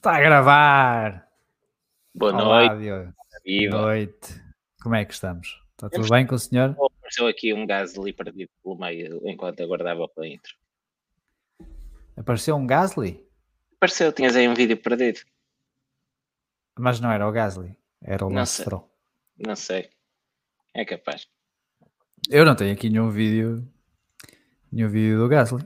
Está a gravar. Boa Olá, noite. Diogo. Viva. Boa noite. Como é que estamos? Está tudo Temos- bem com o senhor? Apareceu aqui um gás ali perdido pelo meio enquanto aguardava para intro. Apareceu um Gasly? Apareceu, tinhas aí um vídeo perdido. Mas não era o Gasly, era o Não Lance sei. Stroll. Não sei. É capaz. Eu não tenho aqui nenhum vídeo, nenhum vídeo do Gasly.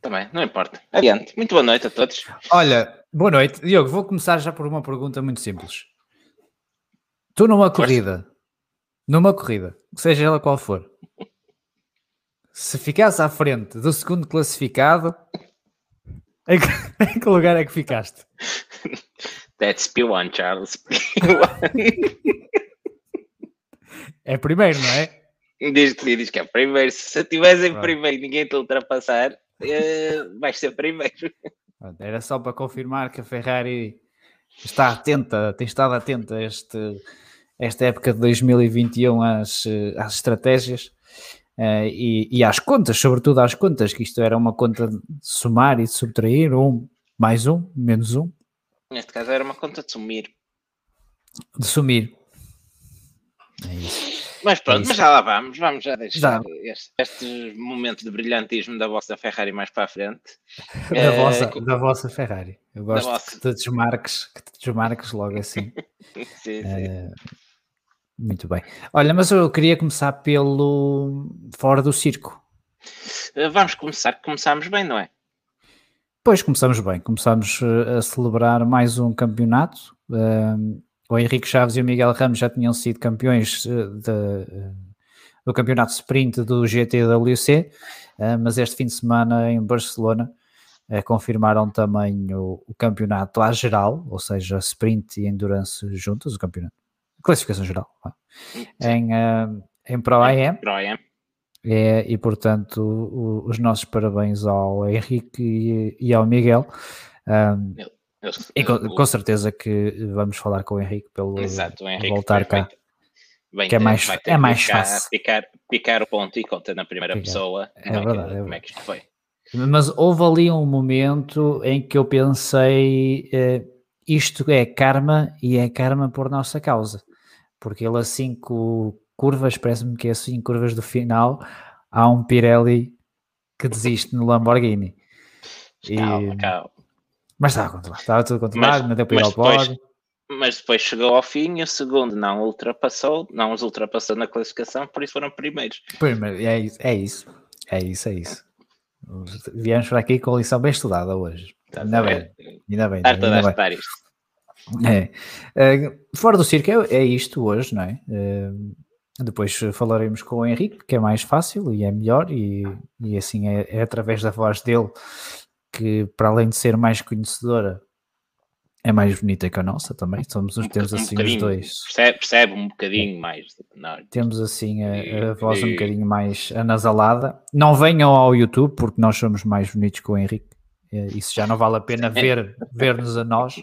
Também, não importa. Adiante. Muito boa noite a todos. Olha, boa noite. Diogo, vou começar já por uma pergunta muito simples. Tu numa corrida, numa corrida, seja ela qual for, se ficasse à frente do segundo classificado, em que, em que lugar é que ficaste? That's P1, Charles. P1. É primeiro, não é? diz, que, diz que é primeiro. Se estivesse em primeiro e ninguém te ultrapassar, eh, vais ser primeiro. Era só para confirmar que a Ferrari está atenta, tem estado atenta a este, esta época de 2021 às, eh, às estratégias eh, e, e às contas, sobretudo às contas, que isto era uma conta de somar e de subtrair, um, mais um, menos um, Neste caso era uma conta de sumir. de sumir. É isso. Mas pronto, isso. mas já lá vamos. Vamos já deixar este- estes momentos de brilhantismo da vossa Ferrari mais para a frente. Da, Eh, vossa, da vossa Ferrari. Eu gosto vossa. que te desmarques, que te desmarques logo assim. Sim, sim. Eh, muito bem. Olha, mas eu queria começar pelo fora do circo. Eh, Vamos começar, começamos bem, não é? Pois começamos bem, começamos a celebrar mais um campeonato. O Henrique Chaves e o Miguel Ramos já tinham sido campeões eh, de- eh, do campeonato sprint do GTWC, eh, mas este fim de semana em Barcelona confirmaram também o, o campeonato à geral, ou seja, sprint e endurance juntos, o campeonato, classificação geral, em, em Pro AM. Brian. É, e portanto, o- os nossos parabéns ao Henrique e, e ao Miguel. Um, eles- e com, o- com certeza que vamos falar com o Henrique pelo Exato, o Henrique voltar cá. vai- Que é vai- mais- é mais picar, fácil. Picar, picar o ponto e conta na primeira Picar. pessoa. É que- verdade, é como é que isto foi? Mas houve ali um momento em que eu pensei: eh, isto é karma e é karma por nossa causa, porque ele a cinco curvas, parece-me que é cinco curvas do final, há um Pirelli que desiste no Lamborghini. E- Calma, calma. Mas estava controlado, estava tudo controlado, Mas- não deu para ir ao pódio. Mas depois chegou ao fim e o segundo não ultrapassou, não os ultrapassou na classificação, por isso foram primeiros. Primeiro, é isso, é isso, é isso, é isso. Viemos para aqui com a lição bem estudada hoje. Ainda a bem, ainda bem, ainda bem. estudar isto. É. Eh, fora do circo é, é isto hoje, não é? Eh, depois falaremos com o Henrique, que é mais fácil e é melhor, e, e assim é, é através da voz dele que, para além de ser mais conhecedora, é mais bonita que a nossa também. Somos uns, temos Um assim os dois. Percebe, percebe um bocadinho mais. Não, Temos assim a, a E- voz um e- bocadinho mais anasalada. Não venham ao YouTube porque nós somos mais bonitos que o Henrique. Eh, Isso já não vale a pena ver, ver-nos a nós. Se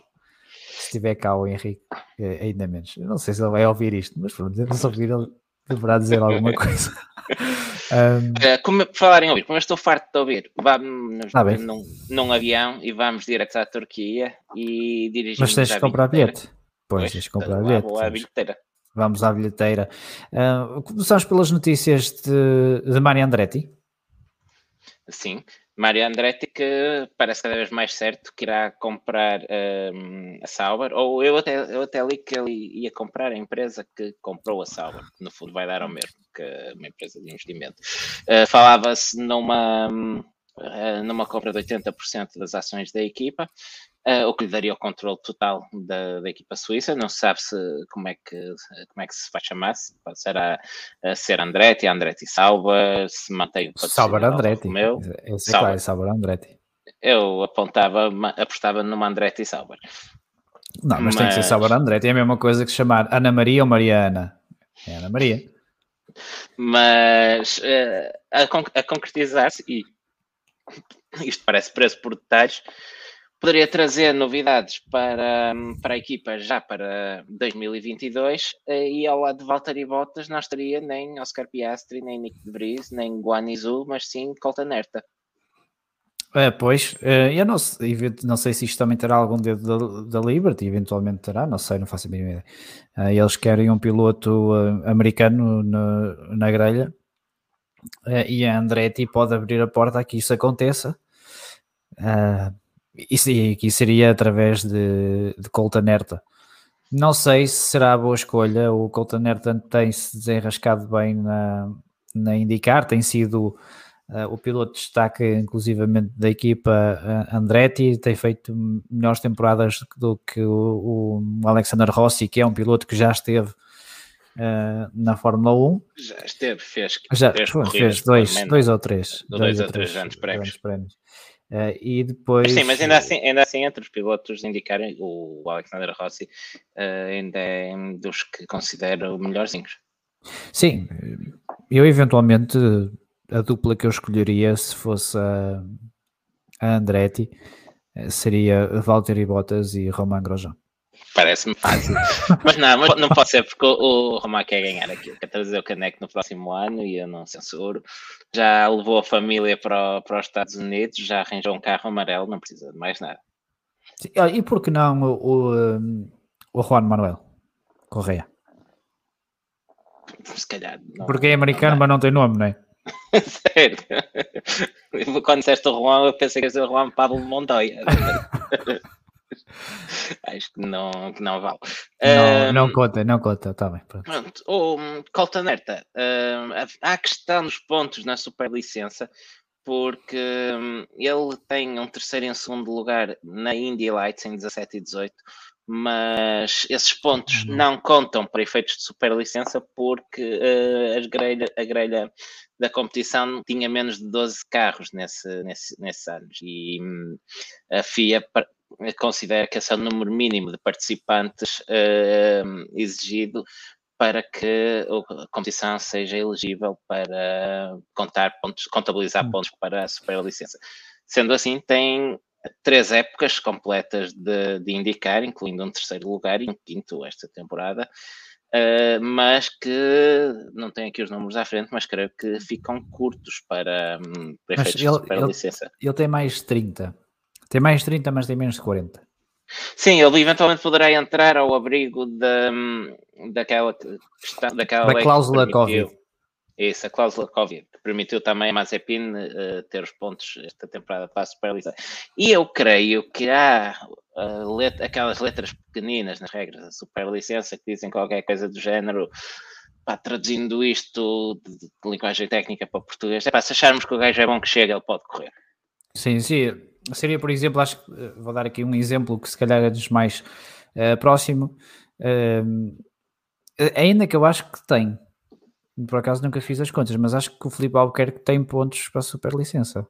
estiver cá o Henrique, eh, ainda menos. Eu não sei se ele vai ouvir isto, mas pronto, se ouvir ele deverá dizer alguma coisa. Ahm, Eh, como, por falar em ouvir, como eu estou farto de ouvir, vamos Tá num, num avião e vamos direto à Turquia e dirigimos mas tens de comprar bilhete. Pois, tens de comprar bilhete. vou à Vamos- bilheteira. Vamos à bilheteira. Ah, começamos pelas notícias de, de Mário Andretti. Sim, Mário Andretti que parece cada vez mais certo que irá comprar hum, a Sauber, ou eu até, eu até li que ele ia comprar a empresa que comprou a Sauber, que no fundo vai dar ao mesmo que uma empresa de investimento. Uh, Falava-se numa, hum, numa compra de 80% das ações da equipa, uh, o que lhe daria o controle total da, da equipa suíça. Não se sabe se, como, é que, como é que se vai chamar, se pode ser a, a ser Andretti, Andretti Sauber, se mantém o Sauber patrocinador Andretti. Romeo. Esse é Sauber. claro, Sauber Andretti. Eu apontava, apostava numa Andretti e Sauber. Não, mas, tem que ser Mas- Sauber Andretti. É a mesma coisa que chamar Ana Maria ou Mariana. É Ana Maria. Mas eh, a, a concretizar-se, e isto parece preço por detalhes, poderia trazer novidades para, para a equipa já para 2022 eh, e ao lado de Valtteri Bottas não estaria nem Oscar Piastri, nem Nick de Vries, nem Guan Yu, mas sim Colton Herta. É, pois, eh, eu não, não sei se isto também terá algum dedo da, da Liberty, eventualmente terá, não sei, não faço a mínima ideia. Eh, eles querem um piloto americano na, na grelha e a Andretti pode abrir a porta a que isso aconteça. Isso, e que seria através de, de Colton Herta. Não sei se será a boa escolha. O Colton Herta tem se desenrascado bem na, na IndyCar, tem sido Uh, o piloto destaca inclusivamente da equipa uh, Andretti, tem feito melhores temporadas do que o, o, Alexander Rossi, que é um piloto que já esteve uh, na Fórmula 1. Já esteve, fez, já, fez, fez dois, dois ou três. Dois, dois ou três, três anos prémios. prémios. Uh, e depois. Sim, mas ainda assim, ainda assim entre os pilotos indicarem, o Alexander Rossi uh, ainda é um dos que considero melhorzinhos. Sim, eu eventualmente a dupla que eu escolheria se fosse a, a Andretti seria Valtteri Bottas e Romain Grosjean. Parece-me fácil. mas não, mas não pode ser porque o, o Romain quer ganhar aqui, quer trazer o caneco no próximo ano e eu não censuro. Já levou a família para, para os Estados Unidos, já arranjou um carro amarelo, não precisa de mais nada. Sim, e por que não o, o, o Juan Manuel Correia? Se calhar. Não, porque é americano, não mas não tem nome, não é? Sério. Quando disseste o Juan, eu pensei que ia ser o Juan Pablo Montoya. Acho que não, que não vale. Não, um, não conta, não conta, está bem. Pronto. pronto. O Colton Herta, um, há questão dos pontos na superlicença, porque um, ele tem um terceiro e um segundo lugar na Indy Lights em 17 e 18, mas esses pontos uhum. não contam para efeitos de superlicença porque uh, as grelha, a grelha da competição tinha menos de 12 carros nesse, nesse, nesses anos e um, a FIA considera que esse é o número mínimo de participantes uh, exigido para que a competição seja elegível para contar pontos, contabilizar hum. pontos para a superlicença. Sendo assim, tem três épocas completas de, de indicar, incluindo um terceiro lugar e um quinto esta temporada, uh, mas que não tenho aqui os números à frente, mas creio que ficam curtos para, um, para efeitos ele, de superlicença. Ele, ele tem mais 30. Tem mais 30, mas tem menos de 40. Sim, ele eventualmente poderá entrar ao abrigo da, hum, daquela questão, daquela da cláusula Covid. Isso, a cláusula Covid, que permitiu também a Mazepin uh, ter os pontos esta temporada para a Superliga. E eu creio que há uh, let aquelas letras pequeninas nas regras da Superlicença que dizem qualquer coisa do género, pá, traduzindo isto de, de, linguagem técnica para português, é pá, se acharmos que o gajo é bom que chega, ele pode correr. Sim, sim. Seria, por exemplo, acho que eh, vou dar aqui um exemplo que se calhar é dos mais uh, próximo. Uh, ainda que eu acho que tem, por acaso nunca fiz as contas, mas acho que o Felipe Albuquerque tem pontos para a superlicença.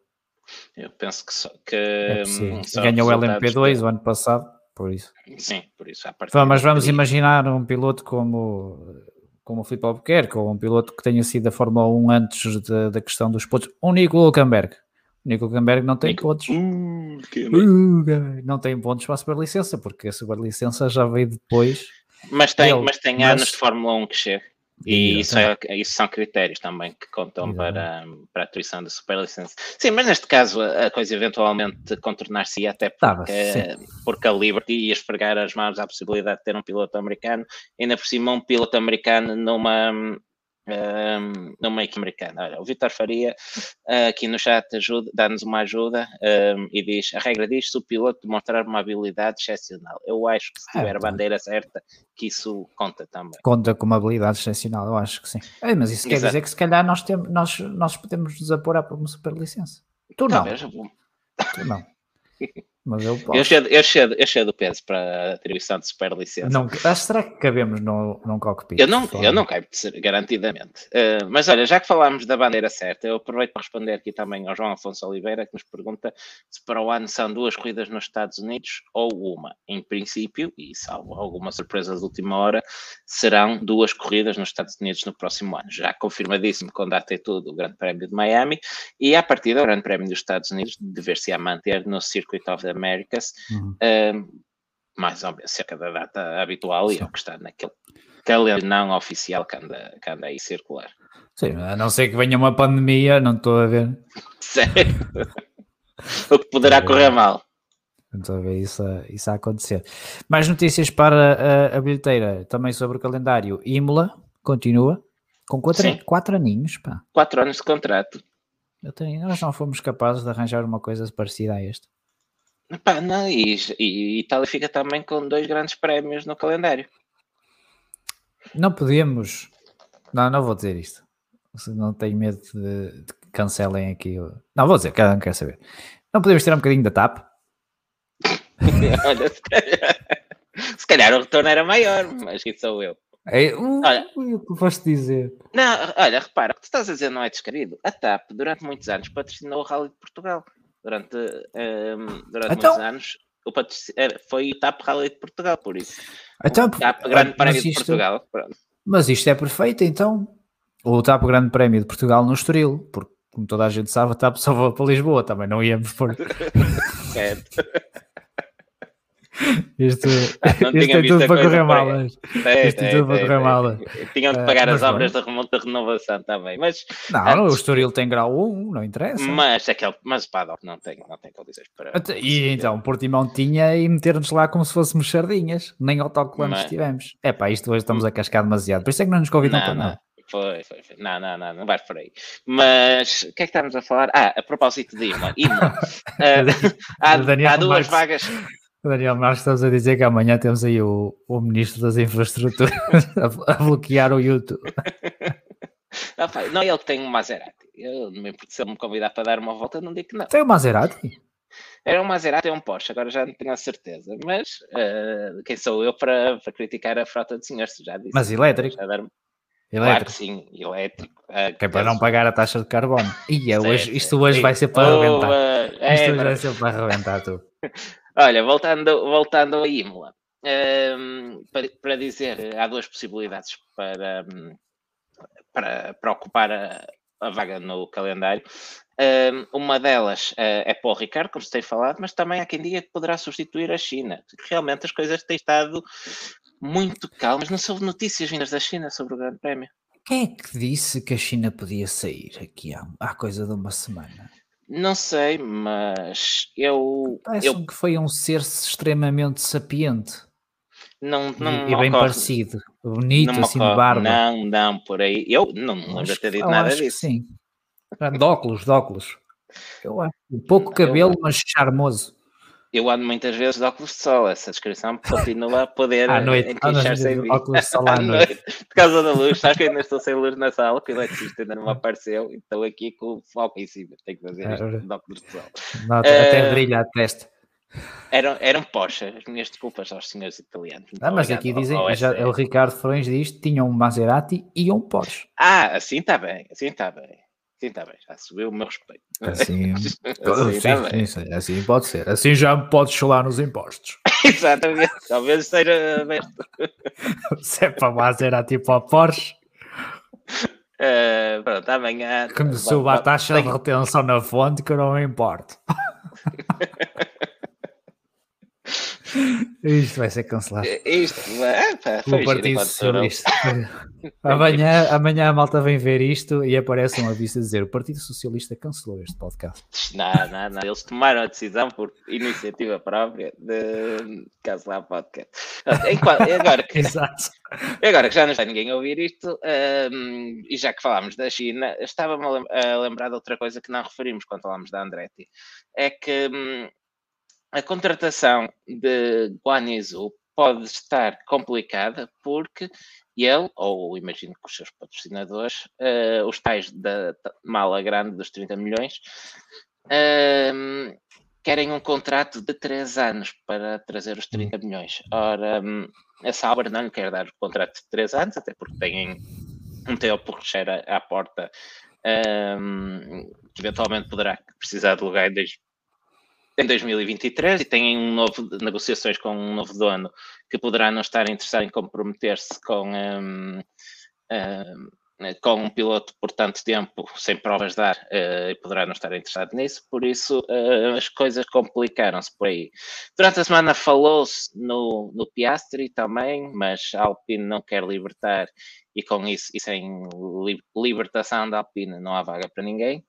Eu penso que, só, que é hum, ganhou o LMP2 o ano passado, por isso. Sim, por isso. mas vamos imaginar um piloto como, como o Felipe Albuquerque, ou um piloto que tenha sido da Fórmula 1 antes da, da questão dos pontos, o Nico Hulkenberg. Nico Hulkenberg não tem Nico. pontos. Uh, uh, não tem pontos para a superlicença, porque a superlicença já veio depois. Mas tem, mas tem mas... anos de Fórmula 1 que chega. E isso, é, isso, são critérios também que contam para, para a atribuição da superlicença. Sim, mas neste caso a coisa eventualmente contornar-se até porque, porque a Liberty ia esfregar as mãos à possibilidade de ter um piloto americano, ainda por cima um piloto americano numa, um, no make americano. Olha, o Vitor Faria uh, aqui no chat dá-nos uma ajuda um, e diz: a regra diz se o piloto demonstrar uma habilidade excepcional. Eu acho que se tiver é, a bandeira certa, que isso conta também. Conta com uma habilidade excepcional, eu acho que sim. É, mas isso Exato. quer dizer que se calhar nós, temos, nós, nós podemos nos apurar por uma superlicença. Tu não. Talvez. Tu não. Mas eu posso. Cedo, eu cedo, eu cedo peso para a atribuição de superlicença. Não, será que cabemos no, num cockpit? Eu não, eu não caibo garantidamente. Uh, mas olha, já que falámos da bandeira certa, eu aproveito para responder aqui também ao João Afonso Oliveira, que nos pergunta se para o ano são duas corridas nos Estados Unidos ou uma. Em princípio, e salvo alguma surpresa de última hora, serão duas corridas nos Estados Unidos no próximo ano. Já confirmadíssimo com data e tudo o Grande Prémio de Miami, e a partir do Grande Prémio dos Estados Unidos dever-se-á manter no Circuit of the Américas, uhum. uh, mais ou menos cerca da data habitual Sim. e é o que está naquele calendário não oficial que anda, que anda aí circular. Sim, a não ser que venha uma pandemia, não estou a ver. Sério? o que poderá correr mal. Estou a ver isso a, isso a acontecer. Mais notícias para a, a bilheteira, também sobre o calendário. Imola continua com quatro, quatro aninhos. Pá. Quatro anos de contrato. Eu tenho, nós não fomos capazes de arranjar uma coisa parecida a esta. Pá, não, e, e Itália fica também com dois grandes prémios no calendário. Não podemos. Não, não vou dizer isto. Não tenho medo de, de que cancelem aqui. Não, vou dizer, cada um quer saber. Não podemos tirar um bocadinho da TAP? Olha, se calhar, se calhar, o retorno era maior, mas isso sou eu. É, uh, olha, o que foste dizer? Não, olha, repara, o que tu estás a dizer não é descabido. A TAP, durante muitos anos, patrocinou o Rally de Portugal. Durante, um, durante então, muitos anos, o foi o TAP Rally de Portugal, por isso. Então, o TAP Grande Prémio de Portugal. Pronto. Mas isto é perfeito, então. O TAP Grande Prémio de Portugal no Estoril, porque, como toda a gente sabe, a TAP só vai para Lisboa, também não íamos por. certo. Isto, ah, isto é tudo para correr mal. É, isto é, é tudo para correr mal. Tinham de pagar as obras da remonta de renovação também. Mas, não, antes, o Estoril tem grau 1, não interessa. Mas, aquele, mas o Paddock não tem, não tem condições para. E então, Portimão tinha e meter-nos lá como se fôssemos sardinhas. Nem autocolantes mas... tivemos. É pá, isto hoje estamos a cascar demasiado. Por isso é que não nos convidam não, para nada. Foi, foi, foi. Não, não, não, não vais por aí. Mas o que é que estamos a falar? Ah, a propósito de. Ima. uh, há, há duas vagas. Daniel Marques, estamos a dizer que amanhã temos aí o, o Ministro das Infraestruturas a, a, bloquear o YouTube. Não, pai, não é ele que tem um Maserati. Eu, se ele me convidar para dar uma volta, não digo que não. Tem um Maserati? Era um Maserati ou um Porsche, agora já não tenho a certeza. Mas uh, quem sou eu para, para, criticar a frota de senhores? Já disse. Mas elétrico? Já dar... Elétrico. Claro que sim, elétrico. Uh, que é para não pagar a taxa de carbono. E hoje, isto hoje vai ser para arrebentar. É, isto hoje vai ser para arrebentar tu. Olha, voltando, voltando a Imola, um, ehm, para, para, dizer, há duas possibilidades para, para, para ocupar a, a vaga no calendário. Ehm, uma delas uh, é para o Ricardo, como se tem falado, mas também há quem diga que poderá substituir a China. Realmente as coisas têm estado muito calmas. Não soube notícias vindas da China sobre o Grande Prémio. Quem é que disse que a China podia sair aqui há, há coisa de uma semana? Não sei, mas eu. Parece eu... que foi um ser extremamente sapiente. Não, não e, bem parecido, bonito, não assim de barba. Não, não, por aí. Eu não me lembro de ter dito nada disso. sim. De óculos, de óculos. Eu acho. Pouco cabelo, eu... mas charmoso eu ando muitas vezes de óculos de sol, essa descrição continua a poder à noite, encaixar-se em óculos de sol à, noite. noite. Por causa da luz, sabes que ainda estou sem luz na sala, que o eletricista ainda não apareceu, e estou aqui com o foco em cima, tenho que fazer é, de óculos de sol. Não, até uh, brilha a testa. Eram, eram Porsche, as minhas desculpas aos senhores italianos. Ah, mas aqui dizem, já, o Ricardo Frões diz que tinha um Maserati e um Porsche. Ah, assim está bem, assim está bem. Sim, está bem, já subiu o meu respeito. Assim, assim, sim, sim, assim pode ser. Assim já me podes chorar nos impostos. Exatamente, talvez seja aberto. Se é para Maserati tipo a Porsche. Uh, pronto, amanhã. Que me suba a taxa de retenção na fonte que eu não me importo. Isto vai ser cancelado. Isto, é, pá, o Partido Socialista. amanhã, amanhã a malta vem ver isto e aparece uma vista dizer o Partido Socialista cancelou este podcast. Não, não, não. Eles tomaram a decisão por iniciativa própria de cancelar o podcast. Agora que, Exato. agora que já não está ninguém a ouvir isto, um, e já que falámos da China, estava-me a lembrar de outra coisa que não referimos quando falámos da Andretti. É que um, a contratação de Guanizu pode estar complicada porque ele, ou imagino que os seus patrocinadores, uh, os tais da mala grande dos 30 milhões, uh, querem um contrato de 3 anos para trazer os 30 milhões. Ora, um, a Sauber não lhe quer dar o contrato de 3 anos, até porque têm um Theo Porchera à porta, um, que eventualmente poderá precisar de lugar desde em 2023 e têm um novo, negociações com um novo dono que poderá não estar interessado em comprometer-se com, um, um, com um piloto por tanto tempo sem provas dar uh, e poderá não estar interessado nisso, por isso uh, as coisas complicaram-se por aí. Durante a semana falou-se no, no Piastri também, mas a Alpine não quer libertar e com isso e sem libertação da Alpine não há vaga para ninguém.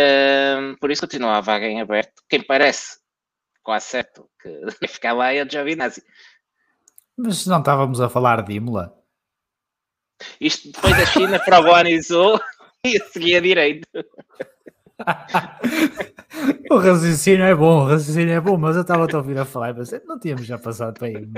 Um, por isso continua a vaga em aberto. Quem parece quase certo que vai ficar lá é o Giovinazzi. Mas não estávamos a falar de Imola. Isto depois da China para e a seguir a direito. o raciocínio é bom, o raciocínio é bom, mas eu estava a ouvir a falar, mas não tínhamos já passado para aí.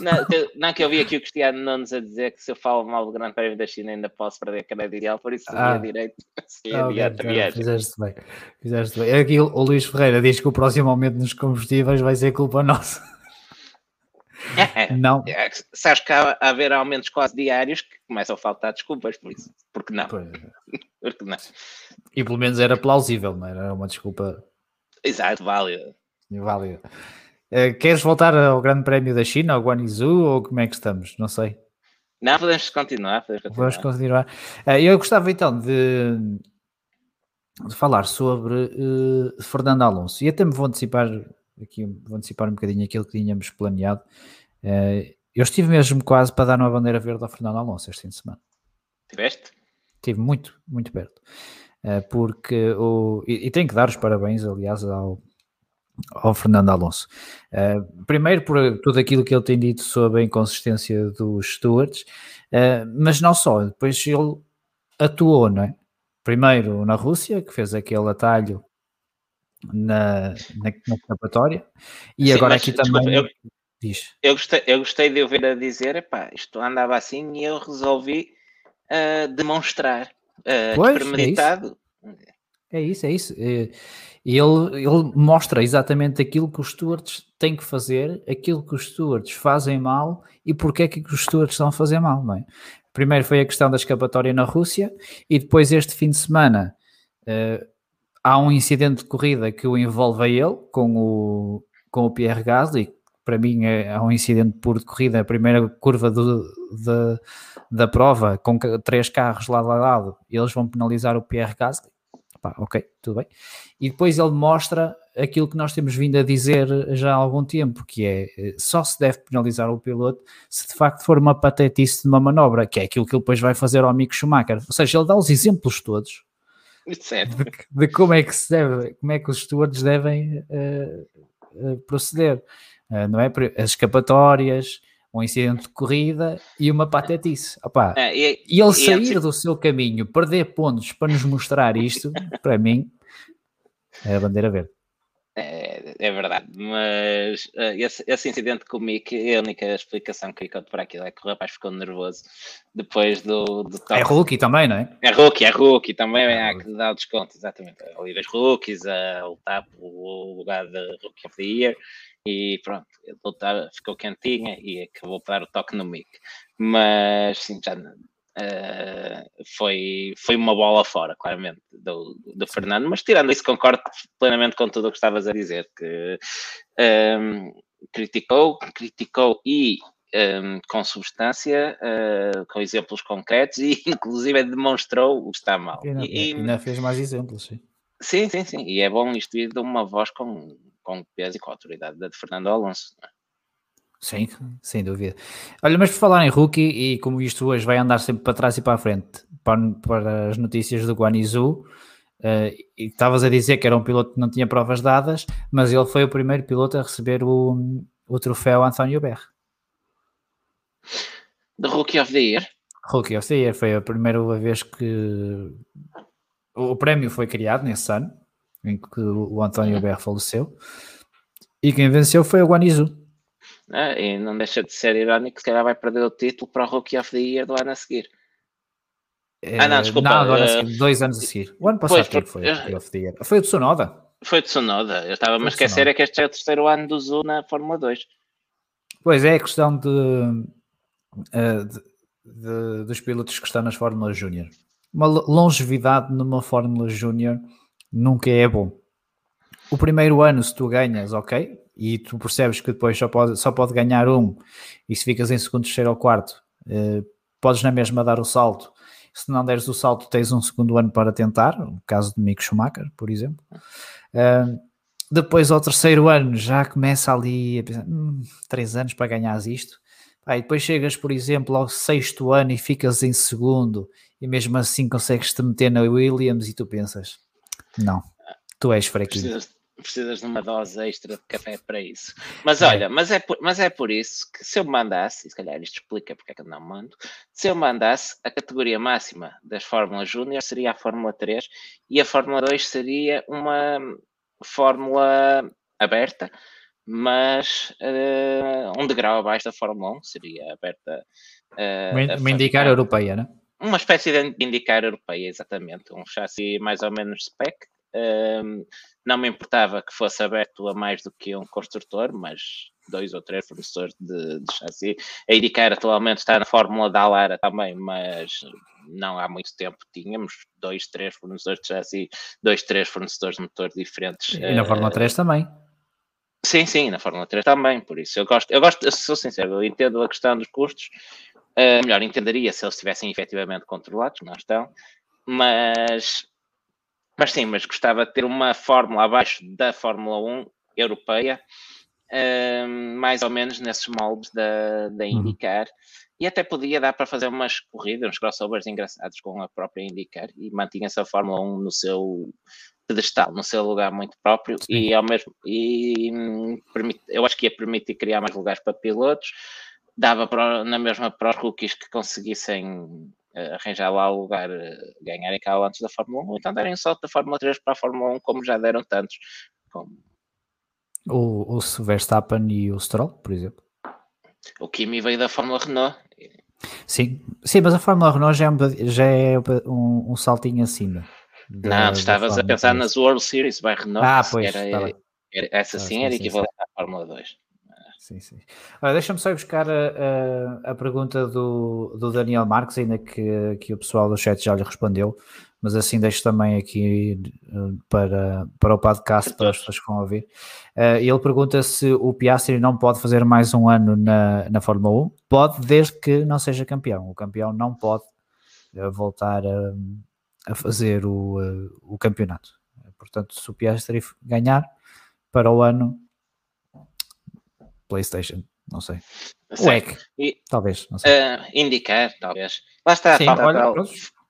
Não, não, que eu vi aqui o Cristiano Nunes a dizer que se eu falo mal do Grande Prémio da China ainda posso perder a crédito ideal, por isso ah. direito. Sim, ah, okay, então, fizeste bem, fizeste bem. Aqui o Luís Ferreira diz que o próximo aumento nos combustíveis vai ser culpa nossa. É, é, não. É, sabes que há a haver aumentos quase diários que começam a faltar desculpas por isso. Porque não? Porque não. E pelo menos era plausível, não era uma desculpa. Exato, válida. Válida. Uh, queres voltar ao Grande Prémio da China, ao Guanizu, ou como é que estamos? Não sei. Não, podemos continuar. Podemos continuar. Vamos continuar. Uh, eu gostava então de, de falar sobre uh, Fernando Alonso e até me vou antecipar aqui, vou antecipar um bocadinho aquilo que tínhamos planeado. eu estive mesmo quase para dar uma bandeira verde ao Fernando Alonso este fim de semana. Tiveste? Estive muito, muito perto. Porque o, e, e tenho que dar os parabéns, aliás, ao, ao Fernando Alonso. Uh, primeiro por tudo aquilo que ele tem dito sobre a inconsistência dos stewards, uh, mas não só, depois ele atuou, não é? Primeiro na Rússia, que fez aquele atalho na, na, na escapatória, e Sim, agora mas, aqui desculpa, também. Eu. Eu, gostei, eu gostei de ouvir a dizer: epá, isto andava assim e eu resolvi uh, demonstrar uh, pois, premeditado. É isso, é isso. É isso. E ele, ele mostra exatamente aquilo que os stewards têm que fazer, aquilo que os stewards fazem mal e porque é que os stewards estão a fazer mal, não é? Primeiro foi a questão da escapatória na Rússia e depois este fim de semana uh, há um incidente de corrida que o envolve a ele com o, com o Pierre Gasly, para mim é, é, um incidente puro de corrida, a primeira curva do, da, da prova com três carros lado a lado, eles vão penalizar o Pierre Gasly pá, ok, tudo bem. E depois ele mostra aquilo que nós temos vindo a dizer já há algum tempo, que é eh, só se deve penalizar o piloto se de facto for uma patetice de uma manobra, que é aquilo que ele depois vai fazer ao Mick Schumacher. Ou seja, ele dá os exemplos todos de, de, como é que se deve, como é que os stewards devem uh, uh, proceder. Uh, não é? As escapatórias, um incidente de corrida e uma patetice. Opa, é, e, e, ele sair do seu caminho, perder pontos para nos mostrar isto, para mim, é a bandeira verde. É, é verdade, mas uh, esse, esse, incidente com o Mick, a única explicação que encontro para aquilo é que o rapaz ficou nervoso depois do, do É rookie também, não é? É rookie, é rookie também, é, há que dar o desconto, exatamente. Ali das rookies a lutar pelo lugar de Rookie of the Year e pronto, ele ficou quentinha e acabou por dar o toque no mic. Mas sim, já uh, foi, foi uma bola fora, claramente, do, do Fernando. Mas tirando isso, concordo plenamente com tudo o que estavas a dizer, que um, ehm, criticou, criticou e um, ehm, com substância, uh, com exemplos concretos e inclusive demonstrou o que está mal. E ainda, e, ainda fez mais exemplos, sim. Sim, sim, sim. E é bom isto ir de uma voz com com peso e com a autoridade da de Fernando Alonso. É? Sim, sem dúvida. Olha, mas por falar em rookie, e como isto hoje vai andar sempre para trás e para a frente, para, para as notícias do Guanizu, uh, e estavas a dizer que era um piloto que não tinha provas dadas, mas ele foi o primeiro piloto a receber o, o troféu António Berre. The Rookie of the Year? Rookie of the Year, foi a primeira vez que o prémio foi criado nesse ano em que o António Berro faleceu. E quem venceu foi o Guanizu. Ah, e não deixa de ser irónico, se calhar vai perder o título para o Rookie of the Year do ano a seguir. É, ah, não, desculpa. Não, agora uh, sim, dois anos a seguir. O ano passado pois, foi o Rookie of the Year. Foi o Tsunoda. Foi o Tsunoda. Eu estava a me esquecer é que este é o terceiro ano do Zu na Fórmula 2. Pois é, a questão de, eh, de, de, dos pilotos que estão nas Fórmulas Júnior. Uma longevidade numa Fórmula Júnior nunca é bom. O primeiro ano, se tu ganhas, ok, e tu percebes que depois só pode, só pode ganhar um, e se ficas em segundo, terceiro ou quarto, eh, podes na mesma dar o salto. Se não deres o salto, tens um segundo ano para tentar, no caso de Mick Schumacher, por exemplo. Uh, depois, ao terceiro ano, já começa ali a pensar: hum, três anos para ganhares isto. E depois chegas, por exemplo, ao sexto ano e ficas em segundo e mesmo assim consegues te meter na Williams e tu pensas, não, tu és fraquinho. Precisas, precisas de uma dose extra de café para isso. Mas olha, é. Mas, é por, mas é por isso que se eu mandasse, e se calhar isto explica porque é que eu não mando, se eu mandasse, a categoria máxima das Fórmulas Júnior seria a Fórmula 3 e a Fórmula 2 seria uma Fórmula aberta, mas uh, um degrau abaixo da Fórmula 1 seria aberta. Uh, uma indicar europeia, não é? Uma espécie de indicar europeia, exatamente. Um chassi mais ou menos spec. Um, não me importava que fosse aberto a mais do que um construtor, mas dois ou três fornecedores de, de chassi. A indicar atualmente está na fórmula da Alara também, mas não há muito tempo tínhamos dois, três fornecedores de chassi, dois, três fornecedores de motor diferentes. E na Fórmula 3 também. Sim, sim, na Fórmula 3 também, por isso eu gosto, eu gosto, sou sincero, eu entendo a questão dos custos, uh, melhor, entenderia se eles estivessem efetivamente controlados, não estão, mas, mas sim, mas gostava de ter uma fórmula abaixo da Fórmula 1 europeia, uh, mais ou menos nesses moldes da, da uhum. IndyCar, e até podia dar para fazer umas corridas, uns crossovers engraçados com a própria IndyCar, e mantinha-se a Fórmula 1 no seu pedestal no seu lugar muito próprio Sim. e ao mesmo e hum, permite, eu acho que ia permitir criar mais lugares para pilotos dava para, na mesma para os rookies que conseguissem uh, arranjar lá o lugar, uh, ganharem cá antes da Fórmula 1, então darem um salto da Fórmula 3 para a Fórmula 1 como já deram tantos como... o, o Verstappen e o Stroll, por exemplo o Kimi veio da Fórmula Renault Sim, sim, mas a Fórmula Renault já é um, já é um, um saltinho acima não, tu estavas a pensar nas World Series by Renault. Ah, pois. Era, era, essa sim era equivalente à Fórmula 2. Sim, sim. deixa-me só buscar a, a, a, pergunta do, do Daniel Marques, ainda que, que o pessoal do chat já lhe respondeu, mas assim deixo também aqui eh, para, para o podcast, para as pessoas que vão ouvir. Uh, ele pergunta se o Piastri não pode fazer mais um ano na, na Fórmula 1. Pode, desde que não seja campeão. O campeão não pode eh, voltar a a fazer o, o campeonato. Portanto, se o Piastri ganhar para o ano, PlayStation, não sei. O EC, talvez, não sei. Uh, indicar, talvez. Lá está, Sim, olha, tal,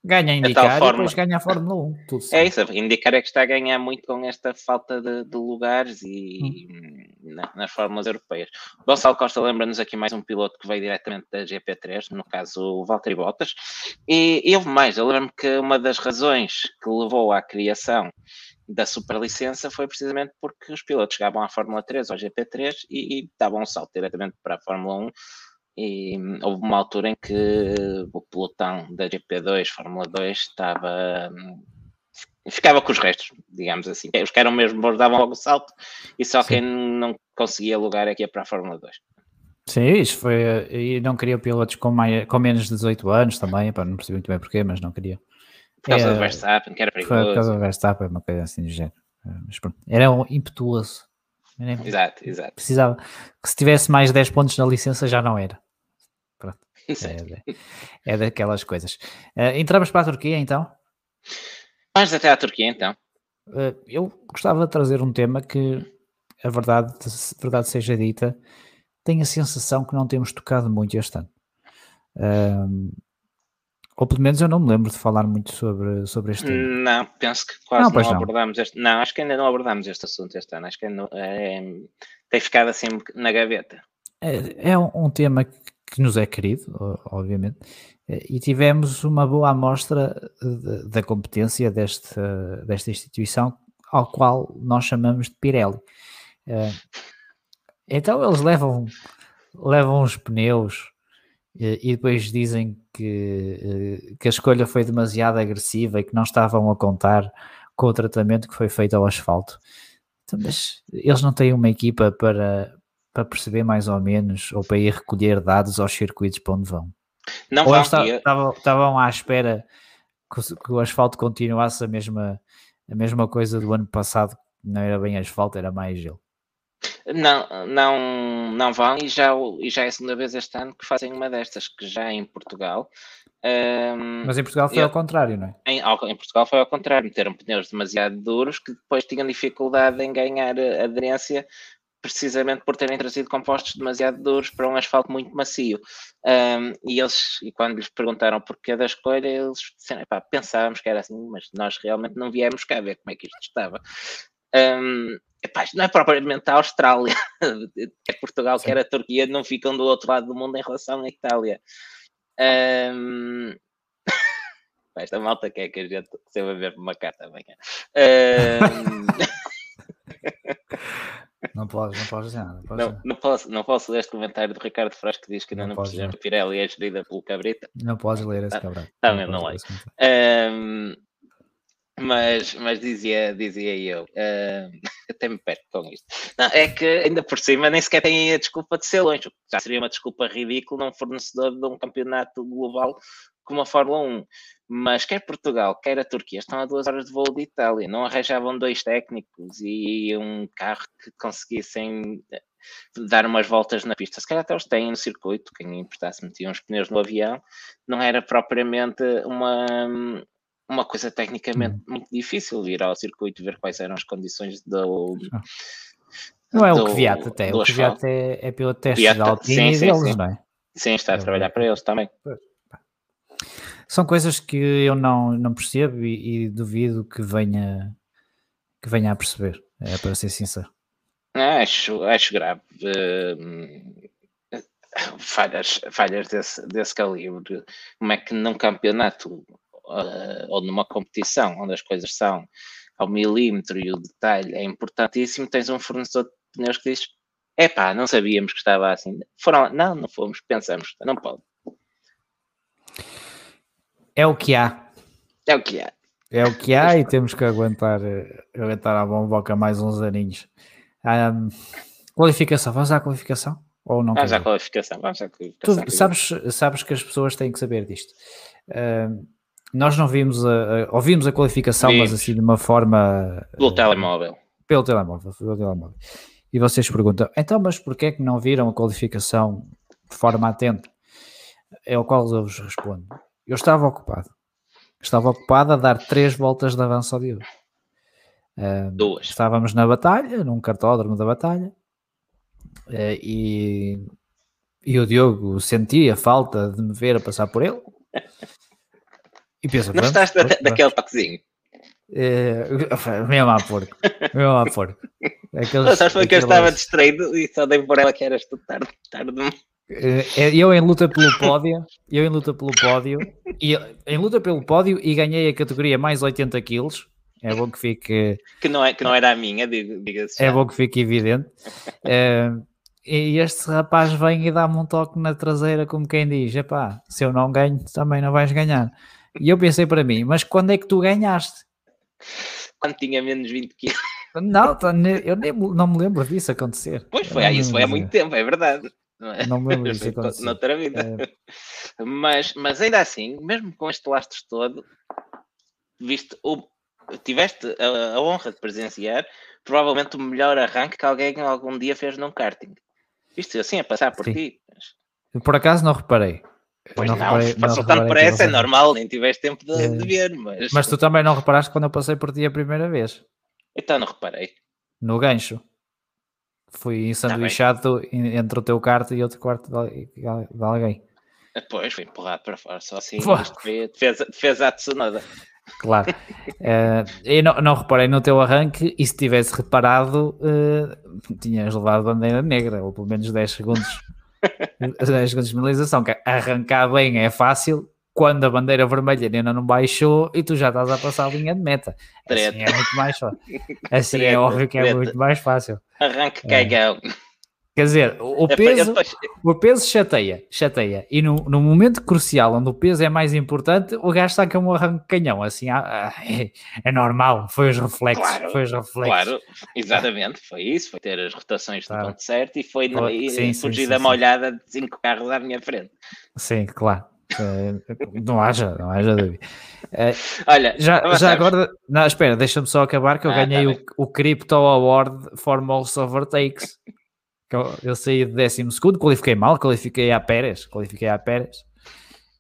ganha a indicar e depois ganha a Fórmula 1. Tudo é isso, indicar é que está a ganhar muito com esta falta de, de lugares e hum. na, nas fórmulas europeias. Gonçalo Costa lembra-nos aqui mais um piloto que veio diretamente da GP3, no caso o Valtteri Bottas, e, e houve mais. Eu lembro-me que uma das razões que levou à criação da superlicença foi precisamente porque os pilotos chegavam à Fórmula 3 ou GP3 e, e davam um salto diretamente para a Fórmula 1 e houve uma altura em que o pelotão da GP2, Fórmula 2, estava. ficava com os restos, digamos assim. Os que eram mesmo bons davam logo o salto e só Sim. quem não conseguia lugar é que ia para a Fórmula 2. Sim, isso foi. E não queria pilotos com, mais, com menos de 18 anos também, para não perceber muito bem porquê, mas não queria. Por causa é, do Verstappen, que era perigoso. Por causa do Verstappen, uma coisa assim do género. Mas pronto, era um impetuoso. Exato, exato. Precisava que se tivesse mais 10 pontos na licença já não era. Pronto. É, é, daquelas coisas. Uh, entramos para a Turquia então? Vamos até à Turquia então. Uh, eu gostava de trazer um tema que, a verdade, a verdade seja dita, tenho a sensação que não temos tocado muito este ano. Uh, ou pelo menos eu não me lembro de falar muito sobre, sobre este tema. Não, penso que quase não, não abordamos este. Não, acho que ainda não abordamos este assunto este ano. Acho que ainda, é, tem ficado assim na gaveta. É, é um, um, tema que nos é querido, obviamente, e tivemos uma boa amostra da competência deste, desta instituição, ao qual nós chamamos de Pirelli. É, então eles levam, levam os pneus e depois dizem que, que a escolha foi demasiado agressiva e que não estavam a contar com o tratamento que foi feito ao asfalto. Então, mas eles não têm uma equipa para, para perceber mais ou menos, ou para ir recolher dados aos circuitos para onde vão? Não ou estavam, estavam, estavam à espera que o, que o, asfalto continuasse a mesma, a mesma coisa do ano passado, não era bem asfalto, era mais gelo. Não, não, não vão e já, e já é a segunda vez este ano que fazem uma destas, que já é em Portugal. Um, Mas em Portugal foi eu, ao contrário, não é? Em, em, Portugal foi ao contrário, meteram pneus demasiado duros que depois tinham dificuldade em ganhar aderência precisamente por terem trazido compostos demasiado duros para um asfalto muito macio. Um, e eles, e quando lhes perguntaram porquê da escolha, eles disseram, pensávamos que era assim, mas nós realmente não viemos cá ver como é que isto estava. Um, epá, não é propriamente a Austrália, é Portugal, Sim. quer a Turquia, não ficam do outro lado do mundo em relação à Itália. Um, esta malta quer que a gente se vai ver uma carta amanhã. Um, Não podes, não podes dizer nada. Não, não, não, posso, não posso ler este comentário do Ricardo Frasco que diz que ainda não, não precisamos. Pirelli é gerida pelo Cabrita. Não podes ler esse ah, Cabrita. Também não, não leio. Um, mas, mas dizia, dizia eu, uh, até me perco com isto. Não, é que ainda por cima nem sequer tem a desculpa de ser longe. Já seria uma desculpa ridícula num fornecedor de um campeonato global como a Fórmula 1. Mas quer Portugal, quer a Turquia estão a duas horas de voo de Itália. Não arranjavam dois técnicos e um carro que conseguissem eh, dar umas voltas na pista. Se calhar até os têm no circuito, quem emprestasse metia uns pneus no avião. Não era propriamente uma, uma coisa tecnicamente hum. muito difícil vir ao circuito ver quais eram as condições do. Não é do, o Kvyat até, o Kvyat é, é pelo teste Kvyat, de Alpine sim, sim, deles, sim. não é? Sim, está a trabalhar para eles também. São coisas que eu não, não percebo e, e duvido que venha, que venha a perceber, é para ser sincero. Acho, acho grave. Uh, falhas, falhas desse, desse calibre. Como é que num campeonato uh, ou numa competição onde as coisas são ao milímetro e o detalhe é importantíssimo, tens um fornecedor de pneus que diz: epá, não sabíamos que estava assim. Foram, não, não fomos, pensamos, não pode. É o que há. É o que há. É o que há e temos que aguentar, aguentar a bomboca mais uns aninhos. Um, qualificação, vamos à qualificação? Ou não? Vamos à qualificação, vamos à qualificação. Tu sabes, sabes que as pessoas têm que saber disto. Um, nós não vimos a, a, ouvimos a qualificação, mas assim de uma forma. Pelo uh, telemóvel. Pelo telemóvel, pelo telemóvel. E vocês perguntam, então, mas porquê é que não viram a qualificação de forma atenta? É o qual eu vos respondo. Eu estava ocupado. Estava ocupado a dar três voltas de avanço ao Diogo. Uh, Duas. Estávamos na batalha, num cartódromo da batalha, uh, e, e o Diogo sentia falta de me ver a passar por ele. E pensa, não estás daquele toquezinho? Uh, mesmo a porco, mesmo a porco. Aqueles, sabes foi que eu estava distraído e só dei por ela que eras tu tarde, tarde eh, eu em luta pelo pódio, eu em luta pelo pódio, e em luta pelo pódio e ganhei a categoria mais 80 quilos. É bom que fique. Que não, é, que não era a minha, diga-se. É bom que fique evidente. Uh, e este rapaz vem e dá-me um toque na traseira, como quem diz: epá, se eu não ganho, também não vais ganhar. E eu pensei para mim, mas quando é que tu ganhaste? Quando tinha menos 20 quilos. Não, eu nem, não me lembro disso acontecer. Pois foi, isso foi há muito tempo, é verdade. Não, é? não me lembro disso acontecer. Noutra vida. É... Mas, mas ainda assim, mesmo com este lastro todo, viste, o, tiveste a, a, honra de presenciar provavelmente o melhor arranque que alguém algum dia fez num karting. Viste assim a passar por Sim. ti. Por acaso não reparei. Pois não, não reparei, passou tanto por essa, é normal, nem tiveste tempo de, é. de, ver, mas... Mas tu também não reparaste quando eu passei por ti a primeira vez? Então não reparei. No gancho. Fui ensanduichado tá entre o teu quarto e outro quarto de, de alguém. Pois, fui empurrado para fora, só assim, defesa, defesa à Tsunoda. Claro. uh, eu não, não, reparei no teu arranque e se tivesse reparado, uh, tinhas levado bandeira negra, ou pelo menos 10 segundos. 10 segundos de penalização, que arrancar bem é fácil, quando a bandeira vermelha ainda não baixou e tu já estás a passar a linha de meta. Assim é muito mais fácil. Assim é óbvio que é muito mais fácil. Arranque cagão. É. Quer dizer, o peso, o peso chateia, chateia. E no, no momento crucial, onde o peso é mais importante, o gajo saca um arranque canhão. Assim, ah, ah, é, é, normal, foi os reflexos. Claro, foi os reflexos. claro, exatamente, foi isso. Foi ter as rotações claro. ponto certo e foi oh, e, sim, fugir sim, da sim, molhada de cinco carros à minha frente. Sim, claro. não haja, não haja dúvida. Uh, Olha, já, já agora, não, espera, deixa-me só acabar que eu ah, ganhei tá o, o Crypto Award for Most Overtakes. Eu, eu saí de 12 segundo, qualifiquei mal, qualifiquei a Pérez, qualifiquei a Pérez.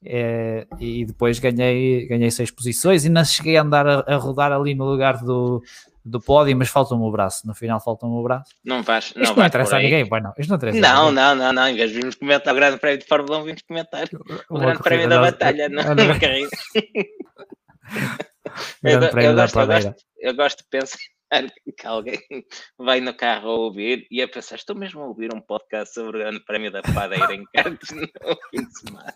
É, e depois ganhei, ganhei seis posições e não cheguei a andar a, a, rodar ali no lugar do, do pódio, mas falta-me o braço. No final falta-me o braço. Não vais, não Isto não interessa a ninguém, pois não. Isto não interessa não, não, não, não. Em vez de virmos comentar o Grande Prémio de Fórmula 1, vimos comentar o Grande Prémio da Batalha, não, carreira. eu, eu, gosto, eu, gosto, eu gosto de pensar que alguém vai no carro a ouvir e a pensar, estou mesmo a ouvir um podcast sobre o Grande Prémio da Padeira em Cartes no fim de semana.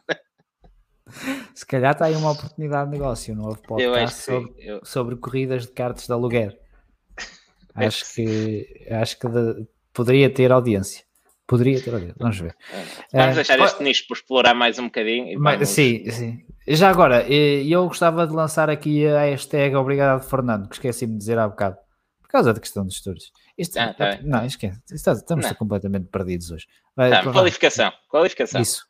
Se calhar está aí uma oportunidade de negócio, um novo podcast sobre, eu... sobre corridas de cartas de aluguer. Acho que, acho que de, poderia ter audiência. Poderia ter audiência. Vamos ver. Vamos uh, deixar este nicho por explorar mais um bocadinho. Mas, sim, sim. Já agora, eu gostava de lançar aqui a hashtag Obrigado Fernando, que esqueci-me de dizer há bocado. Por causa da questão dos estúdios. Isto, ah, tá não, esquece. Estamos não. completamente perdidos hoje. Vai, tá, qualificação. Qualificação. Isso.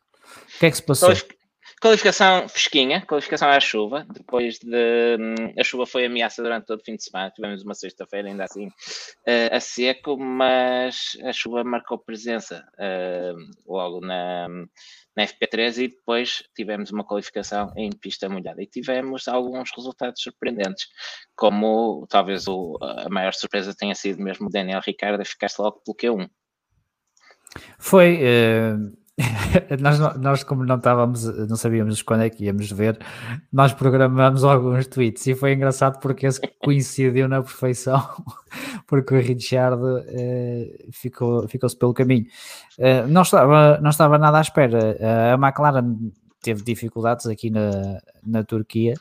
O que é que se passou? Qualific Qualificação fresquinha, qualificação à chuva, depois de hum, a chuva foi ameaça durante todo o fim de semana, tivemos uma sexta-feira ainda assim uh, a seco, mas a chuva marcou presença uh, logo na, na FP3 e depois tivemos uma qualificação em pista molhada e tivemos alguns resultados surpreendentes, como talvez o, a maior surpresa tenha sido mesmo o Daniel Ricciardo a ficar-se logo pelo Q1. Foi. Uh nós, nós, como não estávamos, não sabíamos quando é que íamos ver, nós programamos alguns tweets e foi engraçado porque esse coincidiu na perfeição, porque o Richard uh, ficou, ficou-se pelo caminho. Uh, não, estava, não estava nada à espera. Uh, a McLaren teve dificuldades aqui na, na Turquia,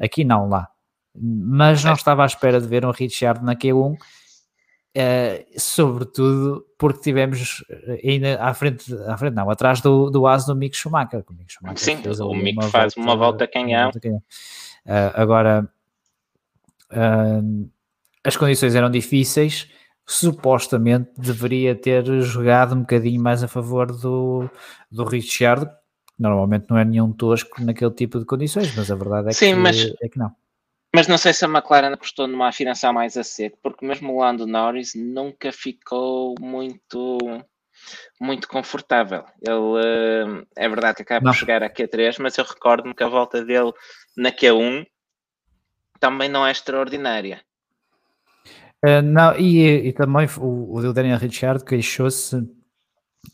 aqui não, lá, mas não estava à espera de ver um Richard na Q1 Uh, sobretudo porque tivemos eh, ainda à frente, à frente não, atrás do, do aso do Mick Schumacher. O Mick Schumacher Sim, o Mick uma faz volta, uma volta canhão. Uh, agora, uh, as condições eram difíceis, supostamente deveria ter jogado um bocadinho mais a favor do, do Richard, normalmente não é nenhum tosco naquele tipo de condições, mas a verdade é, Sim, que, mas... é que não. Mas não sei se a McLaren apostou numa afinação mais a seco, porque mesmo o Lando Norris nunca ficou muito muito confortável. Ele uh, é verdade que acaba não. por chegar a Q3, mas eu recordo-me que a volta dele na Q1 também não é extraordinária. Uh, não, e, e, também o, o Daniel Ricciardo queixou-se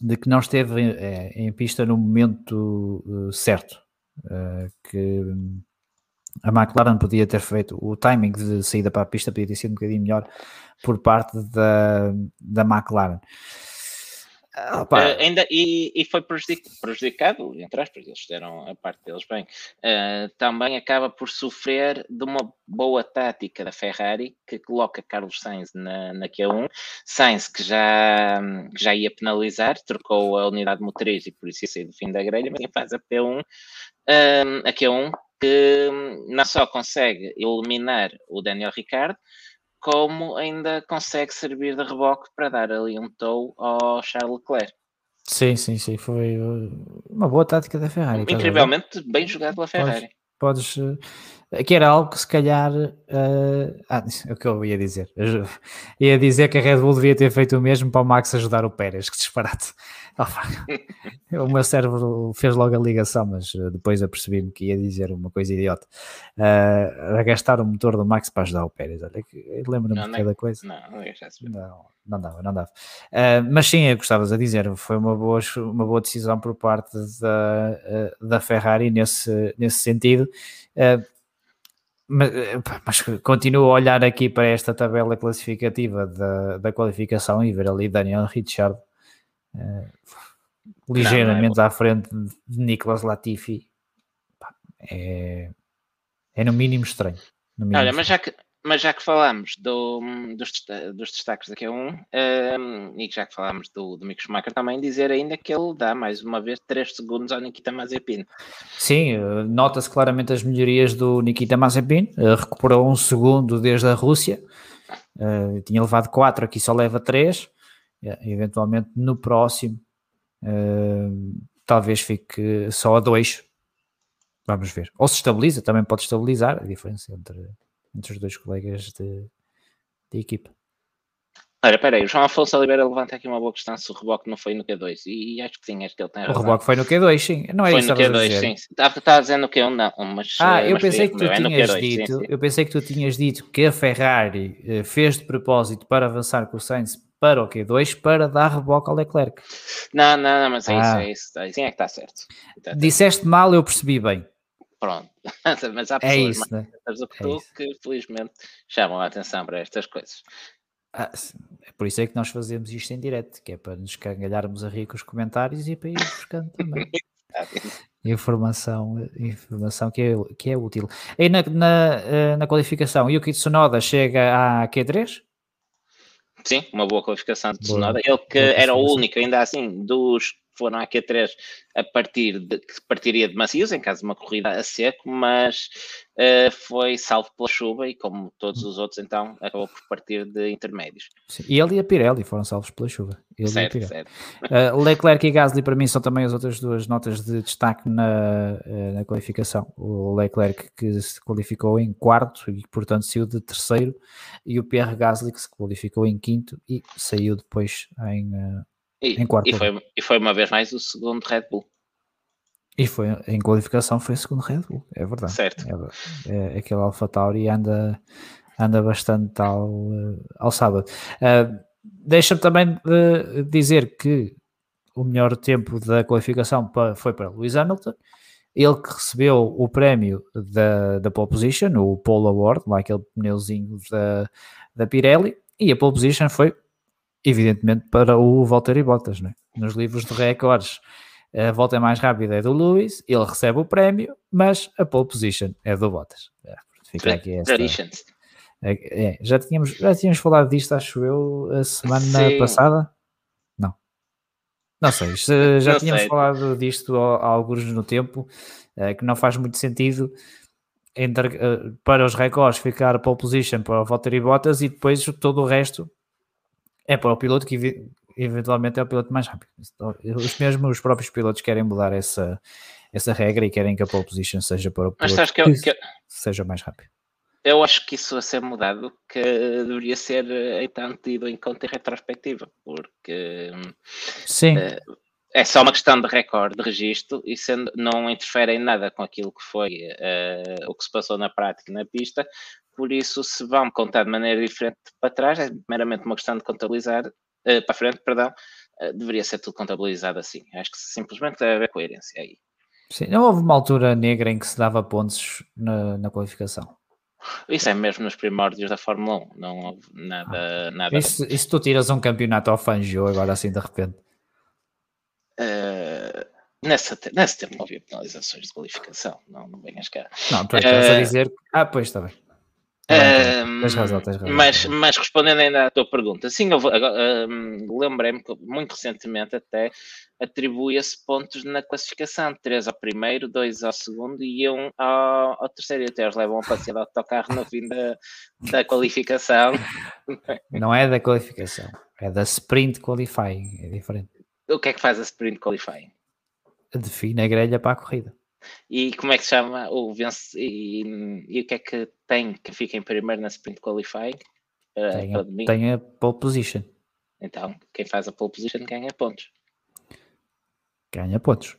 de que não esteve em, eh, em pista no momento uh, certo. que a McLaren podia ter feito o timing de saída para a pista podia ter sido um bocadinho melhor por parte da, da McLaren. Uh, ainda, e, e foi prejudicado, prejudicado, entre aspas, eles deram a parte deles bem. Uh, também acaba por sofrer de uma boa tática da Ferrari que coloca Carlos Sainz na, na Q1. Sainz que já, já ia penalizar, trocou a unidade motriz e por isso ia sair do fim da grelha, mas faz a P1, uh, a Q1 que hum, não só consegue eliminar o Daniel Ricciardo, como ainda consegue servir de reboque para dar ali um tow ao Charles Leclerc. Sim, sim, sim, foi uh, uma boa tática da Ferrari. Incrivelmente bem jogado pela Ferrari. Podes, podes Aqui era algo que se calhar. Uh, ah, é o que eu ia dizer. Eu ia dizer que a Red Bull devia ter feito o mesmo para o Max ajudar o Pérez, que disparate. Oh, o meu cérebro fez logo a ligação, mas eh, depois apercebi-me que ia dizer uma coisa idiota. Uh, a gastar o motor do Max para ajudar o Pérez. Olha, lembro-me de cada coisa. Não, não, não, não dava, não dava. Uh, mas sim, eu gostavas a dizer, foi uma boa, uma boa decisão por parte da, da Ferrari nesse, nesse sentido. Uh, mas, eh, mas, continuo a olhar aqui para esta tabela classificativa da, da qualificação e ver ali Daniel Richard uh, ligeiramente não, não é à frente de Nicolas Latifi é, é no mínimo estranho. No mínimo Olha, mas já que, mas já que falámos do, dos, dos destaques da Q1 um, ehm, e já que falámos do, do Mick Schumacher, também dizer ainda que ele dá mais uma vez 3 segundos ao Nikita Mazepin. Sim, eh, nota-se claramente as melhorias do Nikita Mazepin, uh, recuperou um segundo desde a Rússia, uh, tinha levado 4, aqui só leva 3, uh, eventualmente no próximo talvez fique só a 2. Vamos ver. Ou se estabiliza, também pode estabilizar a diferença entre entre os dois colegas de, de equipa. Olha, peraí, o João Afonso Oliveira levanta aqui uma boa questão se o reboque não foi no Q2 e, acho que sim, acho que ele tem razão. O reboque foi no Q2, sim. Não é foi isso no Q2, sim. Estava tá, a dizer no Q1, não, mas... Ah, eu mas pensei que tu é tinhas Q2, dito, sim, sim. eu pensei que tu tinhas dito que a Ferrari eh, fez de propósito para avançar com o Sainz para o Q2 para dar reboque ao Leclerc. Não, não, não, mas é ah. isso, é isso, assim é que está certo. Disseste mal, eu percebi bem. Pronto, mas há é pessoas é isso, mais né? do que é tu que felizmente chamam a atenção para estas coisas. Ah, é por isso é que nós fazemos isto em direto, que é para nos cangalharmos a rir com os comentários e para ir buscando também informação, informação que, é, que é útil. E na, na, eh, na qualificação, Yuki Tsunoda chega a Q3? Sim, uma boa qualificação de Tsunoda. Ele que era o único, ainda assim, dos foram à Q3 a partir de que partiria de macios, em caso de uma corrida a seco, mas uh, foi salvo pela chuva e, como todos os outros, então acabou por partir de intermédios. Sim. E ele e a Pirelli foram salvos pela chuva. Ele certo, certo. Uh, Leclerc e Gasly, para mim, são também as outras duas notas de destaque na, uh, na qualificação. O Leclerc que se qualificou em quarto e, portanto, saiu de terceiro, e o Pierre Gasly que se qualificou em quinto e saiu depois em e, e, foi, e foi uma vez mais o segundo Red Bull. E foi em qualificação foi o segundo Red Bull, é verdade. Certo. É, é, aquele Alpha Tauri anda, anda bastante ao, eh, ao sábado. Uh, Deixa-me também de dizer que o melhor tempo da qualificação foi para Lewis Hamilton, ele que recebeu o prémio da, da pole position, o pole award, lá aquele pneuzinho da, da Pirelli, e a pole position foi evidentemente, para o Valtteri Bottas, né? nos livros de recordes. A volta mais rápida é do Lewis, ele recebe o prémio, mas a pole position é do Bottas. É, fica aqui esta, é, é, já, tínhamos, já tínhamos falado disto, acho eu, a semana Sim. passada? Não. Não sei, já não tínhamos sei. falado disto há, alguns no tempo, é, que não faz muito sentido entre, uh, para os recordes ficar pole position para o Valtteri Bottas e depois todo o resto é para o piloto que eventualmente é o piloto mais rápido. Os mesmos os próprios pilotos querem mudar essa, essa regra e querem que a pole position seja para o piloto que, eu, que, seja mais rápido. Eu acho que isso a ser mudado que deveria ser então tido em conta em retrospectiva, porque Sim. Uh, é só uma questão de recorde, de registro, e sendo, não interfere em nada com aquilo que foi uh, o que se passou na prática na pista, por isso, se vão contar de maneira diferente para trás, é meramente uma questão de contabilizar, uh, para frente, perdão, uh, deveria ser tudo contabilizado assim. Acho que simplesmente deve haver coerência aí. Sim, não houve uma altura negra em que se dava pontos na, na qualificação. Isso é mesmo nos primórdios da Fórmula 1, não houve nada. Ah, nada... E, se, tu tiras um campeonato ao Fangio agora assim de repente? Uh, nessa, nesse tempo não havia penalizações de qualificação, não, não venhas cá. Não, tu estás uh, a dizer. Ah, pois está bem. Um, tens razão, tens razão. Mas, mas respondendo ainda à tua pergunta, sim, eu um, lembrei-me que muito recentemente até atribuía-se pontos na classificação, três ao primeiro, dois ao segundo e um ao, ao terceiro, e até eles levam a passeio de autocarro no fim da, da qualificação. Não é da qualificação, é da sprint qualifying, é diferente. O que é que faz a sprint qualifying? Define a grelha para a corrida. E como é que se chama o vence e, e, o que é que tem que fica em primeiro na sprint qualifying? Tem a, tem a pole position. Então, quem faz a pole position ganha pontos. Ganha pontos.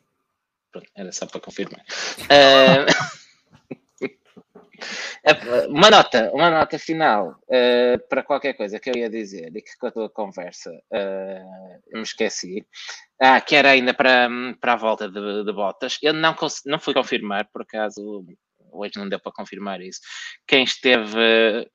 Pronto, era só para confirmar. uh, uma nota, uma nota final uh, para qualquer coisa que eu ia dizer e que com a tua conversa uh, me esqueci. Ah, que era ainda para, para a volta de, de botas. Eu não, não fui confirmar, por acaso, hoje não deu para confirmar isso. Quem esteve.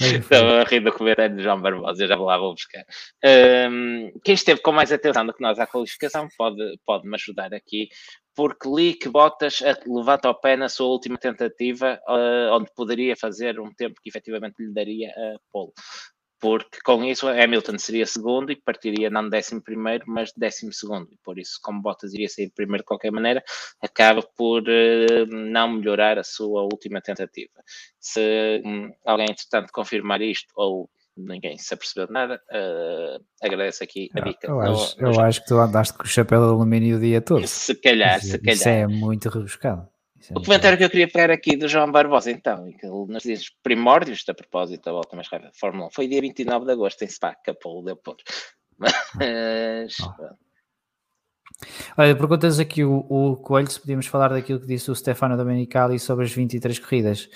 Estava a rir do comentário de João Barbosa, eu já vou lá, vou buscar. Um, quem esteve com mais atenção do que nós à qualificação pode, pode me ajudar aqui, porque li que Bottas levanta o pé na sua última tentativa, uh, onde poderia fazer um tempo que efetivamente lhe daria a pole. Porque com isso Hamilton seria segundo e partiria não décimo primeiro, mas décimo segundo. E por isso, como Bottas iria sair primeiro de qualquer maneira, acaba por uh, não melhorar a sua última tentativa. Se um, alguém, entretanto, confirmar isto ou ninguém se apercebeu de nada. Uh, agradeço aqui a dica. Eu, acho, no, eu acho, que tu andaste com o chapéu de alumínio o dia todo. Se calhar, se calhar. Isso é muito rebuscado. O comentário que eu queria pegar aqui do João Barbosa, então, que ele nos diz primórdios, a propósito da volta mais rápida da Fórmula 1, foi dia 29 de agosto em Spa, Paulo deu pontos. Mas. Oh. Olha, perguntas aqui o, o Coelho se podíamos falar daquilo que disse o Stefano Domenicali sobre as 23 corridas.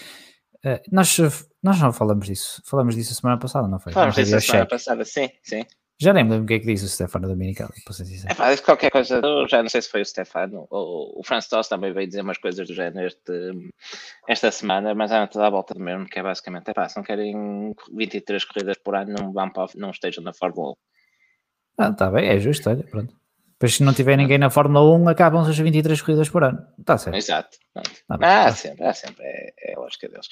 Uh, nós, nós não falamos disso, falamos disso a semana passada, não foi? Falamos disso a semana passada, sim, sim. Já nem me lembro o que é que disse o Stefano Dominicali. É pá, disse qualquer coisa, já não sei se foi o Stefano, ou o Franz Toss também veio dizer umas coisas do género este, esta semana, mas anda toda a volta do mesmo, que é basicamente, é pá, se não querem 23 corridas por ano, não, vão para, não estejam na Fórmula 1. Ah, está bem, é justo, olha, pronto. Depois se não tiver ninguém na Fórmula 1, acabam-se as 23 corridas por ano. Está certo. Exato. Tá ah, tá. sempre, há sempre, é, é a lógica deles.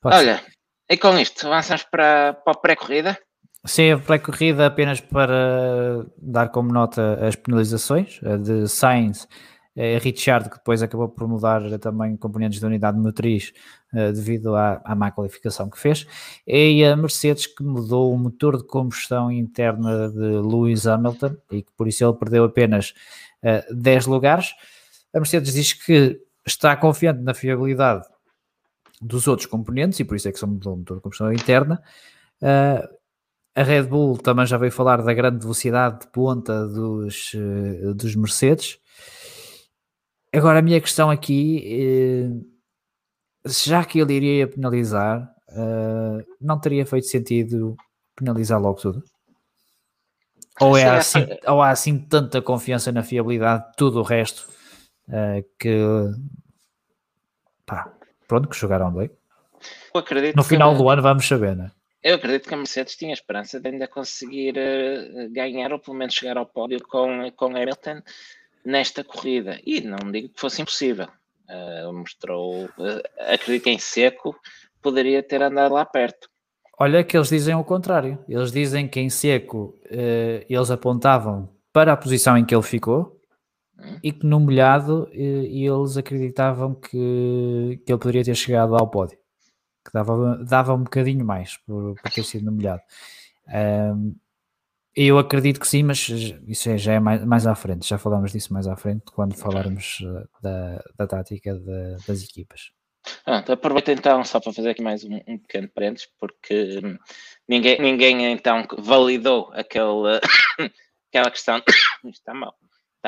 Pode olha, ser. e com isto, avançamos para, para a pré-corrida? Sim, a pré-corrida apenas para dar como nota as penalizações de Sainz, eh, Richard, que depois acabou por mudar também componentes da unidade motriz eh, devido à, à má qualificação que fez, e a Mercedes que mudou o motor de combustão interna de Lewis Hamilton e que por isso ele perdeu apenas uh, 10 lugares. A Mercedes diz que está confiante na fiabilidade dos outros componentes e por isso é que só mudou o motor de combustão interna. Uh, a Red Bull também já veio falar da grande velocidade de ponta dos, eh, dos Mercedes. Agora, a minha questão aqui, eh, já que ele iria penalizar, eh, não teria feito sentido penalizar logo tudo? Ou, é assim, ou há assim tanta confiança na fiabilidade de tudo o resto que pá, pronto, que jogaram bem. no final do ano vamos saber, não é? Eu acredito que a Mercedes tinha esperança de ainda conseguir uh, ganhar ou pelo menos chegar ao pódio com, com Hamilton nesta corrida. E não digo que fosse impossível. Uh, mostrou, uh, acredito que em seco poderia ter andado lá perto. Olha que eles dizem o contrário. Eles dizem que em seco eles apontavam para a posição em que ele ficou hum. e que no molhado eles acreditavam que, que ele poderia ter chegado ao pódio que dava, dava um bocadinho mais por, por ter sido no molhado. Um, eu acredito que sim, mas isso é, já é mais, mais à frente, já falamos disso mais à frente, quando falarmos eh, da, da tática de, das equipas. Ah, aproveito então só para fazer aqui mais um, um pequeno parênteses, porque hum, ninguém, ninguém então validou aquele, aquela questão. Está mal.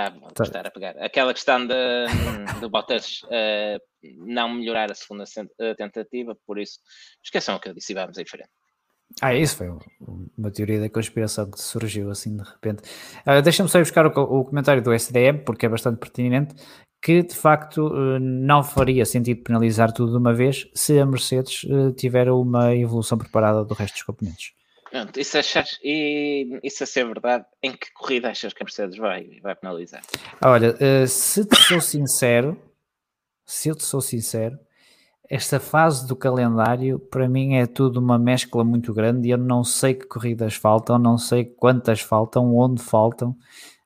Está, tá. estar a pegar. Aquela questão de, hum, de Bottas uh, não melhorar a segunda tentativa, por isso esqueçam o que eu disse e vamos em frente. Ah, isso foi uma teoria da conspiração que surgiu assim de repente. Uh, Deixa-me só ir buscar o, o, comentário do SDM, porque é bastante pertinente, que de facto uh, não faria sentido penalizar tudo de uma vez se a Mercedes uh, tiver uma evolução preparada do resto dos componentes. Pronto, isso achas, e isso a ser verdade, em que corrida achas que a Mercedes vai, vai penalizar? Olha, se te sou sincero, se eu te sou sincero, esta fase do calendário para mim é tudo uma mescla muito grande e eu não sei que corridas faltam, não sei quantas faltam, onde faltam.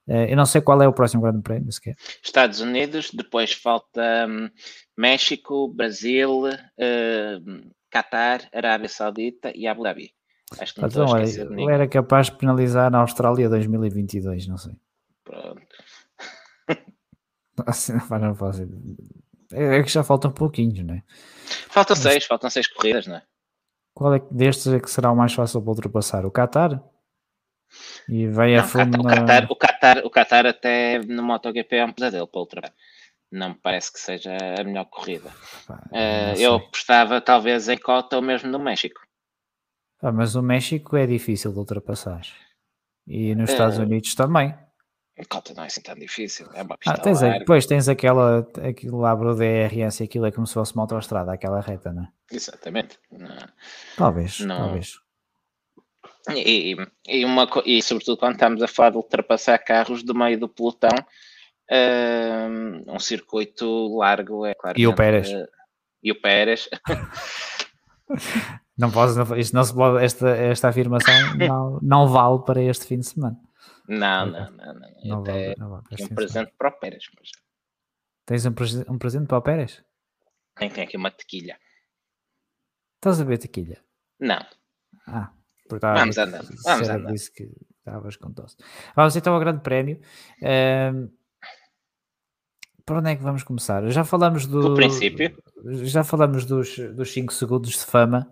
Eh, eu não sei qual é o próximo grande prémio sequer. Estados Unidos, depois falta um, México, Brasil, uh, Qatar, Arábia Saudita e Abu Dhabi. Acho que não então, eu, eu era capaz de penalizar na Austrália 2022, não sei. Pronto. Assim, não faço é, é que já faltam pouquinhos, não é? Faltam Mas... seis, faltam seis corridas, não é? Qual é que destes é que será o mais fácil para ultrapassar? O Qatar? E vai a fundo o Qatar, o, Qatar, o Qatar até no MotoGP é um pesadelo para ultrapassar. Não me parece que seja a melhor corrida. uh, eu apostava talvez em cota ou mesmo no México. Ah, mas o México é difícil de ultrapassar. E nos uh, Estados Unidos também. Cota não é assim tão difícil, é uma pista ah, tens aí, Depois tens aquela, aquilo lá o DRS e aquilo é como se fosse uma autoestrada, aquela reta, não é? Exatamente. Talvez, não. talvez. E, e, uma, e sobretudo quando estamos a falar de ultrapassar carros do meio do pelotão, um, um circuito largo é claro. E o Pérez. Uh, e o Pérez. não posso, não, isto não se pode, esta, esta afirmação não, não vale para este fim de semana. Não, não, não. não. não até não vale, um presente para o Pérez. Mas... Tens um, um presente para o Pérez? Tem, tem aqui uma tequilha. Estás a ver tequilha? Não. Ah, vamos andando. Vamos andando. Disse que estavas com tosse. Vamos então ao Grande Prémio. Um, por onde é que vamos começar? Já falamos do. Do princípio. Já falamos dos 5 segundos de fama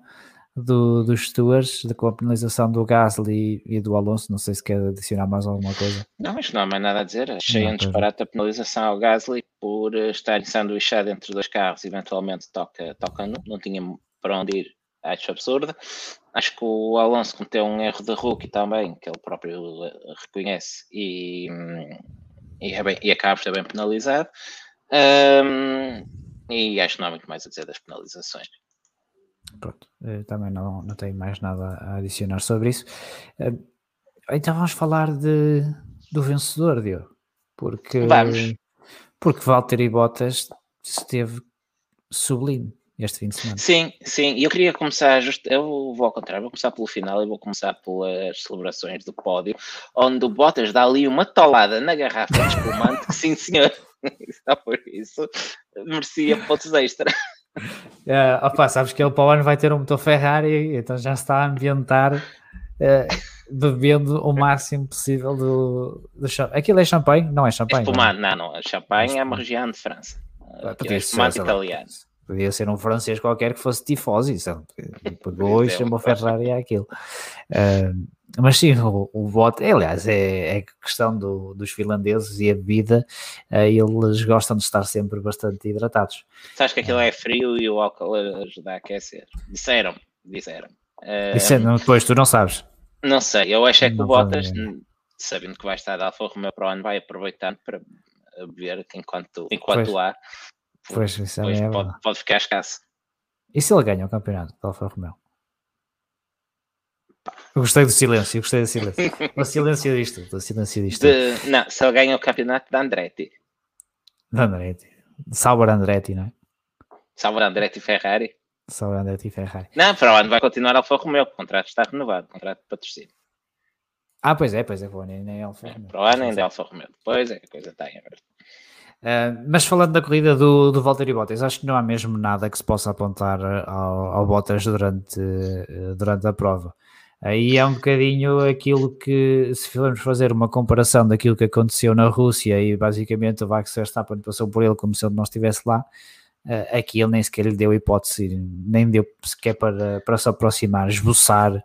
do, dos Stewards, com a penalização do Gasly e do Alonso. Não sei se quer adicionar mais alguma coisa. Não, mas não há mais nada a dizer. Achei um disparate a penalização ao Gasly por eh, estar sanduichado entre dois carros, eventualmente toca, toca não, não tinha para onde ir. Acho absurdo. Acho que o Alonso cometeu um erro de rookie também, que ele próprio eh, reconhece, e, hum, e, é bem, e acaba por ser bem penalizado. Um, e acho que não há muito mais a dizer das penalizações. Pronto, eh, também não, não tenho mais nada a adicionar sobre isso. Eh, então vamos falar de, do vencedor, Diogo. Porque, vamos. porque Valtteri Bottas esteve sublime este fim de semana. Sim, sim, e eu queria começar, just, eu vou ao contrário, vou começar pelo final e vou começar pelas celebrações do pódio, onde o Bottas dá ali uma tolada na garrafa de espumante, que sim senhor, só por isso merecia pontos extra. Uh, opa, sabes que ele para o ano vai ter um motor Ferrari, então já está a ambientar uh, bebendo o máximo possível do, do Aquilo é champanhe? Não é champanhe? Espumante, não, não, não. champanhe é uma região de França. Uh, é espumante italiano. Podia ser um francês qualquer que fosse tifose, sabe? Pegou e chamou Ferrari àquilo. Uh, mas sim, o, o voto, aliás, é, é questão do, dos finlandeses e a bebida, uh, eles gostam de estar sempre bastante hidratados. Sabes que aquilo é frio e o álcool ajuda a aquecer. Disseram, disseram. Uh, disseram, depois tu não sabes. Não sei, eu acho é que não o Bottas, sabendo que vai estar da Alfa Romeo para o ano, vai aproveitar para beber enquanto, enquanto há Pois, isso é pode, pode, ficar escasso. E se ele ganha o campeonato da Alfa Romeo? Eu gostei do silêncio, eu gostei do silêncio. o silêncio disto, do silêncio disto. De, não, se ele ganha o campeonato da Andretti. Da Andretti. Sauber Andretti, não é? Sauber Andretti e Ferrari. Sauber Andretti e Ferrari. Não, para o ano vai continuar Alfa Romeo, o contrato está renovado, o contrato de patrocínio. Ah, pois é, pois é, para o ano ainda é Alfa Romeo. Para o ano ainda é Alfa Romeo, depois é que a coisa está em aberto. Uh, mas falando da corrida do, do Valtteri Bottas, acho que não há mesmo nada que se possa apontar ao, ao Bottas durante, durante a prova. Aí é um bocadinho aquilo que, se formos fazer uma comparação daquilo que aconteceu na Rússia e basicamente o Max Verstappen passou por ele como se ele não estivesse lá, uh, aqui ele nem sequer lhe deu hipótese, nem deu sequer para, para se aproximar, esboçar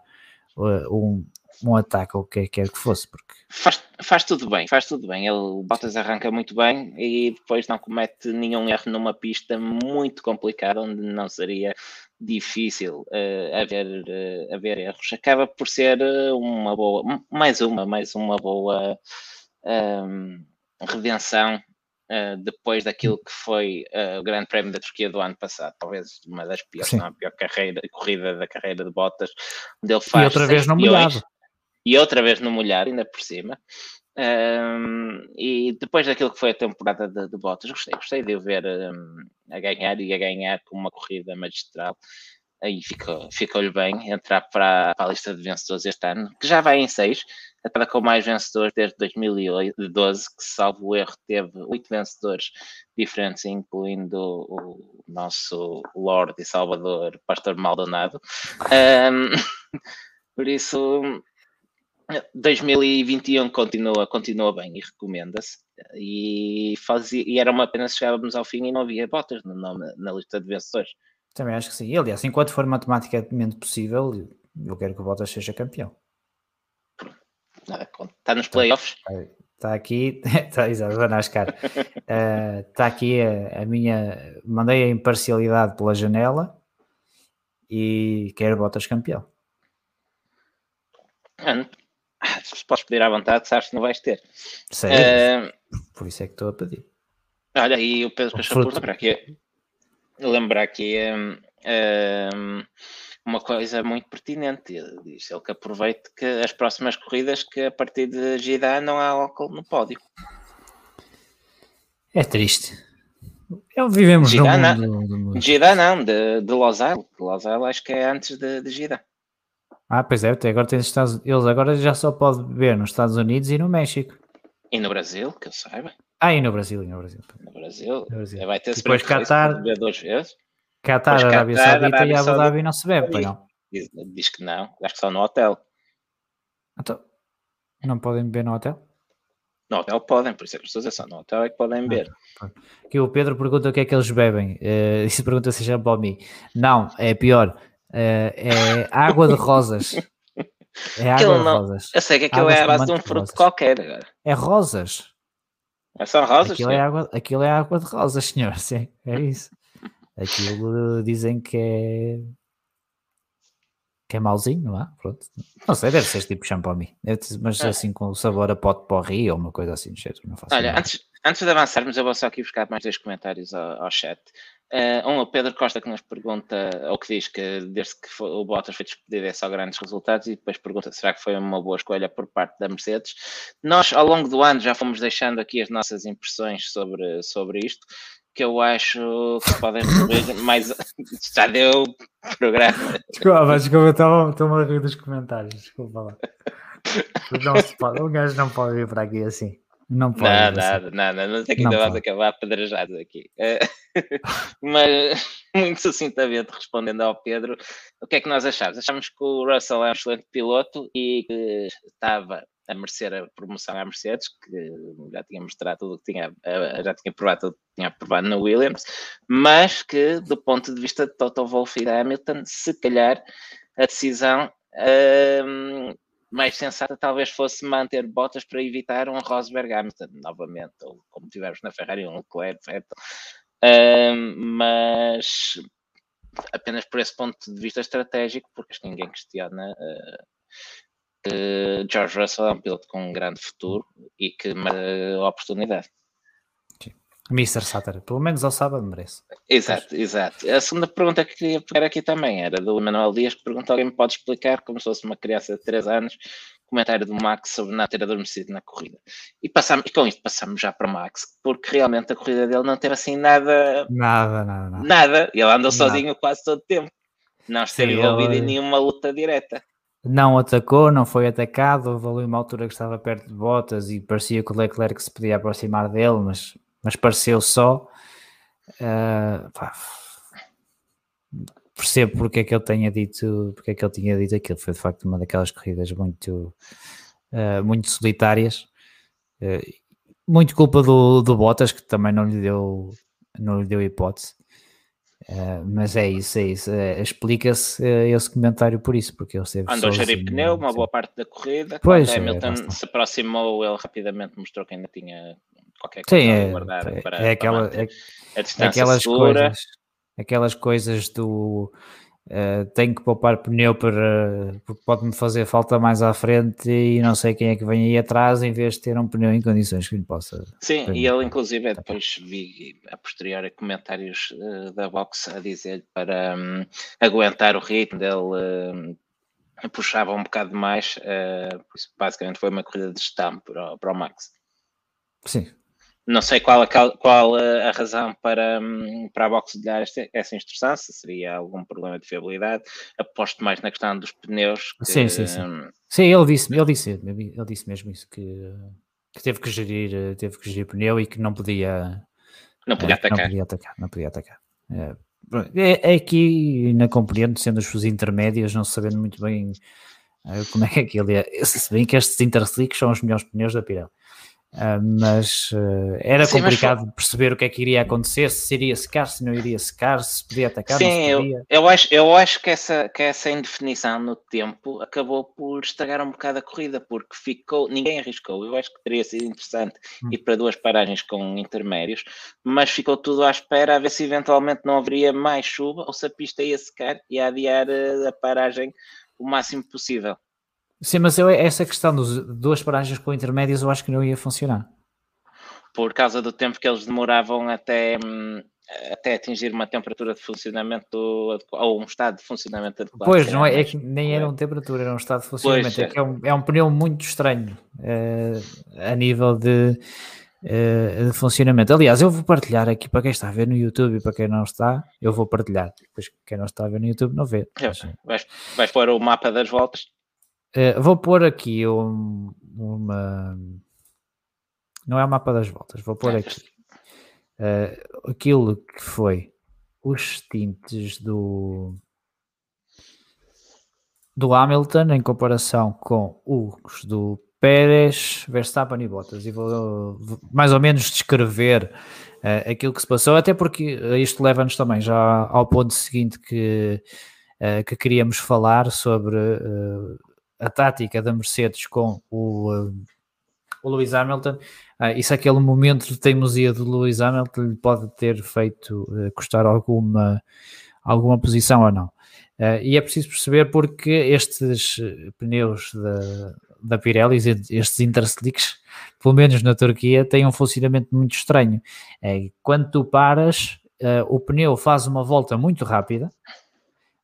uh, um, um ataque ou o que quer que fosse. Porque... Faz, faz tudo bem, faz tudo bem. Ele, o Bottas arranca muito bem e depois não comete nenhum erro numa pista muito complicada, onde não seria difícil uh, haver, uh, haver erros. Acaba por ser eh, uma boa, mais uma, mais uma boa um, redenção Uh, depois daquilo que foi o Grande Prémio da Turquia do ano passado, talvez uma das piores, não, a pior carreira, corrida da carreira de Bottas, onde ele faz. E outra vez não molhado e outra vez no molhar, ainda por cima. Um, e depois daquilo que foi a temporada de, de Bottas, gostei, gostei de o ver um, a ganhar e a ganhar com uma corrida magistral. Aí ficou-lhe ficou bem entrar para, para, a lista de vencedores este ano, que já vai em seis, até com mais vencedores desde 2012, que salvo erro teve oito vencedores diferentes, incluindo o nosso Lord e Salvador Pastor Maldonado. Um, por isso, 2021 continua, continua bem e recomenda-se. E, fazia, e era uma pena se chegávamos ao fim e não havia botas no nome, na lista de vencedores. Também acho que sim. aliás, enquanto for matematicamente possível, eu quero que o Bottas seja campeão. Está nos playoffs. Está, aqui, está, exato, vai NASCAR. está aqui a, a, minha. Mandei a imparcialidade pela janela e quero Bottas campeão. se podes pedir à vontade, sabes que não vais ter. Sério? Uh, Por isso é que estou a pedir. Olha, e o Pedro Cachapur, lembrar aqui, lembrar aqui um, um, uma coisa muito pertinente. Ele diz ele que aproveite que as próximas corridas, que a partir de Gida não há álcool no pódio. É triste. É, vivemos Gida, no mundo... Não, Gida não, de, de Los Angeles. Los Angeles acho que é antes de, de Gida. Ah, pois é, agora tem Estados eles agora já só pode beber nos Estados Unidos e no México. E no Brasil, que eu saiba. Ah, e no Brasil, e no Brasil. No Brasil. No Brasil. Vai ter depois Qatar, beber duas vezes. Qatar, depois, Arábia Qatar, Saudita Arábia e Abu Dhabi não se bebe, não? Diz, diz, que não, acho que só no hotel. Então, não podem beber no hotel? No hotel podem, por isso é que estou a dizer, só no hotel é que podem beber. Aqui o Pedro pergunta o que é que eles bebem. Uh, isso pergunta se é para mim. Não, é pior. Uh, é água de rosas. É água de não, rosas. Eu sei que aquilo é a base de um fruto qualquer. Agora. É rosas. É só rosas? Aquilo é, água, aquilo é água de rosas, senhor. Sim, é isso. Aquilo dizem que é que é mauzinho, não é? Pronto. Não sei, deve ser tipo champomi, mas é. assim com o sabor a pote porri ou uma coisa assim do jeito, não faço Olha, antes, antes de avançarmos, eu vou só aqui buscar mais dois comentários ao, ao chat. Uh, um, o Pedro Costa que nos pergunta, ou que diz que desde que foi, o Bottas foi despedido é só grandes resultados, e depois pergunta será que foi uma boa escolha por parte da Mercedes. Nós, ao longo do ano, já fomos deixando aqui as nossas impressões sobre, sobre isto que eu acho que podem resolver mais. Já deu programa. Desculpa, desculpa, estou-me a rir dos comentários. Desculpa lá. Não se pode, o gajo não pode vir para aqui assim. Não pode. Não, nada, nada, não sei que ainda vamos acabar apedrejados aqui. Eh, mas, muito sucintamente, respondendo ao Pedro, o que é que nós achamos? Achamos que o Russell é um excelente piloto e que estava a merecer a promoção à Mercedes, que já tinha mostrado tudo que tinha, eh, já tinha provado tudo que tinha provado na Williams, mas que do ponto de vista de Toto Wolff e da Hamilton, se calhar a decisão ehm, mais sensata talvez fosse manter botas para evitar um Rosberg Hamilton novamente, ou como tivemos na Ferrari, um Leclerc, Vettel. Ehm, mas apenas por esse ponto de vista estratégico, porque ninguém questiona uh, que George Russell é um piloto com um grande futuro e que merece oportunidade. Mr. Satter, pelo menos ao sábado merece. Exato, Mas... exato. A segunda pergunta que queria pegar aqui também era do Emanuel Dias, que perguntou: alguém me pode explicar, como se fosse uma criança de 3 anos, comentário do Max sobre não ter adormecido na corrida. E, passamos, e com isto passamos já para o Max, porque realmente a corrida dele não teve assim nada. Nada, nada. Nada. nada. Ele andou nada. sozinho quase todo o tempo. Não esteve envolvido em nenhuma luta direta não atacou, não foi atacado, houve ali uma altura que estava perto de botas e parecia que o Leclerc se podia aproximar dele, mas, mas pareceu só. Uh, pá, percebo porque é que ele tenha dito, porque é que ele tinha dito aquilo. Foi de facto uma daquelas corridas muito, uh, muito solitárias. Uh, muito culpa do, do Bottas, que também não lhe deu, não lhe deu hipótese. Uh, mas é isso, é isso. Uh, Explica-se uh, esse comentário por isso, porque esteve. Andou a gerir pneu uma boa parte da corrida. Pois, Quando Hamilton é, se aproximou, ele rapidamente mostrou que ainda tinha qualquer coisa Sim, é, guardar é, para, é aquela, para é, a distância aquelas segura. Coisas, aquelas coisas do Uh, tenho que poupar pneu para porque pode-me fazer falta mais à frente e não sei quem é que vem aí atrás em vez de ter um pneu em condições que lhe possa. Sim, e ele inclusive depois vi a posteriori comentários uh, da box a dizer para um, aguentar o ritmo dele uh, puxava um bocado mais, basicamente foi uma corrida de gestão para, para o Max. Sim, não sei qual, a, qual a razão para, hum, para a box dar esta, essa instrução, se seria algum problema de fiabilidade. Aposto mais na questão dos pneus. Que, sim, sim, sim. Um... Sim, ele disse, ele, disse, ele disse mesmo isso, que, que teve que gerir, teve que gerir pneu e que não podia, não podia atacar. Não podia atacar, não podia atacar. É, é, é aqui, na compreendo, sendo os intermédios, não sabendo muito bem uh, como é que aquilo é. Se bem que estes interslicks são os melhores pneus da Pirelli. Uh, mas uh, era Sim, complicado mas... perceber o que é que iria acontecer, se iria secar, se não iria secar, se podia atacar. Sim, eu, eu, acho, eu acho que essa, que essa indefinição no tempo acabou por estragar um bocado a corrida, porque ficou, ninguém arriscou. Eu acho que teria sido interessante hum. ir para duas paragens com intermédios, mas ficou tudo à espera a ver se eventualmente não haveria mais chuva ou se a pista ia secar e ia adiar a paragem o máximo possível. Sim, mas eu, essa questão dos duas paragens com intermédias eu acho que não ia funcionar. Por causa do tempo que eles demoravam até, hum, até atingir uma temperatura de funcionamento ou um estado de funcionamento adequado. Pois, não é, é que nem era uma temperatura, era um estado de funcionamento. Pois, é, é, um, é um pneu muito estranho uh, a nível de, uh, de, funcionamento. Aliás, eu vou partilhar aqui para quem está a ver no YouTube e para quem não está, eu vou partilhar. Depois, quem não está a ver no YouTube não vê. Mas... Vais, vais pôr o mapa das voltas? Uh, vou pôr aqui um, uma. Não é o mapa das voltas, vou pôr aqui uh, aquilo que foi os tintes do, do Hamilton em comparação com os do Pérez, Verstappen e Bottas. E vou, vou mais ou menos descrever uh, aquilo que se passou, até porque isto leva-nos também já ao ponto seguinte que, que queríamos falar sobre a tática da Mercedes com o, o Lewis Hamilton. Uh, isso é aquele momento de teimosia do Lewis Hamilton lhe pode ter feito custar alguma, alguma posição ou não. Uh, e é preciso perceber porque estes pneus da, da Pirelli, estes interslicks, pelo menos na Turquia, têm um funcionamento muito estranho. É, quando tu paras, uh, o pneu faz uma volta muito rápida,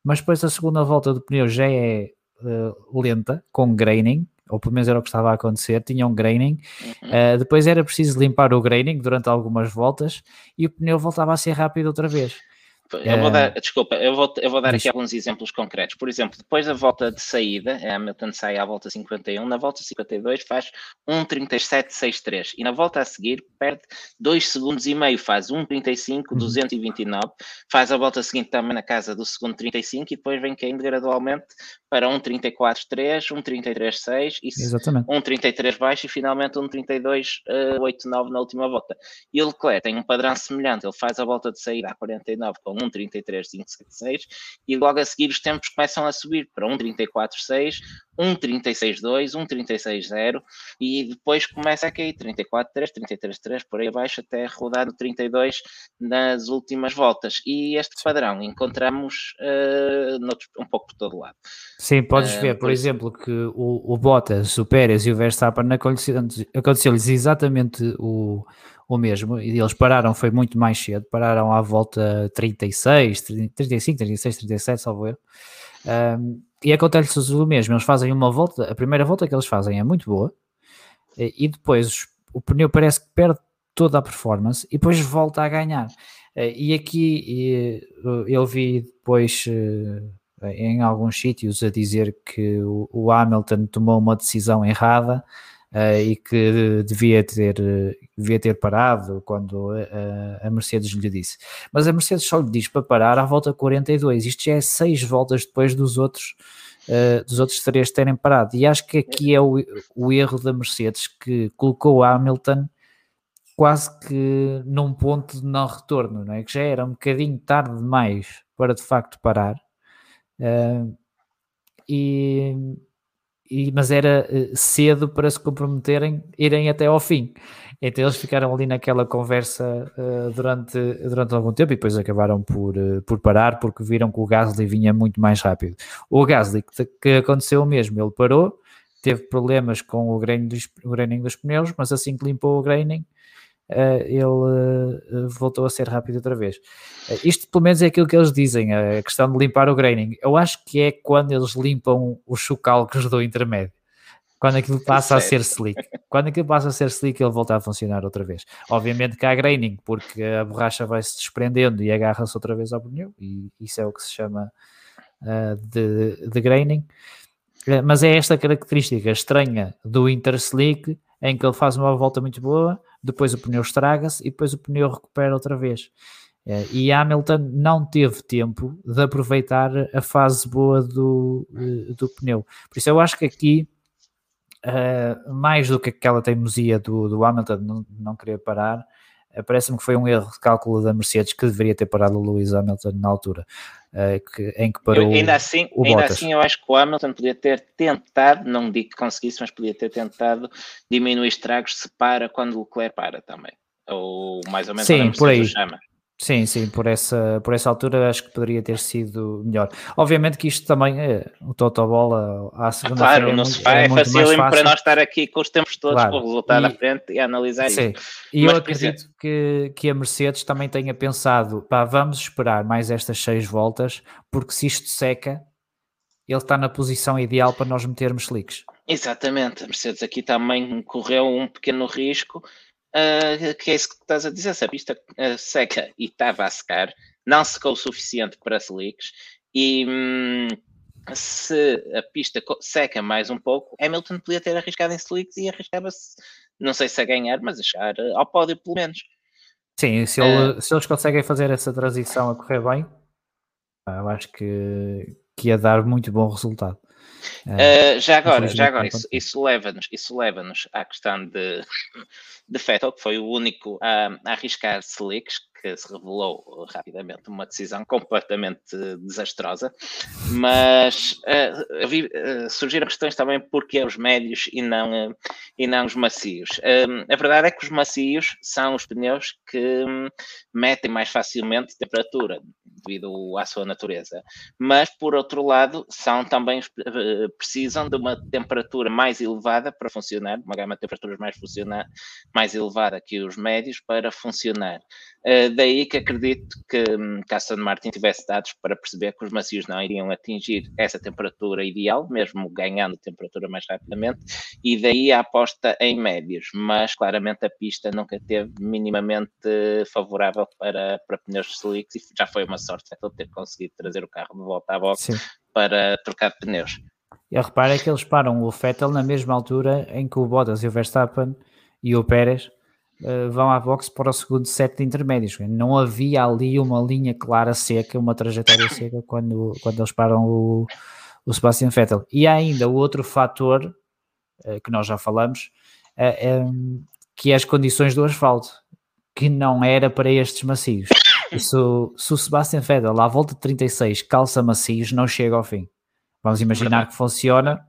mas depois a segunda volta do pneu já é uh, lenta, com graining, ou pelo menos era o que estava a acontecer, tinha um graining. Uh, depois era preciso limpar o graining durante algumas voltas e o pneu voltava a ser rápido outra vez. Eu vou dar, desculpa, eu vou, eu vou dar aqui alguns exemplos concretos. Por exemplo, depois da volta de saída, a Hamilton sai à volta 51, na volta 52 faz 1,37,63 e na volta a seguir perde 2 segundos e meio, faz 1,35,229, uhum. faz a volta seguinte também na casa do segundo 35 e depois vem caindo gradualmente para 1,34,3, 1,33,6 e 1,33 baixo e finalmente 1,32,89 na última volta. E o Leclerc tem um padrão semelhante, ele faz a volta de saída a 49 com 1,33,576 e logo a seguir os tempos começam a subir para 1,34,6, 1,36,2, 1,36,0 e depois começa a cair 34,3, 33,3 por aí abaixo até rodar o 32 nas últimas voltas. E este padrão encontramos uh, noutros, um pouco por todo lado. Sim, podes uh, ver, por, por exemplo, que o, o Bottas, o Pérez e o Verstappen aconteceu-lhes exatamente o o mesmo, e eles pararam, foi muito mais cedo, pararam à volta 36, 35, 36, 37, salvo eu. Um, e acontece-lhes o mesmo, eles fazem uma volta, a primeira volta que eles fazem é muito boa, e depois o pneu parece que perde toda a performance e depois volta a ganhar. E aqui eu vi depois em alguns sítios a dizer que o Hamilton tomou uma decisão errada uh, e que devia ter, devia ter parado quando a, a Mercedes lhe disse. Mas a Mercedes só lhe diz para parar à volta 42. Isto já é seis voltas depois dos outros. Uh, dos outros três terem parado, e acho que aqui é o, o erro da Mercedes que colocou Hamilton quase que num ponto de não retorno, não é? Que já era um bocadinho tarde demais para de facto parar. Uh, e, mas era eh, cedo para se comprometerem, irem até ao fim. Então eles ficaram ali naquela conversa uh, durante, durante algum tempo e depois acabaram por, uh, por parar porque viram que o Gasly vinha muito mais rápido. O Gasly, que, que aconteceu o mesmo, ele parou, teve problemas com o graining dos, o graining dos pneus, mas assim que limpou o graining, ele voltou a ser rápido outra vez. isto pelo menos é aquilo que eles dizem, a questão de limpar o graining. Eu acho que é quando eles limpam os chocalcos do intermédio. Quando aquilo passa a ser slick. Quando aquilo passa a ser slick, ele volta a funcionar outra vez. Obviamente que há graining, porque a borracha vai se desprendendo e agarra-se outra vez ao pneu, e isso é o que se chama uh, de, de graining. Mas é esta característica estranha do interslick, em que ele faz uma volta muito boa, depois o pneu estraga-se e depois o pneu recupera outra vez. Uh, e Hamilton não teve tempo de aproveitar a fase boa do, do pneu. Por isso eu acho que aqui uh, mais do que aquela teimosia do, do Hamilton não, não querer parar, parece-me que foi um erro de cálculo da Mercedes que deveria ter parado o Lewis Hamilton na altura. Uh, que, em que parou eu, ainda assim, o ainda assim eu acho que o Hamilton podia ter tentado, não digo que conseguisse, mas podia ter tentado diminuir estragos se para quando o Leclerc para também. Ou mais ou menos Sim, por aí. chama. Sim, sim, por essa, por essa altura acho que poderia ter sido melhor. Obviamente que isto também é o Totobola à segunda ah, Claro, é no sofá é, é fácil para nós estar aqui com os tempos todos claro. com o resultado e, à frente e analisar sim. isso. E Mas, eu acredito que, que a Mercedes também tenha pensado, pá, vamos esperar mais estas seis voltas, porque se isto seca, ele está na posição ideal para nós metermos slicks. Exatamente, a Mercedes aqui também correu um pequeno risco uh, que é isso que estás a dizer, se a pista uh, seca e estava a secar, não secou o suficiente para slicks e hum, se a pista seca mais um pouco, Hamilton podia ter arriscado em slicks e arriscava-se, não sei se a ganhar, mas a chegar ao pódio pelo menos. Sim, se, ele, uh, se eles conseguem fazer essa transição a correr bem, eu acho que, que ia dar muito bom resultado. Uh, já agora, já agora, isso, isso leva-nos isso leva à questão de, de Vettel, que foi o único a, a arriscar slicks, que se revelou rapidamente uma decisão completamente desastrosa, mas uh, vi, uh, surgiram questões também porque os médios e não, uh, e não os macios. a verdade é que os macios são os pneus que um, metem mais facilmente temperatura devido à sua natureza, mas por outro lado são também precisam de uma temperatura mais elevada para funcionar, uma gama de temperaturas mais mais elevada que os médios para funcionar. Uh, daí que acredito que, um, que Aston Martin tivesse dados para perceber que os macios não iriam atingir essa temperatura ideal, mesmo ganhando temperatura mais rapidamente, e daí a aposta em médios. Mas claramente a pista nunca teve minimamente favorável para, para pneus slicks e já foi uma sorte ele ter conseguido trazer o carro de volta à boxe para trocar de pneus. E repara que eles param o Vettel na mesma altura em que o Bottas e o Verstappen e o Pérez uh, vão à boxe para o segundo set de intermédios. Não havia ali uma linha clara seca, uma trajetória seca quando, quando eles param o, o Sebastian Vettel. E há ainda o outro fator uh, que nós já falamos, uh, que é as condições do asfalto, que não era para estes macios. Se, se o Sebastian Vettel à volta de 36 calça macios, não chega ao fim. Vamos imaginar que funciona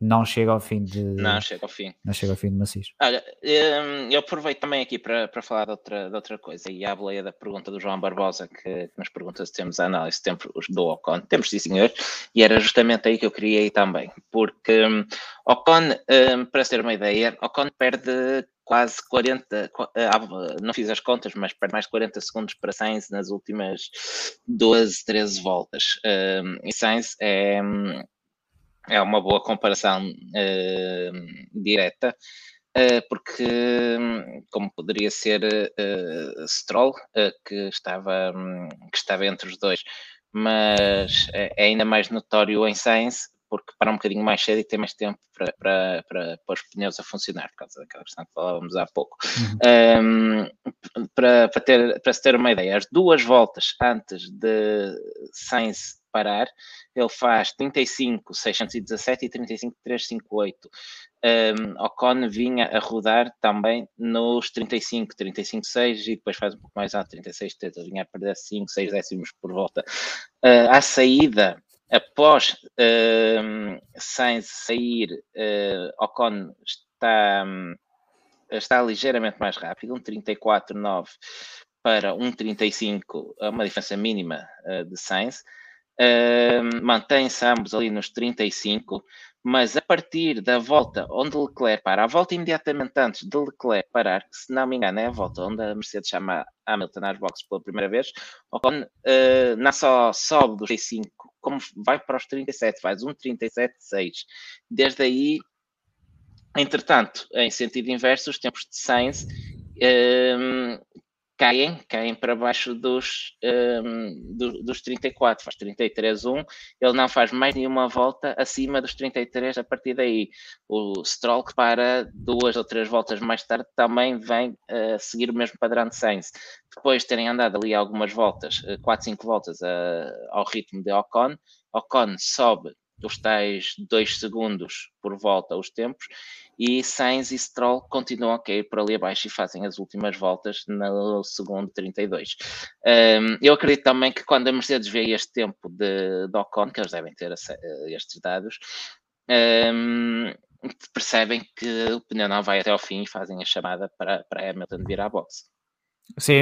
não chega ao fim de. Não chega ao fim. Não chega ao fim de maciço. Olha, hum, eu aproveito também aqui para, para falar de outra, de outra coisa, e à boleia da pergunta do João Barbosa, que, que nos pergunta se temos a análise tempos do Ocon. Temos sim, senhor, e era justamente aí que eu queria ir também, porque um, Ocon, um, para ter uma ideia, Ocon perde quase 40, ah, não fiz as contas, mas perde mais de 40 segundos para Sainz nas últimas 12, 13 voltas. Um, e Sainz é hum, é uma boa comparação uh, direta, uh, porque, como poderia ser uh, Stroll, que, estava, um, que estava entre os dois, mas é, é ainda mais notório em Sainz, porque para um bocadinho mais cedo e tem mais tempo para, para, para, para os pneus a funcionar, por causa daquela questão que falávamos há pouco. Uhum. Um, para, para, ter, para se ter uma ideia, as duas voltas antes de Sainz parar, ele faz 35, 617 e 35, 358. Um, Ocon vinha a rodar também nos 35, 35, 6 e depois faz um pouco mais alto, 36, 30, vinha a perder 5, 6 décimos por volta. Uh, à saída, após uh, Sainz sair, uh, Ocon está, está ligeiramente mais rápido, um 34,9 para um 35, uma diferença mínima uh, de Sainz. Uh, Mantém-se ambos ali nos 35, mas a partir da volta onde Leclerc para, a volta imediatamente antes de Leclerc parar, que se não me engano é a volta onde a Mercedes chama Hamilton às boxes pela primeira vez, Ocon uh, não só sobe dos 35, como vai para os 37, faz um 37,6. Desde aí, entretanto, em sentido inverso, os tempos de Sainz uh, caem, caem para baixo dos, um, do, dos 34, faz 33-1, ele não faz mais nenhuma volta acima dos 33 a partir daí. O Stroll, que para duas ou três voltas mais tarde, também vem uh, seguir o mesmo padrão de Sainz. Depois de terem andado ali algumas voltas, 4, uh, 5 voltas uh, ao ritmo de Ocon, Ocon sobe os tais 2 segundos por volta os tempos e Sainz e Stroll continuam a cair por ali abaixo e fazem as últimas voltas no segundo 32. Um, eu acredito também que quando a Mercedes vê este tempo de, de Ocon, que eles devem ter estes dados, um, percebem que o pneu não vai até ao fim e fazem a chamada para, para Hamilton vir à boxe. Sim,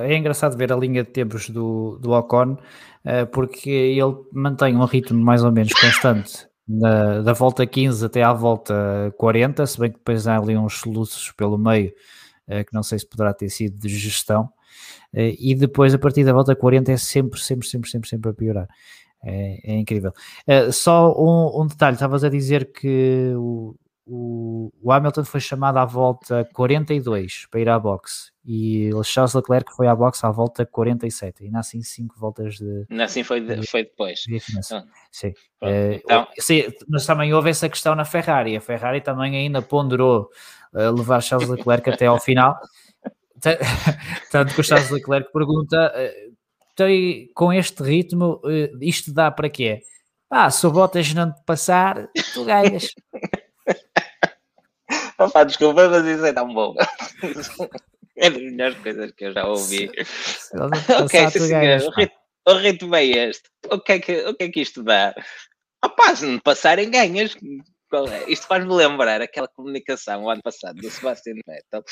é engraçado ver a linha de tempos do, do Ocon, eh, porque ele mantém um ritmo mais ou menos constante da, da volta 15 até à volta 40, se bem que depois há ali uns soluços pelo meio, uh, que não sei se poderá ter sido de gestão, uh, e depois a partir da volta 40 é sempre, sempre, sempre, sempre, sempre a piorar. É, é incrível. Uh, só um, um detalhe, estavas a dizer que o, o, o, Hamilton foi chamado à volta 42 para ir à boxe e o Charles Leclerc foi à boxe à volta 47, ainda assim 5 voltas de. Ainda assim foi, de, foi depois. De ah. Sim. Uh, então... sim. Mas também houve essa questão na Ferrari. A Ferrari também ainda ponderou uh, levar Charles Leclerc até ao final. Tanto que o Charles Leclerc pergunta: uh, com este ritmo, isto dá para quê? Ah, se o Bottas não te passar, tu ganhas. Opa, desculpa, mas isso é tão bom. é das melhores coisas que eu já ouvi. ok, sim, senhor. O ritmo, o ritmo é este. O que é que, o que, é que isto dá? Opa, se não passarem, ganhas. É? Isto faz-me lembrar aquela comunicação o ano passado do Sebastian Vettel,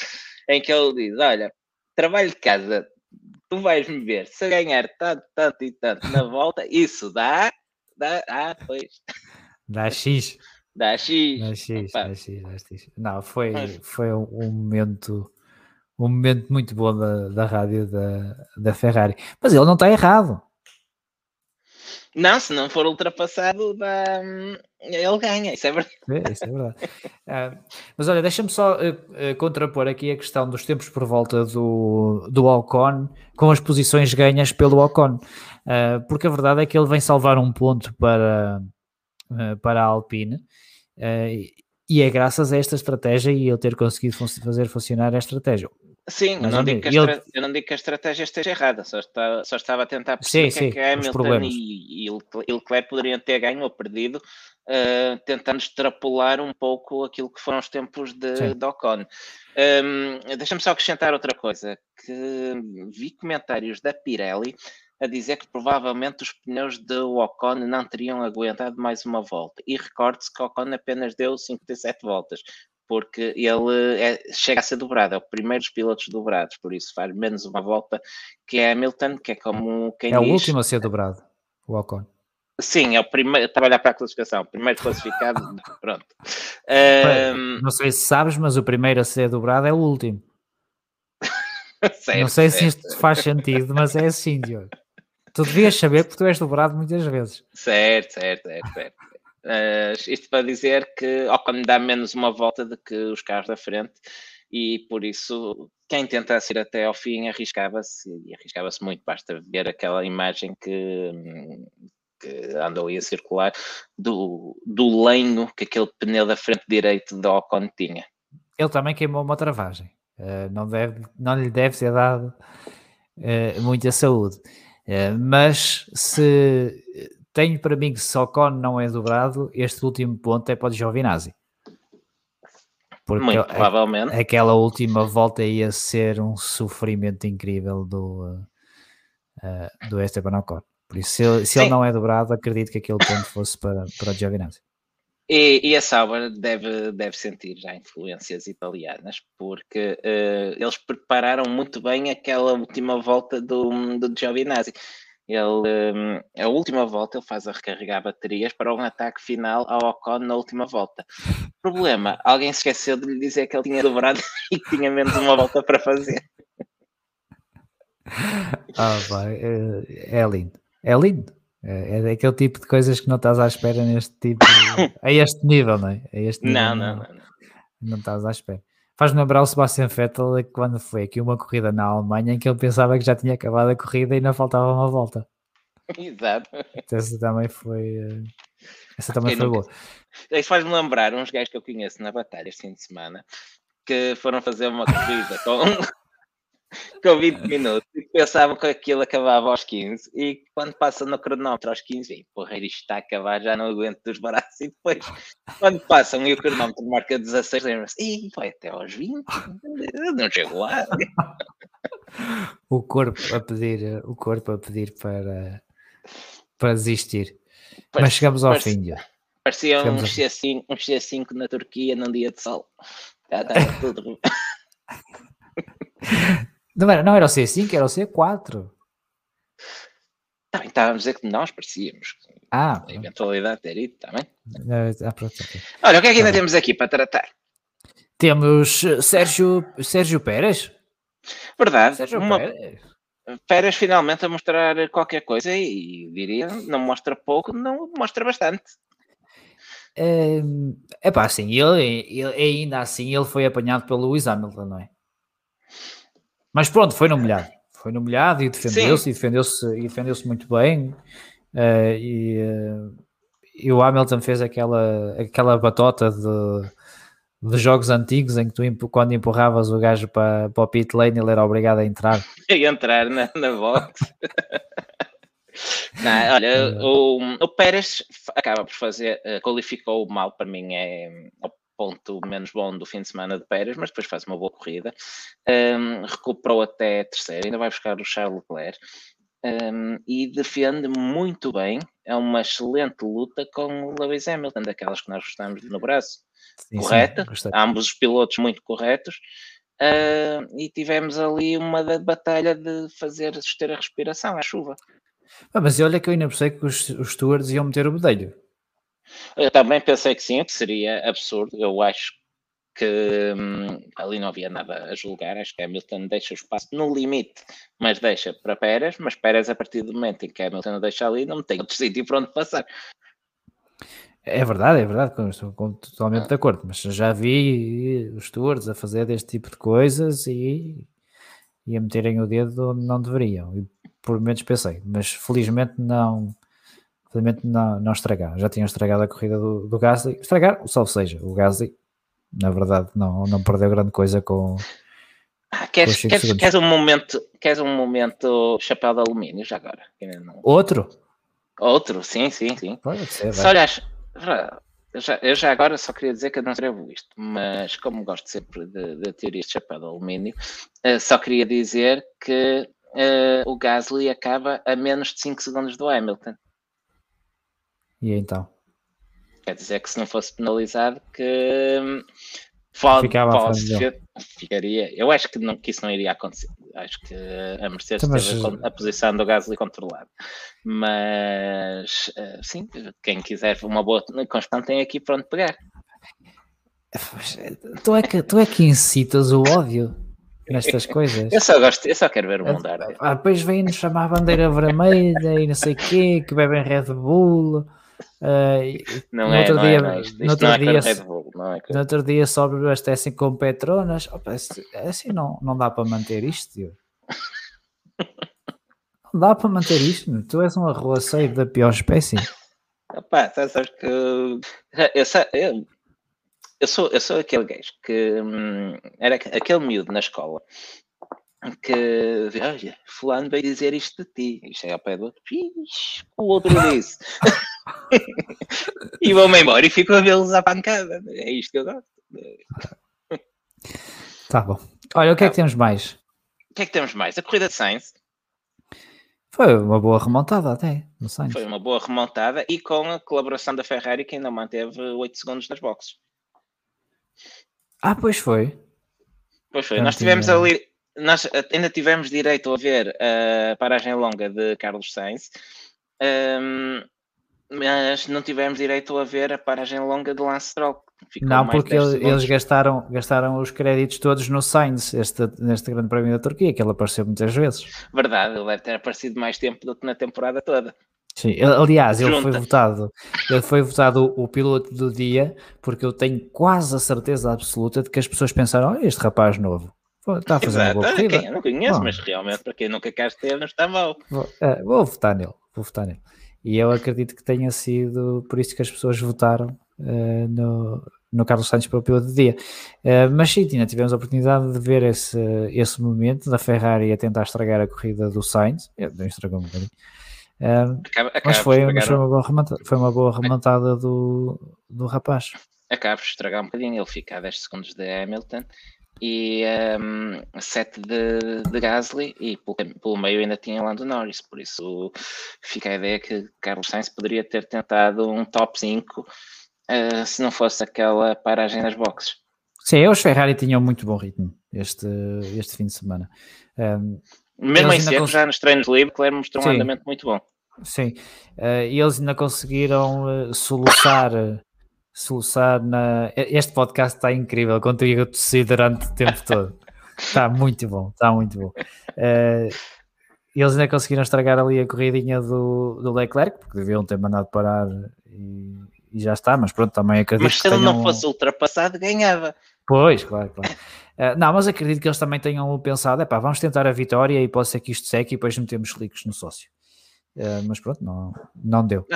em que ele diz: Olha, trabalho de casa, tu vais-me ver, se ganhar tanto, tanto e tanto na volta, isso dá, dá, ah, pois. Dá X. Dá X. Dá X, dá X, dá X. Não, foi, foi um momento um momento muito bom da, da rádio da, da Ferrari. Mas ele não está errado. Não, se não for ultrapassado, dá... ele ganha, isso é verdade. É, isso é verdade. uh, mas olha, deixa-me só uh, uh, contrapor aqui a questão dos tempos por volta do, do Ocon com as posições ganhas pelo Ocon, porque a verdade é que ele vem salvar um ponto para, para a Alpine. e é graças a esta estratégia e ele ter conseguido fun fazer funcionar a estratégia. Sim, não, não digo que ele... eu não digo que a estratégia esteja errada, só, está, só estava a tentar perceber sim, que, sim, é que Hamilton e, e Leclerc poderiam ter ganho ou perdido, uh, tentando extrapolar um pouco aquilo que foram os tempos de, de Ocon. Um, Deixa-me só acrescentar outra coisa, que vi comentários da Pirelli a dizer que provavelmente os pneus do Ocon não teriam aguentado mais uma volta. E recorde-se que Ocon apenas deu 57 voltas porque ele é, chega a ser dobrado, é o primeiro dos pilotos dobrados, por isso faz menos uma volta que é Hamilton, que é como quem É diz, o último a ser dobrado, o Ocon. Sim, é o primeiro, estava a olhar para a classificação, primeiro classificado, pronto. Um... Não sei se sabes, mas o primeiro a ser dobrado é o último. certo, não sei certo. se isto faz sentido, mas é assim, Diogo. Tu devias saber porque tu és dobrado muitas vezes. Certo, certo, certo, certo. Isto para dizer que Ocon dá menos uma volta do que os carros da frente e por isso quem tentasse ir até ao fim arriscava-se e arriscava-se muito. Basta ver aquela imagem que, que andou aí a circular do, do lenho que aquele pneu da frente direito do Ocon tinha. Ele também queimou uma travagem. Uh, não, deve, não lhe deve ser dado uh, muita saúde. Uh, mas se tenho para mim que se Ocon não é dobrado, este último ponto é para o Giovinazzi. Porque Muito provavelmente. aquela última volta ia ser um sofrimento incrível do, uh, do Esteban Ocon. Por isso, se, ele, se ele não é dobrado, acredito que aquele ponto fosse para, para o Giovinazzi. E, e, a Sauber deve, deve sentir já influências italianas, porque uh, eles prepararam muito bem aquela última volta do, do Giovinazzi. Ele, hum, a última volta, ele faz a recarregar baterias para um ataque final ao Ocon na última volta. Problema, alguém se esqueceu de lhe dizer que ele tinha dobrado e que tinha menos uma volta para fazer. Ah, vai, é, é lindo. É lindo. É, é daquele tipo de coisas que não estás à espera neste tipo, a este nível, não é? A este nível, não, não, não, não. Não estás à espera. Faz-me lembrar o Sebastian Vettel quando foi aqui uma corrida na Alemanha em que ele pensava que já tinha acabado a corrida e ainda faltava uma volta. Exato. Então, essa também foi. Eh, essa também foi boa. Isso faz-me lembrar uns gajos que eu conheço na batalha este fim de semana que foram fazer uma corrida com com 20 minutos pensavam que aquilo acabava aos 15 e quando passa no cronómetro aos 15, e, porra, isto está a acabar, já não aguento dos braços e depois quando passam e o cronómetro marca 16, lembram-se, e vai até aos 20, não chego lá. o corpo a pedir, o corpo a pedir para, para desistir. Mas chegamos ao fim já. Parecia um C5, um C5 na Turquia num dia de sol. Já estava tudo. Não era, não era o C5, era o C4. Também estávamos a dizer que nós parecíamos. Ah, a eventualidade de ter ido também. Ah, pronto, Olha, o que é que ainda tá temos aqui para tratar? Temos eh, Sérgio, Sérgio Pérez. Verdade. Sérgio uma... Pérez. Pérez finalmente a mostrar qualquer coisa e, diria, não mostra pouco, não mostra bastante. É, é pá, assim, ele, ele, ainda assim ele foi apanhado pelo Lewis Hamilton, não é? Mas pronto, foi no molhado. Foi no molhado e defendeu-se e defendeu-se e defendeu-se muito bem. Uh, e, uh, e, o Hamilton fez aquela, aquela batota de, de jogos antigos em que tu quando empurravas o gajo para, para o pit lane ele era obrigado a entrar. A entrar na, na box. Não, olha, o, o Pérez acaba por fazer, uh, qualificou mal, para mim é ponto menos bom do fim de semana de Pérez, mas depois faz uma boa corrida. Um, recuperou até terceiro, ainda vai buscar o Charles Leclerc. Um, e defende muito bem. É uma excelente luta com o Lewis Hamilton, daquelas que nós gostamos no braço. Sim, Correta, sim, ambos os pilotos muito corretos. Uh, e tivemos ali uma batalha de fazer suster a respiração à chuva. Ah, mas olha que eu ainda pensei que os, os stewards iam meter o bedelho. Eu também pensei que sim, que seria absurdo. Eu acho que hum, ali não havia nada a julgar. Acho que Hamilton deixa o espaço no limite, mas deixa para Pérez. Mas Pérez, a partir do momento em que Hamilton deixa ali, não tem outro sítio para onde passar. É verdade, é verdade, estou totalmente ah. de acordo, mas já vi os stewards a fazer deste tipo de coisas e, e a meterem o dedo onde não deveriam. E por menos pensei, mas felizmente não, felizmente não, não estragaram. Já tinham estragado a corrida do, do Gasly. Estragar, salvo seja, o Gasly, na verdade, não, não perdeu grande coisa com. Ah, queres, com queres, queres, um momento, queres um momento chapéu de alumínio já agora? Outro? Outro, sim, sim, sim. Pode ser, Se olhas, eu já, eu já, agora só queria dizer que eu não escrevo isto, mas como gosto sempre de, de ter este chapéu de alumínio, uh, só queria dizer que uh, o Gasly acaba a menos de 5 segundos do Hamilton. E então? Quer dizer que se não fosse penalizado, que hum, pode, pode ficaria. Eu acho que, não, que isso não iria acontecer. Acho que a Mercedes então, mas... teve a, a, posição do Gasly controlada. Mas uh, sim, quem quiser uma boa constante tem aqui para onde pegar. Tu é que, tu é que incitas o ódio nestas coisas. Eu só gosto, eu só quero ver o mundo ah, Depois vêm-nos chamar a bandeira vermelha e não sei o quê, que bebem Red Bull. Uh, não, é, outro não dia, é, isto, outro não é dia, Red Bull, não é no outro dia só abastecem com Petronas. Opa, assim não, não dá para manter isto, tio. Não dá para manter isto. Tu és um arroaceiro da pior espécie. Opa, sabes que eu, eu, eu, sou, eu sou aquele gajo que hum, era aquele miúdo na escola que olha, fulano veio dizer isto de ti. E chega ao pé do outro, o outro disse. e vou-me embora e fico a vê-los à pancada. É isto que eu gosto. Tá bom. Olha, o que é que temos mais? O que é que temos mais? A corrida de Sainz. Foi uma boa remontada até, no Sainz. Foi uma boa remontada e com a colaboração da Ferrari que ainda manteve 8 segundos nas boxes. Ah, pois foi. Pois foi. Nós tivemos ali nós ainda tivemos direito a ver a paragem longa de Carlos Sainz, um, mas não tivemos direito a ver a paragem longa de Lance Stroll. Não, porque eles gastaram, gastaram os créditos todos no Sainz, este, neste grande prémio da Turquia, que ele apareceu muitas vezes. Verdade, ele deve ter aparecido mais tempo do que na temporada toda. Sim, aliás, ele foi votado, ele foi votado o, o, piloto do dia, porque eu tenho quase a certeza absoluta de que as pessoas pensaram, oh, este rapaz novo, Está a fazer Exato. uma boa corrida. Eu não conheço, Bom. mas realmente para quem nunca cá esteve não está mal. Vou, é, vou votar nele, vou votar nele. E eu acredito que tenha sido por isso que as pessoas votaram uh, no, no Carlos Santos para o piloto do dia. Uh, mas sim, Tina, tivemos a oportunidade de ver esse, esse momento da Ferrari a tentar estragar a corrida do Sainz. Não estragou um bocadinho. Uh, acaba, acaba mas, foi, mas foi, uma boa remontada, foi uma boa remontada do, do rapaz. Acaba de estragar um bocadinho, ele fica a 10 segundos de Hamilton e um, 7 de, de Gasly e pelo, pelo, meio ainda tinha Lando Norris, por isso fica a ideia que Carlos Sainz poderia ter tentado um top 5 uh, eh, se não fosse aquela paragem nas boxes. Sim, os Ferrari tinham muito bom ritmo este, este fim de semana. Um, Mesmo em seco, cons... já nos treinos livres, Claire mostrou um Sim. andamento muito bom. Sim, uh, e eles ainda conseguiram uh, soluçar soluçar na. Este podcast está incrível, contigo eu tossi durante o tempo todo. Está muito bom, está muito bom. Uh, eles ainda conseguiram estragar ali a corridinha do, do Leclerc, porque deviam ter mandado parar e, e já está, mas pronto, também acredito Mas se ele não fosse ultrapassado, ganhava. Pois, claro, claro. Uh, não, mas acredito que eles também tenham pensado, é pá, vamos tentar a vitória e pode ser que isto seque e depois metemos cliques no sócio. Uh, mas pronto, não, não deu.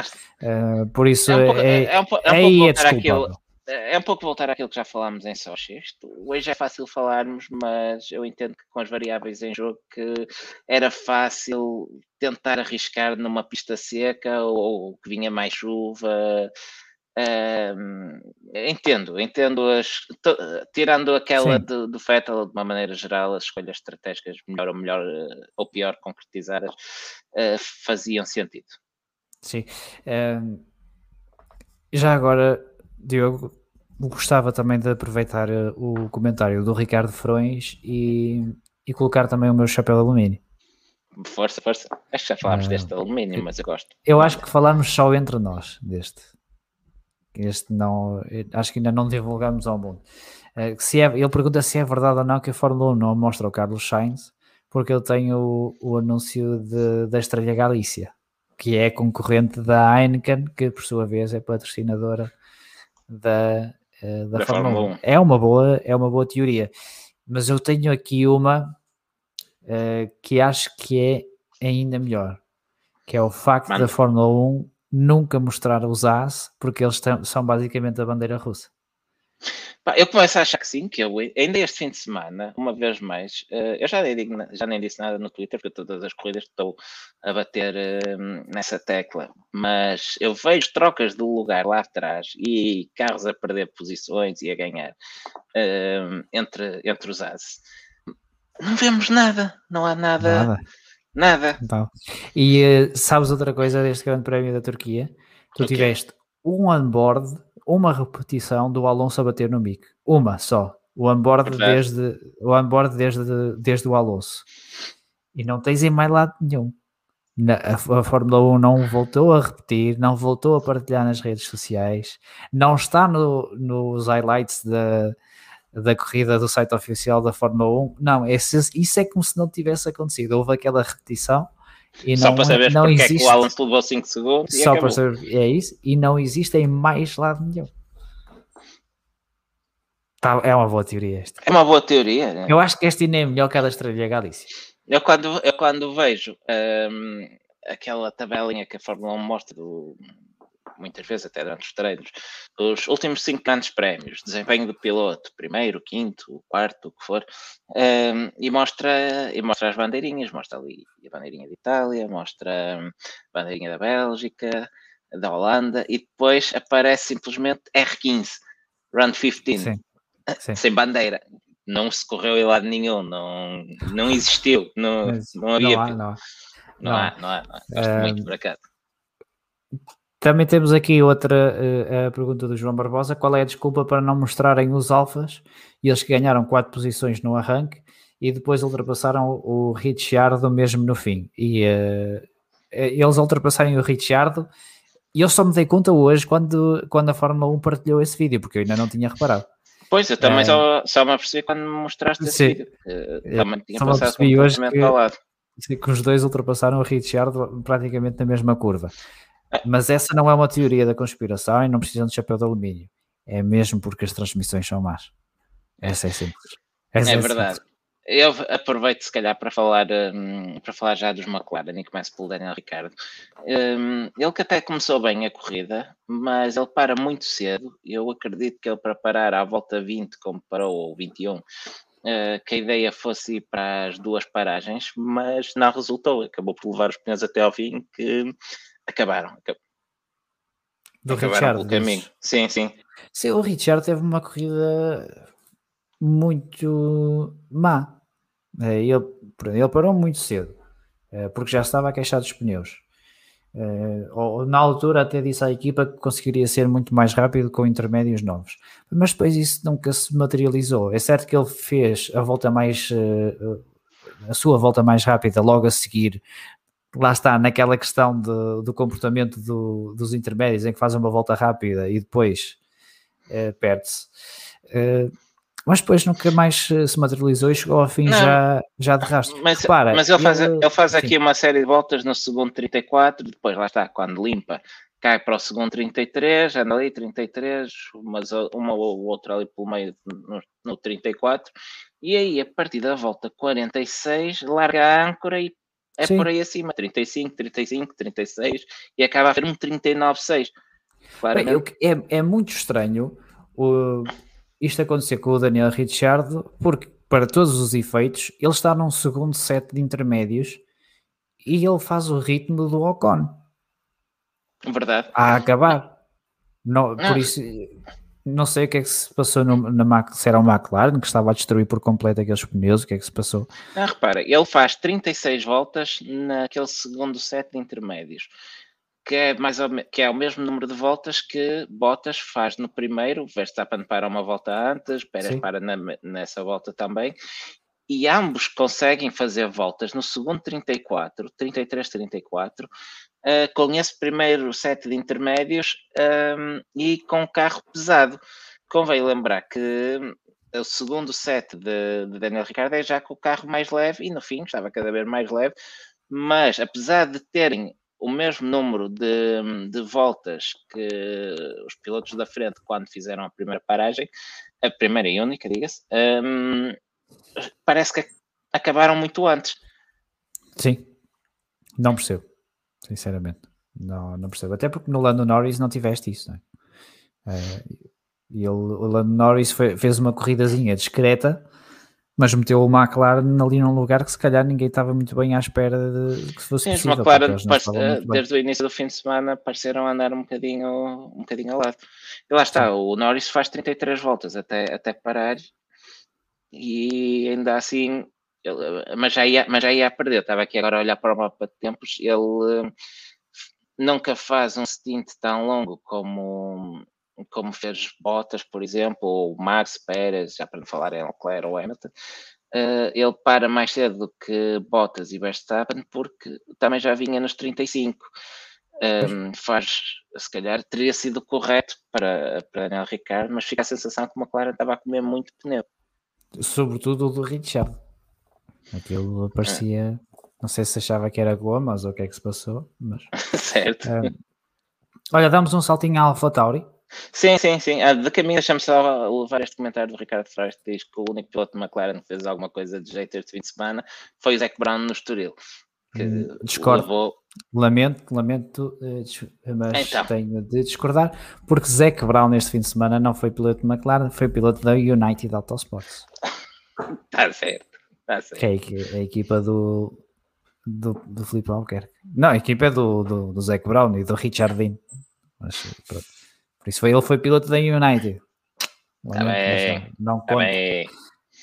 Uh, por isso é, um pouco, é, é, um, é, um é aí é desculpável. é um pouco voltar àquilo que já falámos em Sochi. Hoje é fácil falarmos, mas eu entendo que com as variáveis em jogo que era fácil tentar arriscar numa pista seca ou que vinha mais chuva. Uh, entendo, entendo as, tirando aquela do, do Fettel de uma maneira geral, as escolhas estratégicas melhor ou melhor uh, ou pior concretizadas uh, faziam sentido. Sim. já agora Diogo, gostava também de aproveitar eh, o comentário do Ricardo Frões e, e colocar também o meu chapéu de alumínio. Força, força. Acho que já falámos uh, deste alumínio, mas eu gosto. Eu acho que falámos só entre nós deste. Este não, acho que ainda não divulgamos ao mundo. Uh, se é, ele pergunta se é verdade ou não que a Fórmula 1 não mostra o Carlos Sainz, porque eu tenho o, o anúncio de, da Estrela Galícia, que é concorrente da Heineken, que por sua vez é patrocinadora da, uh, da, da Fórmula, Fórmula 1. 1. É uma boa, é uma boa teoria, mas eu tenho aqui uma uh, que acho que é ainda melhor, que é o facto Mano. da Fórmula 1 nunca mostrar os AS, porque eles são basicamente a bandeira russa. Eu começo a achar que sim, que eu ainda este fim de semana, uma vez mais, uh, eu já nem, digo, já nem disse nada no Twitter, porque todas as corridas estou a bater uh, nessa tecla, mas eu vejo trocas de lugar lá atrás e carros a perder posições e a ganhar uh, entre, entre os ases. Não vemos nada, não há nada. Nada. Nada. Então, e sabes outra coisa deste Grande Prémio da Turquia? Tu okay. tiveste um onboard uma repetição do Alonso a bater no Mick. Uma só. O onboard, desde, o onboard desde, desde o Alonso. E não tens em mais lado nenhum. Na, a, a, Fórmula 1 não voltou a repetir, não voltou a partilhar nas redes sociais, não está no, nos highlights da, da corrida do site oficial da Fórmula 1. Não, esse, isso é como se não tivesse acontecido. Houve aquela repetição e só não, para saber não porque existe, é que o levou 5 segundos. Só para saber, é isso, e não existe em mais lado nenhum. Tá, é uma boa teoria esta. É uma boa teoria. Né? Eu acho que esta ainda é melhor que a da Estrela Galícia. Eu quando, eu quando vejo um, aquela tabelinha que a Fórmula 1 mostra do, muitas vezes até durante os treinos, os últimos cinco grandes prémios, desempenho do piloto, primeiro, quinto, quarto, o que for, um, e, mostra, e mostra as bandeirinhas, mostra ali a bandeirinha de Itália, mostra a bandeirinha da Bélgica, da Holanda, e depois aparece simplesmente R15, Round 15, sim, sim. sem bandeira. Não se correu em lado nenhum, não, não existiu, não, não havia. Não há, não há. Não, há, não há, não há. Gosto um, muito por acaso. Também temos aqui outra uh, a pergunta do João Barbosa: qual é a desculpa para não mostrarem os alfas e eles que ganharam quatro posições no arranque e depois ultrapassaram o Ricciardo mesmo no fim? E uh, eles ultrapassarem o Ricciardo, e eu só me dei conta hoje quando, quando a Fórmula 1 partilhou esse vídeo, porque eu ainda não tinha reparado. Pois, eu também é, só, só me apercebi quando me mostraste esse sim, vídeo. também tinha passado completamente que, ao lado. Que os dois ultrapassaram o Ricciardo praticamente na mesma curva. Mas essa não é uma teoria da conspiração e não precisam de chapéu de alumínio. É mesmo porque as transmissões são más. Essa é simples. Essa é, é verdade. Simples. Eu aproveito se calhar para falar, um, para falar já dos McLaren e começo pelo Daniel Ricardo. Um, ele que até começou bem a corrida, mas ele para muito cedo. Eu acredito que ele para parar à volta 20, como parou, ou 21, uh, que a ideia fosse ir para as duas paragens, mas não resultou. Acabou por levar os pneus até ao fim, que acabaram. Do acabaram Richard, caminho. Sim, sim. Sim, o Richard teve uma corrida muito má. É, ele, ele parou muito cedo, é, porque já estava a queixar dos pneus. É, na altura até disse à equipa que conseguiria ser muito mais rápido com intermédios novos, mas depois isso nunca se materializou. É certo que ele fez a volta mais a sua volta mais rápida logo a seguir lá está, naquela questão de, do comportamento do, dos intermédios, em que fazem uma volta rápida e depois uh, perde-se. Uh, mas depois nunca mais se materializou e chegou ao fim não, já, já de rastro. Mas, Repara, mas ele faz, ele, ele faz aqui uma série de voltas no segundo 34, depois lá está, quando limpa, cai para o segundo 33, anda ali 33, mas uma ou outra ali pelo meio no, no 34, e aí a partir da volta 46 larga a âncora e é Sim. por aí acima, 35, 35, 36 e acaba a ser um 39,6. É, é muito estranho o, isto acontecer com o Daniel Ricciardo, porque para todos os efeitos, ele está num segundo set de intermédios e ele faz o ritmo do Ocon. Verdade. A acabar. Não, por isso, não sei o que é que se passou no, na se era o McLaren que estava a destruir por completo aqueles pneus, o que é que se passou? Ah, repara, ele faz 36 voltas naquele segundo set de intermédios, que é, mais ou, que é o mesmo número de voltas que Bottas faz no primeiro, Verstappen para uma volta antes, Pérez Sim. para na, nessa volta também, e ambos conseguem fazer voltas no segundo 34, 33, 34, uh, com esse primeiro set de intermédios um, e com carro pesado. Convém lembrar que o segundo set de, de Daniel Ricciardo é já com o carro mais leve e no fim estava cada vez mais leve, mas apesar de terem o mesmo número de, de, voltas que os pilotos da frente quando fizeram a primeira paragem, a primeira e única, diga-se, um, parece que acabaram muito antes. Sim, não percebo, sinceramente. Não, não percebo. Até porque no Lando Norris não tiveste isso, não é? Uh, e ele, o Lando Norris foi, fez uma corridazinha discreta, mas meteu o McLaren ali num lugar que se calhar ninguém estava muito bem à espera de que fosse Sim, possível. Os McLaren, desde o início do fim de semana, pareceram andar um bocadinho, um bocadinho ao lado. E lá está, Sim. o Norris faz 33 voltas até, até parar e ainda assim, ele, mas, já ia, mas já ia a perder. Estava aqui agora a olhar para o mapa de tempos. Ele nunca faz um stint tão longo como, como fez Bottas, por exemplo, ou Max Pérez, já para não falar em Leclerc ou Hamilton. Uh, ele para mais cedo do que Bottas e Verstappen, porque também já vinha nos 35. Um, faz, se calhar, teria sido correto para, para Daniel Ricciardo, mas fica a sensação que o McLaren estava a comer muito pneu sobretudo o do Richard. Aquilo parecia, não sei se achava que era gomas ou o que é que se passou, mas. certo. Uh, olha, damos um saltinho à Alpha Tauri. Sim, sim, sim. Ah, de caminho, deixa-me só levar este comentário do Ricardo Freire que diz que o único piloto de McLaren que fez alguma coisa de jeito este fim de semana foi o Zac Brown no Estoril. Hum, Discordo. Levou... Lamento, lamento, eh, mas então. tenho de discordar, porque Zac Brown neste fim de semana não foi piloto de McLaren, foi piloto da United Autosports. Está certo, certo. Que é a equipa do, do, do Felipe Albuquerque. Não, a equipa é do, do, do Zac Brown e do Richard Dean. Mas, pronto. Por isso foi, ele foi piloto da United. Também, não, não conta.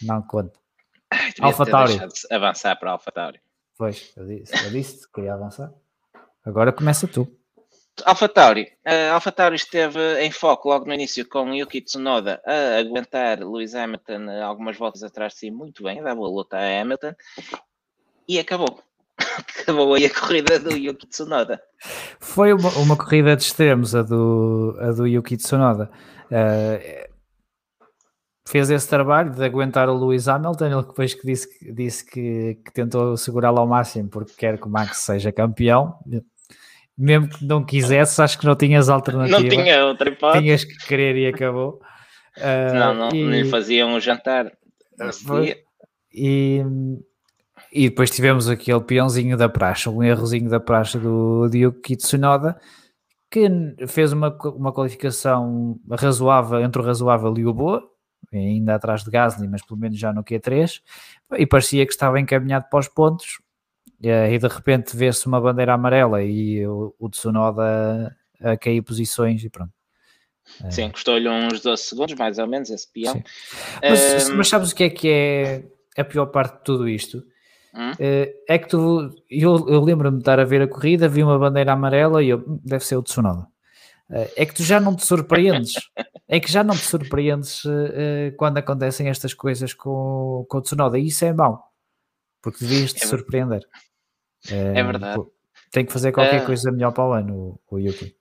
Não conta. Alfa Tauri. Avançar para Alfa Tauri. Pois, eu disse, eu disse que queria avançar. Agora começa tu. Alpha Tauri. Uh, Alpha Tauri esteve em foco logo no início com Yuki Tsunoda a aguentar Lewis Hamilton algumas voltas atrás de si muito bem, dava a luta a Hamilton e acabou. acabou aí a corrida do Yuki Tsunoda. Foi uma, uma corrida de extremos a do, a do Yuki Tsunoda. Uh, fez esse trabalho de aguentar o Lewis Hamilton, ele depois que disse, disse que, que tentou segurá-lo ao máximo porque quer que o Max seja campeão. Mesmo que não quisesse, acho que não tinhas alternativa. Não tinha outra hipótese. Tinhas que querer e acabou. Uh, não, não, e, nem faziam um jantar. E, e depois tivemos aquele peãozinho da praxe, um errozinho da praxe do Yuki Tsunoda, que fez uma, uma qualificação razoável, entre o razoável e o boa, ainda atrás de Gasly, mas pelo menos já no Q3, e parecia que estava encaminhado para os pontos, e de repente vê-se uma bandeira amarela e o, o Tsunoda a, a cair posições e pronto. Sim, custou-lhe uns 12 segundos, mais ou menos, esse peão. Mas, um... mas, sabes o que é que é a pior parte de tudo isto? Hum? Eh, é que tu, eu, eu lembro-me de estar a ver a corrida, vi uma bandeira amarela e eu, hum, deve ser o Tsunoda. Eh, é que tu já não te surpreendes. é que já não te surpreendes quando acontecem estas coisas com, com o Tsunoda. E isso é mau. Porque devias te é surpreender. Uh, é verdade. Tem que fazer qualquer uh, coisa melhor para o ano, o, o Yuki.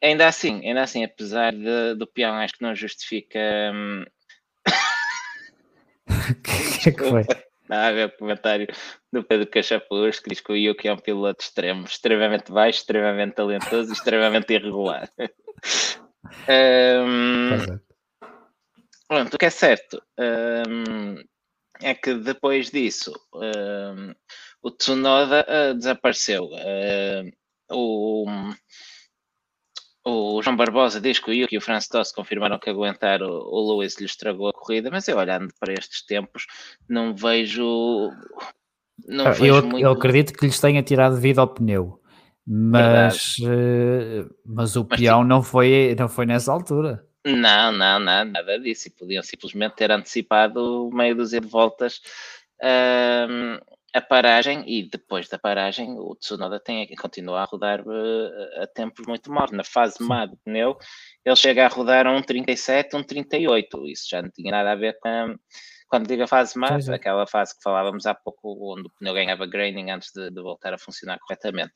Ainda assim, ainda assim, apesar de, do peão, acho que não justifica. Hum... que é que foi? Há a ver o comentário do Pedro Cachapuz que diz que o Yuki é um piloto extremo, extremamente baixo, extremamente talentoso e extremamente irregular. um, pronto, o que é certo um, é que depois disso um, o Tsunoda uh, desapareceu. Uh, o, O João Barbosa diz que o Yuki e o Franz confirmaram que aguentar o, o Lewis lhe estragou a corrida, mas eu olhando para estes tempos não vejo. Não ah, vejo eu, muito... eu acredito que lhes tenha tirado vida ao pneu, mas, uh, mas o mas, peão tipo... não, foi, não foi nessa altura. Não, não, não, nada disso. E podiam simplesmente ter antecipado meio dúzia de voltas. Uh, a paragem e depois da paragem o Tsunoda tem que continuar a rodar uh, a tempos muito maus. Na fase má do pneu, ele chega a rodar um 37, um 38. Isso já não tinha nada a ver com a, quando digo a fase má, sim, aquela fase que falávamos há pouco, onde o pneu ganhava graining antes de, de voltar a funcionar corretamente.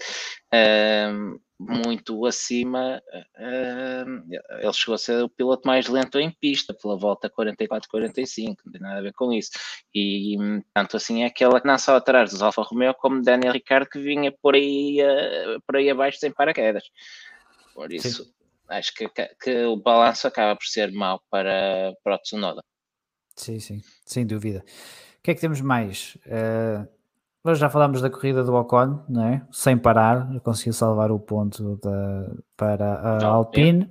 Uh, muito acima, uh, ele chegou a ser o piloto mais lento em pista, pela volta 44-45, não tem nada a ver com isso. E tanto assim é aquela que não só atrás dos Alfa Romeo, como Daniel Ricciardo, que vinha por aí, uh, por aí abaixo sem paraquedas. Por isso, sim. acho que, que o balanço acaba por ser mau para, para o Tsunoda. Sim, sim, sem dúvida. O que é que temos mais? Uh, nós já falámos da corrida do Ocon, não é? Sem parar, conseguiu salvar o ponto da, para a Alpine.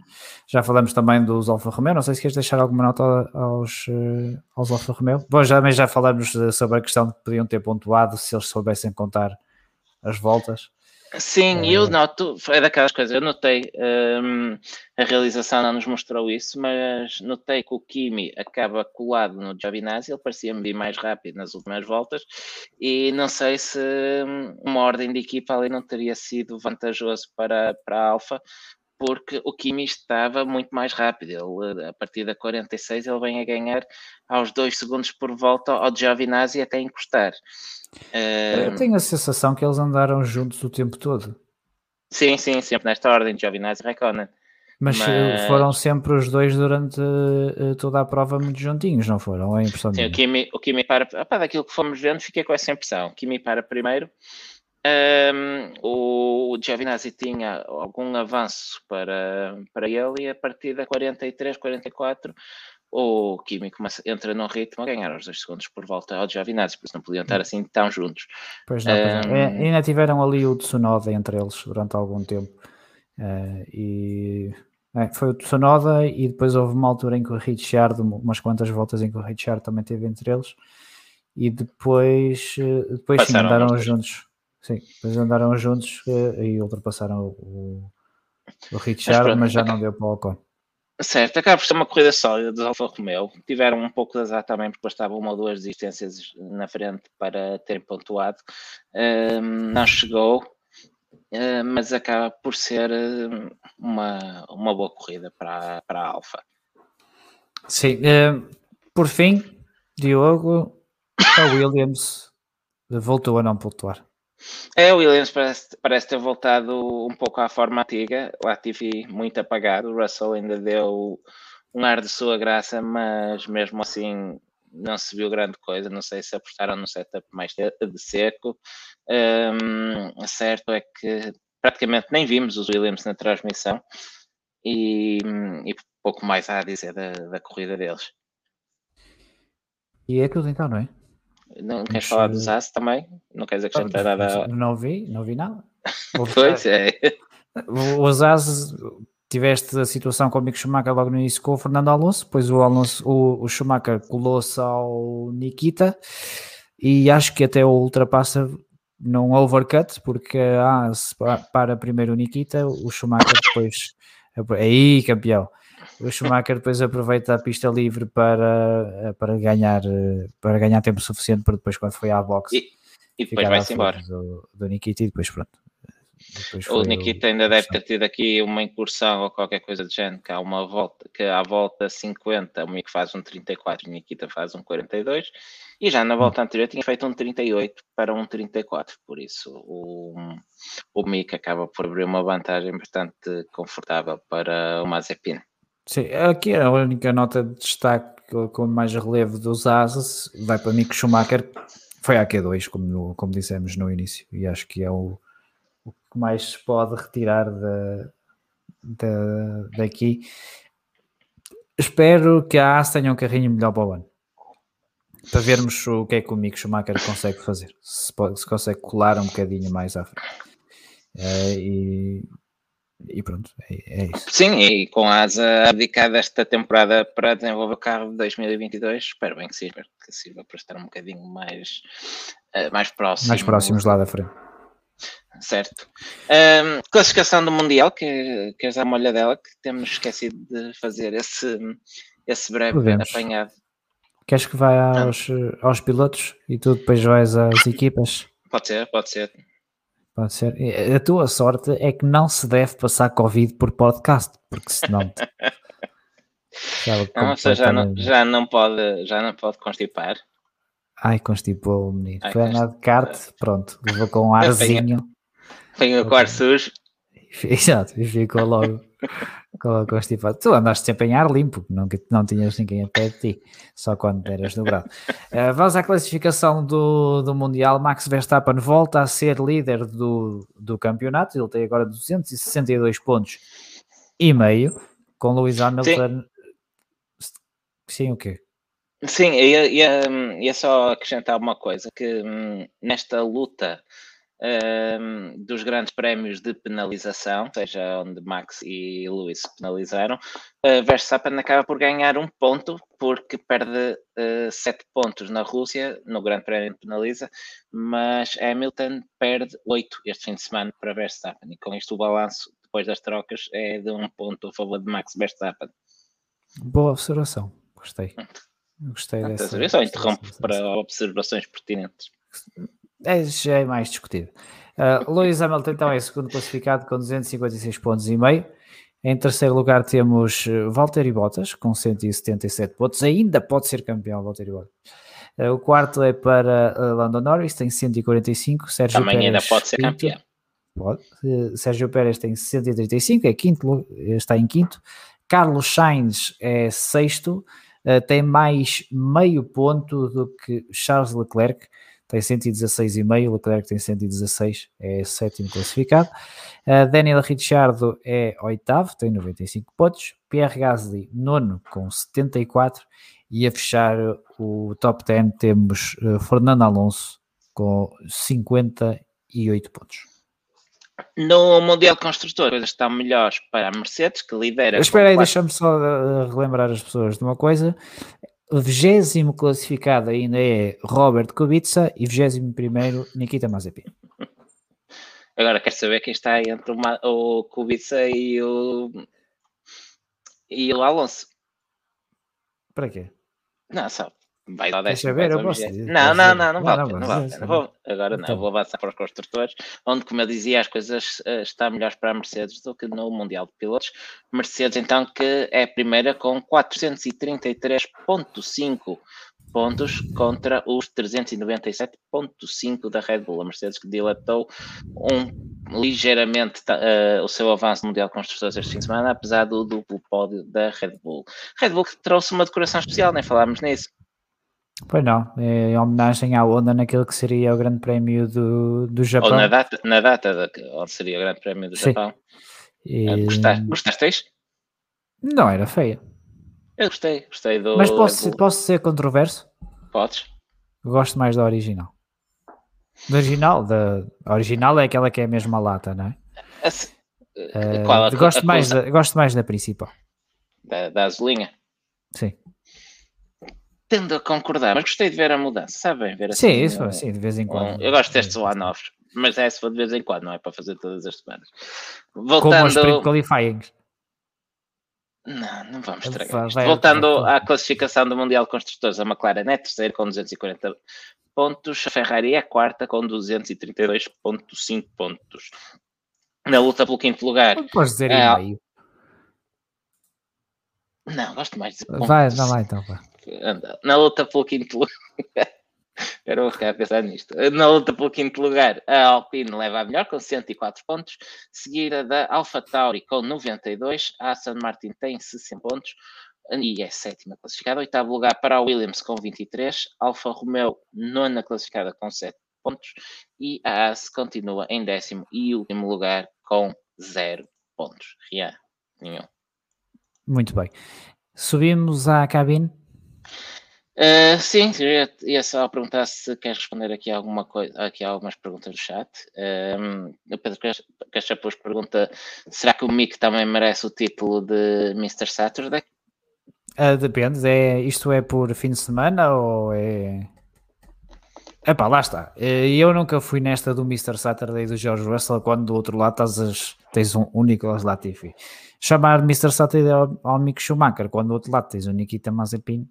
Já falamos também dos Alfa Romeo. Não sei se queres deixar alguma nota aos, uh, aos Alfa Romeo. Bom, já, também já falamos sobre a questão de que podiam ter pontuado se eles soubessem contar as voltas. Sim, é... eu noto, é daquelas coisas, eu notei, um, a realização não nos mostrou isso, mas notei que o Kimi acaba colado no Giovinazzi, ele parecia-me vir mais rápido nas últimas voltas, e não sei se hum, uma ordem de equipa ali não teria sido vantajoso para, para a Alfa, porque o Kimi estava muito mais rápido. Ele, a partir da 46, ele vem a ganhar aos 2 segundos por volta ao Giovinazzi até encostar. Eu tenho a sensação que eles andaram juntos o tempo todo. Sim, sim, sempre nesta ordem, Giovinazzi e Raikkonen. Mas, Mas, foram sempre os dois durante uh, toda a prova muito juntinhos, não foram? É a impressão Sim, o Kimi, o Kimi para, opa, daquilo que fomos vendo, fiquei com essa impressão. O Kimi para primeiro, um, o Giovinazzi tinha algum avanço para, para ele e a partir da 43, 44 o Kimi começa, entra num ritmo a ganhar os dois segundos por volta ao Giovinazzi, por isso não podiam estar assim tão juntos. Pois não, pois não. Um, é, ainda tiveram ali o Tsunoda entre eles durante algum tempo. Uh, e é, foi o Tsunoda e depois houve uma altura em que o Richard, umas quantas voltas em que o Richard também teve entre eles e depois, eh, depois sim, andaram juntos. Sim, depois andaram juntos uh, e ultrapassaram o, o Richard, mas, mas já não deu para o Ocon. Certo, acaba por ser uma corrida sólida dos Alfa Romeo. Tiveram um pouco de azar também, porque bastava uma ou duas desistências na frente para terem pontuado. Um, não chegou, mas acaba por ser uma, uma boa corrida para, para a Alfa. Sim, uh, por fim, Diogo, a Williams voltou a não pontuar. É, o Williams parece, parece ter voltado um pouco à forma antiga. O Latifi muito apagado. O Russell ainda deu um ar de sua graça, mas mesmo assim não se viu grande coisa. Não sei se apostaram no setup mais de, de seco. Um, certo é que praticamente nem vimos os Williams na transmissão e, e pouco mais há a dizer da, da corrida deles. E é tudo então, não é? Não queres falar dos As também? Não queres acrescentar nada? Não vi, não vi nada. pois é. Os As tiveste a situação com o Mick Schumacher logo no início com o Fernando Alonso, depois o, Alonso, o, o Schumacher colou-se ao Nikita e acho que até o ultrapassa num overcut, porque ah, para primeiro o Nikita, o Schumacher depois aí campeão o Schumacher depois aproveita a pista livre para, para, ganhar, para ganhar tempo suficiente para depois, quando foi à boxe, e, e depois vai-se embora. Do, do Nikita e depois pronto. Depois o Nikita o, ainda deve ter tido aqui uma incursão ou qualquer coisa de género, que há uma volta, que à volta 50, o Mick faz um 34, o Nikita faz um 42, e já na volta anterior tinha feito um 38 para um 34, por isso o, o Mick acaba por abrir uma vantagem bastante confortável para o Mazepin. Sim, aqui a única nota de destaque com mais relevo dos asas vai para Mick Schumacher, foi a Q2, como, como dissemos no início, e acho que é o, o que mais se pode retirar da, da, daqui. Espero que a AS tenha um carrinho melhor para o ano, para vermos o que é que o Mick Schumacher consegue fazer, se, pode, se consegue colar um bocadinho mais à frente. Uh, e E pronto, é, é, isso. Sim, e com a asa abdicada esta temporada para desenvolver o carro de 2022, espero bem que sirva, que sirva para estar um bocadinho mais, uh, mais próximo. Mais próximos lá da frente. Certo. Um, classificação do Mundial, que queres dar uma olhadela, que temos esquecido de fazer esse, esse breve Podemos. apanhado. Queres que vá aos, aos pilotos e tu depois vais às equipas? Pode ser, pode ser. Ser. A tua sorte é que não se deve passar Covid por podcast, porque senão. não, já, não, já, não pode, já não pode constipar. Ai, constipou o menino. Ai, Foi andar de kart, pronto, levou com um arzinho. Tem o quarto sujo. Exato, e ficou logo constipado. Tu andaste sempre em ar limpo, não, não tinhas ninguém a pé de ti, só quando eras dobrado. Uh, vamos à classificação do, do Mundial. Max Verstappen volta a ser líder do, do campeonato, ele tem agora 262 pontos e meio, com Lewis Hamilton. Sim, Sim o quê? Sim, ia, ia, ia só acrescentar uma coisa, que hum, nesta luta um, dos grandes prémios de penalização, seja onde Max e Lewis penalizaram, uh, Verstappen acaba por ganhar um ponto, porque perde uh, sete pontos na Rússia, no Grande Prémio de Penaliza, mas Hamilton perde oito este fim de semana para Verstappen, e com isto o balanço, depois das trocas, é de um ponto a favor de Max Verstappen. Boa observação, gostei. Gostei dessa. Eu só interrompo para observações pertinentes. É, já é mais discutido. Uh, Lewis Hamilton então é segundo classificado com 256 pontos e meio. Em terceiro lugar temos uh, Valtteri Bottas com 177 pontos. Ainda pode ser campeão Valtteri Bottas. Uh, o quarto é para uh, Lando Norris, tem 145. Sérgio Também Pérez, ainda pode ser campeão. Pode. Uh, Sérgio Pérez tem 135, é quinto, está em quinto. Carlos Sainz é sexto, tem mais meio ponto do que Charles Leclerc tem 116,5, Leclerc tem 116, é sétimo classificado. Uh, Daniel Ricciardo é oitavo, tem 95 pontos. Pierre Gasly, nono, com 74. E a fechar o top 10 temos uh, Fernando Alonso, com 58 pontos. No Mundial de Construtores, estão melhores para a Mercedes, que lidera. Espera aí, deixa-me só uh, relembrar as pessoas de uma coisa. O vigésimo classificado ainda é Robert Kubica e vigésimo primeiro Nikita Mazepin. Agora quero saber quem está entre o, Kubica e o, e o Alonso. Para quê? Não, só vai dar 10 ver, eu posso dizer, não, não, não, não, vale, não, vale, não vou, agora não, então. vou avançar para os construtores, onde, como eu dizia, as coisas uh, estão melhores para a Mercedes do que no Mundial de Pilotos. Mercedes, então, que é a primeira com 433,5 pontos contra os 397,5 da Red Bull. A Mercedes que dilatou um, ligeiramente uh, o seu avanço no Mundial de Construtores este fim de semana, apesar do duplo pódio da Red Bull. Red Bull que trouxe uma decoração especial, nem falámos nisso. Pois não, é em homenagem à Honda naquele que seria o Grande Prémio do, do Japão. Ou na data, na data de, onde seria o Grande Prémio do Sim. Japão. E... Ah, gostaste, gostaste? Não, era feia. Eu gostei, gostei do. Mas posso, posso ser controverso? Podes. Gosto mais da original. Da original, da original é aquela que é a mesma lata, não é? uh, qual a, gosto, a, mais da, gosto mais da principal. Da, da azulinha? Sim tendo a concordar, mas gostei de ver a mudança, sabem? Ver assim, sim, isso, um, sim, de vez em quando. Um, eu gosto destes one-offs, mas é se for de vez em quando, não é para fazer todas as semanas. Voltando... Como os. Não, não vamos estragar isto. Voltando à classificação do Mundial de Construtores, a McLaren é terceira com 240 pontos, a Ferrari é quarta com 232,5 pontos. Na luta pelo quinto lugar. Não podes dizer é, em meio. Não, gosto mais de pontos. Vai, não vai então, vai na luta pelo quinto lugar. Era vou ficar a pensar nisto. Na luta pelo quinto lugar, a Alpine leva a melhor com 104 pontos, seguida da Alpha Tauri com 92, a Aston Martin tem 60 pontos e é sétima classificada. Oitavo lugar para a Williams com 23, Alfa Romeo nona classificada com 7 pontos e a AS continua em décimo e último lugar com 0 pontos. Rian, nenhum. Muito bem. Subimos à cabine Uh, sim, ia, ia só perguntar se queres responder aqui alguma coisa, aqui algumas perguntas do chat. Um, o Pedro Cachapuz pergunta: será que o Mick também merece o título de Mr. Saturday? Uh, depende, é, isto é por fim de semana ou é. Epá, lá está. Eu nunca fui nesta do Mr. Saturday do George Russell quando do outro lado tens, tens um, um Nicolas Latifi. Chamar Mr. Saturday ao, ao Mick Schumacher quando do outro lado tens o Nikita Mazepin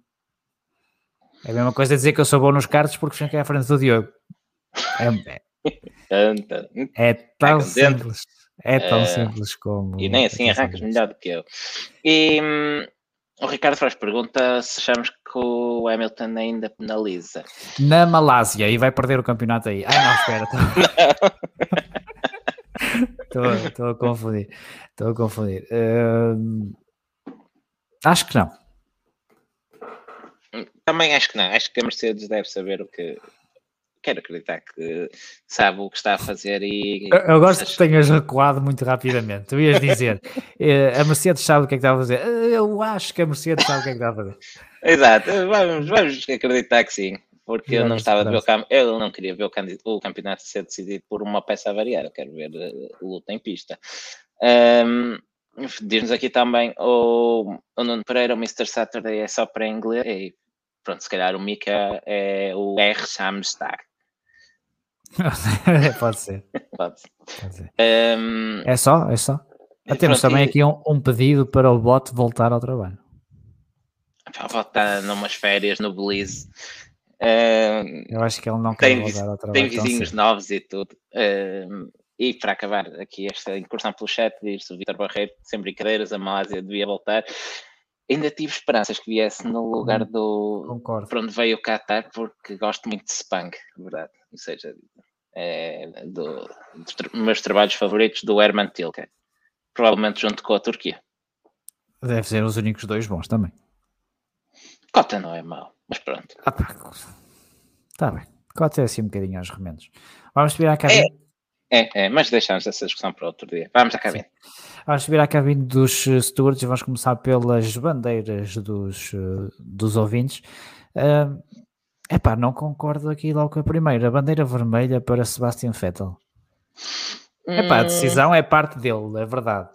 é a mesma coisa dizer que eu sou bom nos cards porque fiquei à frente do Diogo. É, é, é tão simples. É tão uh, simples como. E nem assim arrancas melhor do que eu. E hum, o Ricardo faz pergunta se achamos que o Hamilton ainda penaliza. Na Malásia e vai perder o campeonato aí. Ai não, espera. Estou a confundir. Estou a confundir. Uh, acho que não. Também acho que não. Acho que a Mercedes deve saber o que. Quero acreditar que sabe o que está a fazer e. Eu, eu gosto que tenhas recuado muito rapidamente. Tu ias dizer, eh, a Mercedes sabe o que é que está a fazer. Eh, eu acho que a Mercedes sabe o que é que está a fazer. Exato, vamos, vamos acreditar que sim. Porque eu não estava a ver o eu não queria ver o, o campeonato ser decidido por uma peça variada, eu quero ver uh, luta em pista. Um, Diz-nos aqui também o, o Nuno Pereira, o Mr. Saturday é só para inglês. E pronto, se calhar o Mika é o R Samstag. Pode ser. Pode, Pode ser. Um, é só? É só? Ah, temos pronto, também aqui um, um, pedido para o bot voltar ao trabalho. Voltar numas férias no Belize. Um, Eu acho que ele não quer voltar ao trabalho. Tem vizinhos novos e tudo. Um, e para acabar aqui esta incursão pelo chat, diz o Vitor Barreiro, sem brincadeiras, a Malásia devia voltar. Ainda tive esperanças que viesse no lugar do. Concordo. Para onde veio o Qatar, porque gosto muito de Spang, verdade. Ou seja, é do, dos meus trabalhos favoritos do Herman Tilke. Provavelmente junto com a Turquia. Deve ser os únicos dois bons também. Cota não é mau, mas pronto. Ah, Está bem. Cota é assim um bocadinho aos remendos. Vamos subir à cabine. É. É, é, mas deixamos essa discussão para outro dia. Vamos à cabine. Vamos subir à cabine dos eh, stewards e vamos começar pelas bandeiras dos, eh, dos ouvintes. Uh, epá, não concordo aqui logo com a primeira. Bandeira vermelha para Sebastian Vettel. Epá, a hum. decisão é parte dele, é verdade.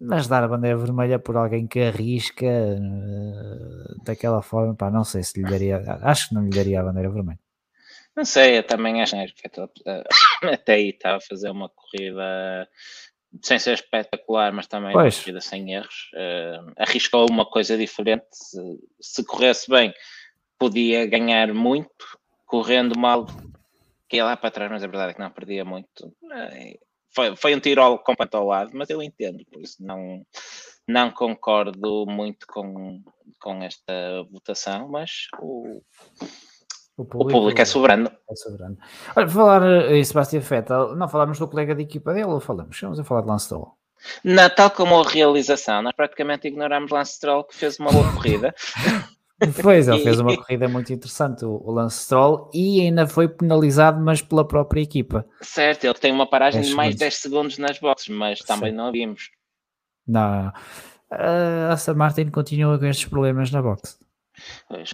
Mas dar a bandeira vermelha por alguém que arrisca uh, daquela forma, pá, não sei se lhe daria. Acho que não lhe daria a bandeira vermelha. Não sei, eu também acho que é até aí estava a fazer uma corrida sem ser espetacular, mas também pois. uma corrida sem erros. Uh, arriscou uma coisa diferente. Se, se, corresse bem, podia ganhar muito. Correndo mal, que ia lá para trás, mas a verdade é que não perdia muito. Uh, foi, foi um tiro completo ao lado, mas eu entendo, por isso não, não concordo muito com, com esta votação, mas o o público, o público é soberano. É soberano. Olha, falar eh, em Sebastião Vettel, não falamos do colega de equipa dele ou falamos? Vamos a falar de Lance Stroll. Na, tal como a realização, nós praticamente ignoramos Lance Stroll que fez uma boa corrida. Pois, ele fez uma corrida muito interessante, o Lance Stroll, e ainda foi penalizado, mas pela própria equipa. Certo, ele tem uma paragem de mais 10 segundos nas boxes, mas também Sim. não a vimos. Não, a Aston Martin continua com estes problemas na boxe.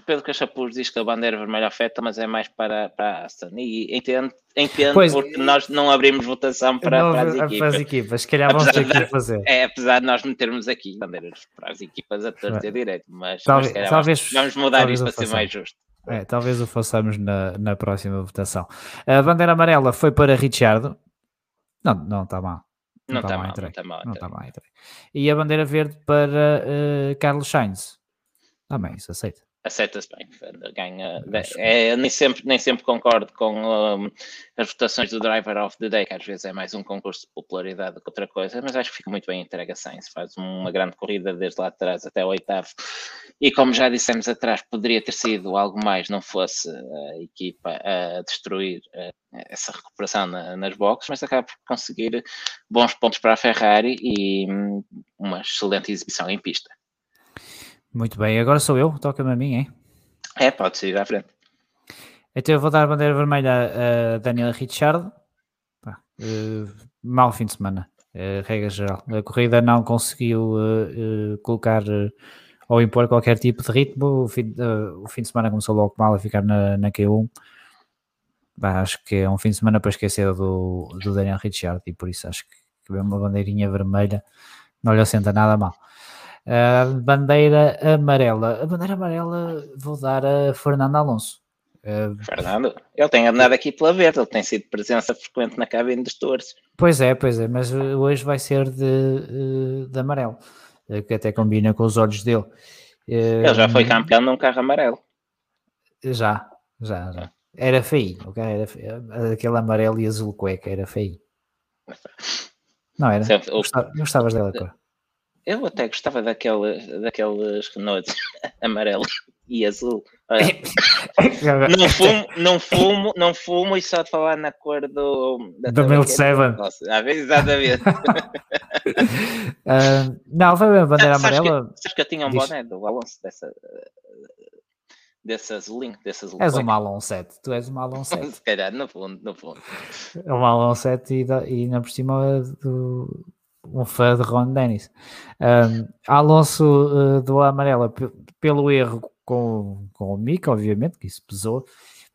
Pedro Cachapuz diz que a bandeira vermelha afeta, mas é mais para, para a Aston. E entendo, entendo pois, porque nós não abrimos votação para, não, para as equipas. Para as equipas, se calhar vamos ter que fazer. É, apesar de nós metermos aqui bandeiras para as equipas a torta direito, mas, talvez, mas talvez, vamos mudar isto para ser mais justo. É, talvez o façamos na, na próxima votação. A bandeira amarela foi para Richardo. Não, não está mal. Não está mal, não está mal. Não está mal. E a bandeira verde para uh, Carlos Sainz. Também, isso aceita. Aceita-se bem, ganha. É, nem, sempre, nem sempre concordo com um, as votações do Driver of the Day, que às vezes é mais um concurso de popularidade do que outra coisa, mas acho que fica muito bem entregue a Sainz. Faz uma grande corrida desde lá atrás até o oitavo. E como já dissemos atrás, poderia ter sido algo mais, não fosse a equipa a destruir uh, essa recuperação na, nas boxes, mas acaba por conseguir bons pontos para a Ferrari e um, uma excelente exibição em pista. Muito bem, agora sou eu, toca-me a mim, hein? É, pode seguir à frente. Então eu vou dar a bandeira vermelha a Daniel Richard. Uh, mau fim de semana, uh, regra geral. A corrida não conseguiu uh, colocar ou impor qualquer tipo de ritmo. O fim, o fim de semana começou logo mal a ficar na, na Q1. Bah, acho que é um fim de semana para esquecer do, do Daniel Richard e por isso acho que ver uma bandeirinha vermelha não lhe assenta nada mal. Uh, bandeira amarela. A bandeira amarela vou dar a Fernando Alonso. Uh, Fernando, ele tem andado aqui pela verde, ele tem sido presença frequente na cabine dos torres. Pois é, pois é, mas hoje vai ser de, de amarelo, que até combina com os olhos dele. Ele já foi campeão num carro amarelo. Já, já, já. Era feio, ok? Era feio. Aquele amarelo e azul cueca era feio. Não era? Gostava, gostavas dela, cor? Eu até gostava daquele, daqueles Renaults amarelo e azul. não fumo, não fumo, não fumo e só de falar na cor do do Milk Seven. Nossa, exatamente. uh, não, foi a bandeira sabes amarela. Que, sabes que eu tinha um Diz. boné do Alonso dessa desse azulinho, desse azul. És um Alon 7, tu és um Alon 7. Se calhar, no fundo, no fundo. É um Alon 7 e, e ainda por cima do, um fã de Ron Dennis. Um, Alonso uh, do Amarela, pelo erro com, com o Mick, obviamente, que isso pesou.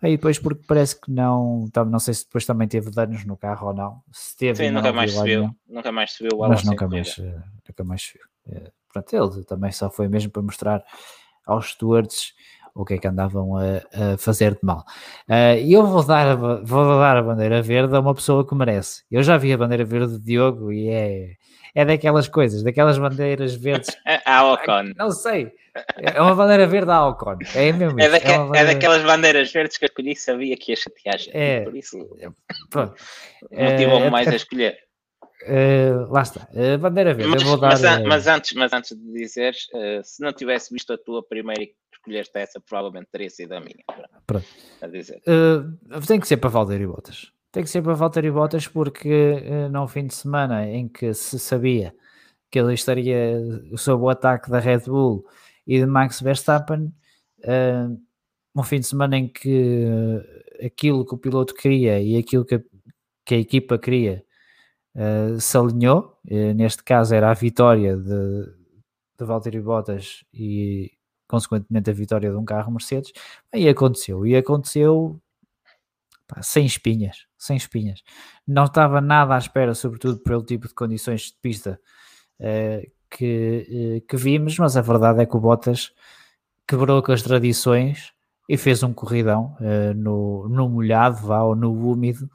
Aí depois porque parece que não, não sei se depois também teve danos no carro ou não. Se teve, Sim, nunca mais subiu, nunca mais subiu. Mas nunca mais, nunca mais subiu. Uh, pronto, ele também só foi mesmo para mostrar aos stewards o que é que andavam a, a fazer de mal. Uh, e eu vou dar, a, vou dar a bandeira verde a uma pessoa que merece. Eu já vi a bandeira verde de Diogo e é, é daquelas coisas, daquelas bandeiras verdes. A Ocon. Não sei. É uma bandeira verde à Ocon. É mesmo. É, daque, é, bandeira... é, daquelas bandeiras verdes que eu escolhi sabia que ia chatear. É, por isso motivou-me é, mais a escolher. Uh, lá está, uh, bandeira verde. Mas, dar, mas, uh... mas, antes, mas antes de dizeres, se não tivesse visto a tua primeira escolheste essa, provavelmente teria sido a minha. Pronto. A dizer. tem que ser para Valdeir e Botas. Tem que ser para Valtteri Bottas porque uh, num fim de semana em que se sabia que ele estaria sob o ataque da Red Bull e de Max Verstappen, uh, um fim de semana em que uh, aquilo que o piloto queria e aquilo que a, que a equipa queria uh, se alinhou, neste caso era a vitória de, de Valtteri Bottas e consequentemente a vitória de um carro Mercedes, e aconteceu, e aconteceu pá, sem espinhas, sem espinhas. Não estava nada à espera, sobretudo pelo tipo de condições de pista uh, que, uh, que vimos, mas a verdade é que o Bottas quebrou com as tradições e fez um corridão uh, no, no molhado, vá, ou no úmido,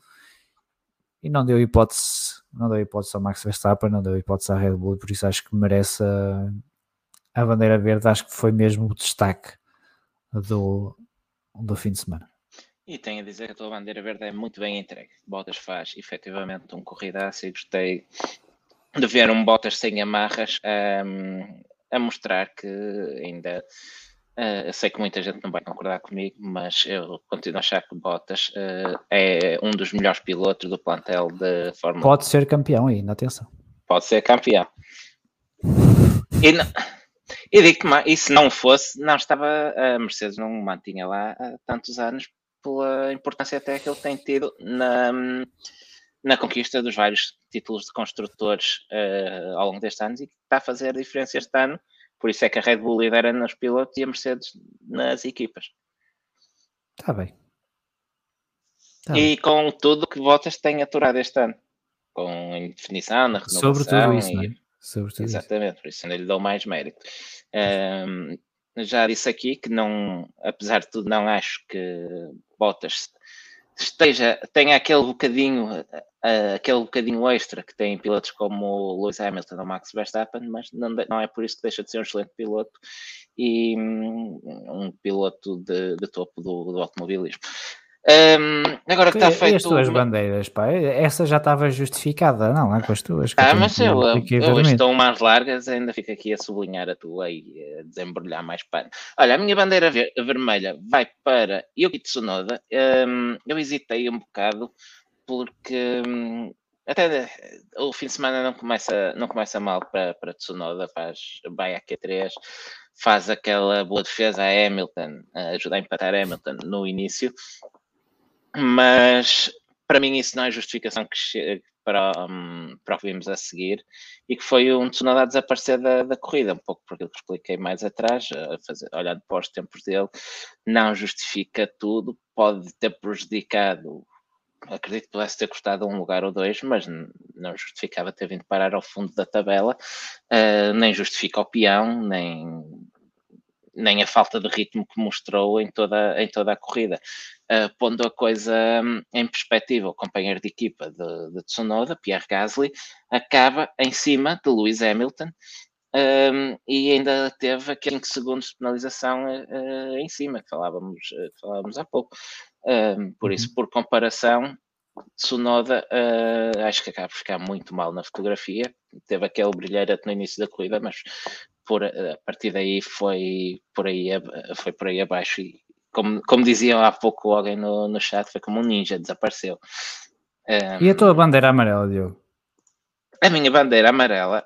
e não deu hipótese, não deu hipótese ao Max Verstappen, não deu hipótese à Red Bull, por isso acho que merece a, a bandeira verde, acho que foi mesmo o destaque do, do fim de semana. E tenho a dizer que a tua bandeira verde é muito bem entregue. Bottas faz efetivamente um corridaço e gostei de ver um Bottas sem amarras um, a mostrar que ainda. Uh, sei que muita gente não vai concordar comigo, mas eu continuo a achar que Bottas uh, é um dos melhores pilotos do plantel de Fórmula Pode ser campeão ainda, atenção. Pode ser campeão. E, não, e mais, e se não fosse, não estava, a Mercedes não mantinha lá há tantos anos pela importância até que ele tem tido na, na conquista dos vários títulos de construtores uh, ao longo destes anos e que está a fazer a diferença este ano. Por isso é que a Red Bull lidera nos pilotos e a Mercedes nas equipas. Está bem. Tá e bem. com tudo que Bottas tem aturado este ano. Com indefinição, na renovação. Sobre tudo isso, e... não é? Sobre tudo Exatamente, isso. por isso ainda lhe dou mais mérito. Um, já disse aqui que não, apesar de tudo, não acho que Bottas esteja, tenha aquele bocadinho, uh, aquele bocadinho extra que tem pilotos como o Lewis Hamilton ou Max Verstappen, mas não, não, é por isso que deixa de ser um excelente piloto e um, um piloto de, de topo do, do automobilismo. Um, agora que está feito. As tuas bandeiras, pá, essa já estava justificada, não é com as tuas. Ah, mas eu, eu estão mais largas, ainda fico aqui a sublinhar a tua e a desembrulhar mais pano. Olha, a minha bandeira ver vermelha vai para Yuki Tsunoda. Um, eu hesitei um bocado porque um, até o fim de semana não começa, não começa mal para, para Tsunoda, faz, vai a Q3, faz aquela boa defesa a Hamilton, ajuda a empatar a Hamilton no início mas para mim isso não é justificação que, para, um, para o que vimos a seguir e que foi um Tsunoda a desaparecer da, da corrida, um pouco por aquilo que expliquei mais atrás, fazer, olhando para os tempos dele, não justifica tudo, pode ter prejudicado acredito que pudesse ter custado um lugar ou dois, mas não justificava ter vindo parar ao fundo da tabela, uh, nem justifica o peão, nem, nem a falta de ritmo que mostrou em toda, em toda a corrida. Uh, pondo a coisa um, em perspectiva, o companheiro de equipa de, de Tsunoda, Pierre Gasly, acaba em cima de Lewis Hamilton um, e ainda teve aqueles 5 segundos de penalização uh, em cima, que falávamos, uh, falávamos há pouco. Um, por isso, uhum. por comparação, Tsunoda uh, acho que acaba por ficar muito mal na fotografia. Teve aquele brilheiro no início da corrida, mas por, a partir daí foi por aí, foi por aí abaixo. E como, como diziam há pouco alguém no, no chat, foi como um ninja, desapareceu. Um, e a tua bandeira amarela, Diogo? A minha bandeira amarela.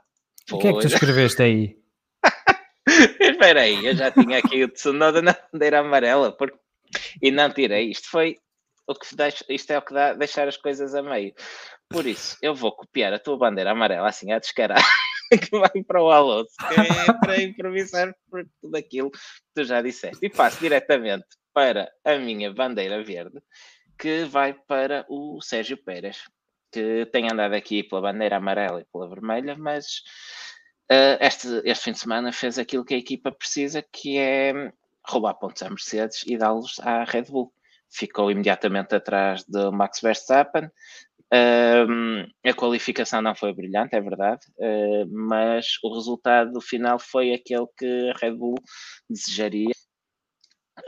O que é que tu escreveste aí? Espera aí, eu já tinha aqui o Tsunoda na bandeira amarela porque... e não tirei. Isto foi o que deixa, isto é o que dá deixar as coisas a meio. Por isso, eu vou copiar a tua bandeira amarela assim a descarar que vai para o Alonso, que é para improvisar por tudo aquilo que tu já disseste. E passo diretamente para a minha bandeira verde, que vai para o Sérgio Pérez, que tem andado aqui pela bandeira amarela e pela vermelha, mas uh, este, este fim de semana fez aquilo que a equipa precisa, que é roubar pontos à Mercedes e dá-los à Red Bull. Ficou imediatamente atrás de Max Verstappen, a qualificação não foi brilhante, é verdade, uh, mas o resultado final foi aquele que a Red Bull desejaria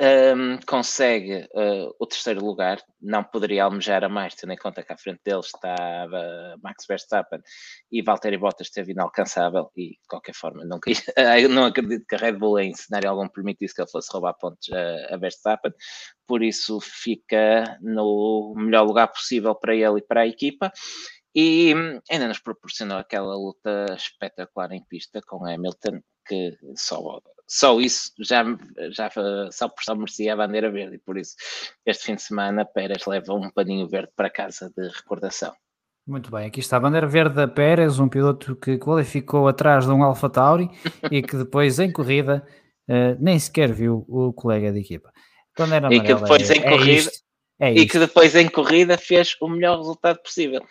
um, consegue uh, o terceiro lugar, não poderia almejar a mais, tendo em conta que à frente deles estava Max Verstappen e Valtteri Bottas esteve inalcançável e de qualquer forma nunca, eu não acredito que a Red Bull em cenário algum permitisse que ele fosse roubar pontos a, a Verstappen, por isso fica no melhor lugar possível para ele e para a equipa. E ainda nos proporcionou aquela luta espetacular em pista com Hamilton que só só isso já, já só por só merecia a bandeira verde, e por isso este fim de semana Pérez leva um paninho verde para casa de recordação. Muito bem, aqui está a bandeira verde da Pérez, um piloto que qualificou atrás de um Alfa Tauri e que depois em corrida uh, nem sequer viu o colega de equipa. Bandeira e que depois é, em é corrida é e que depois em corrida fez o melhor resultado possível.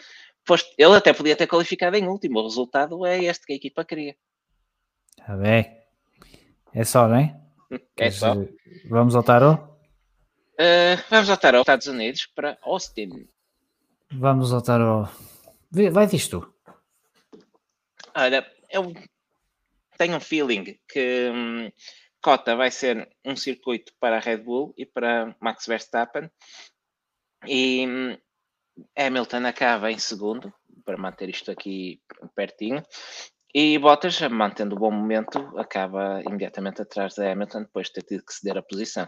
Ele até podia ter qualificado em último, o resultado é este que a equipa queria. Está bem. É só, não é? É só. Vamos ao tarot? Uh, vamos ao tarot, Estados Unidos, para Austin. Vamos ao tarot. Vai disto. Olha, eu tenho um feeling que hum, Cota vai ser um circuito para a Red Bull e para Max Verstappen e hum, Hamilton acaba em segundo para manter isto aqui pertinho e Bottas, mantendo o bom momento, acaba imediatamente atrás da Hamilton depois de ter tido que ceder a posição.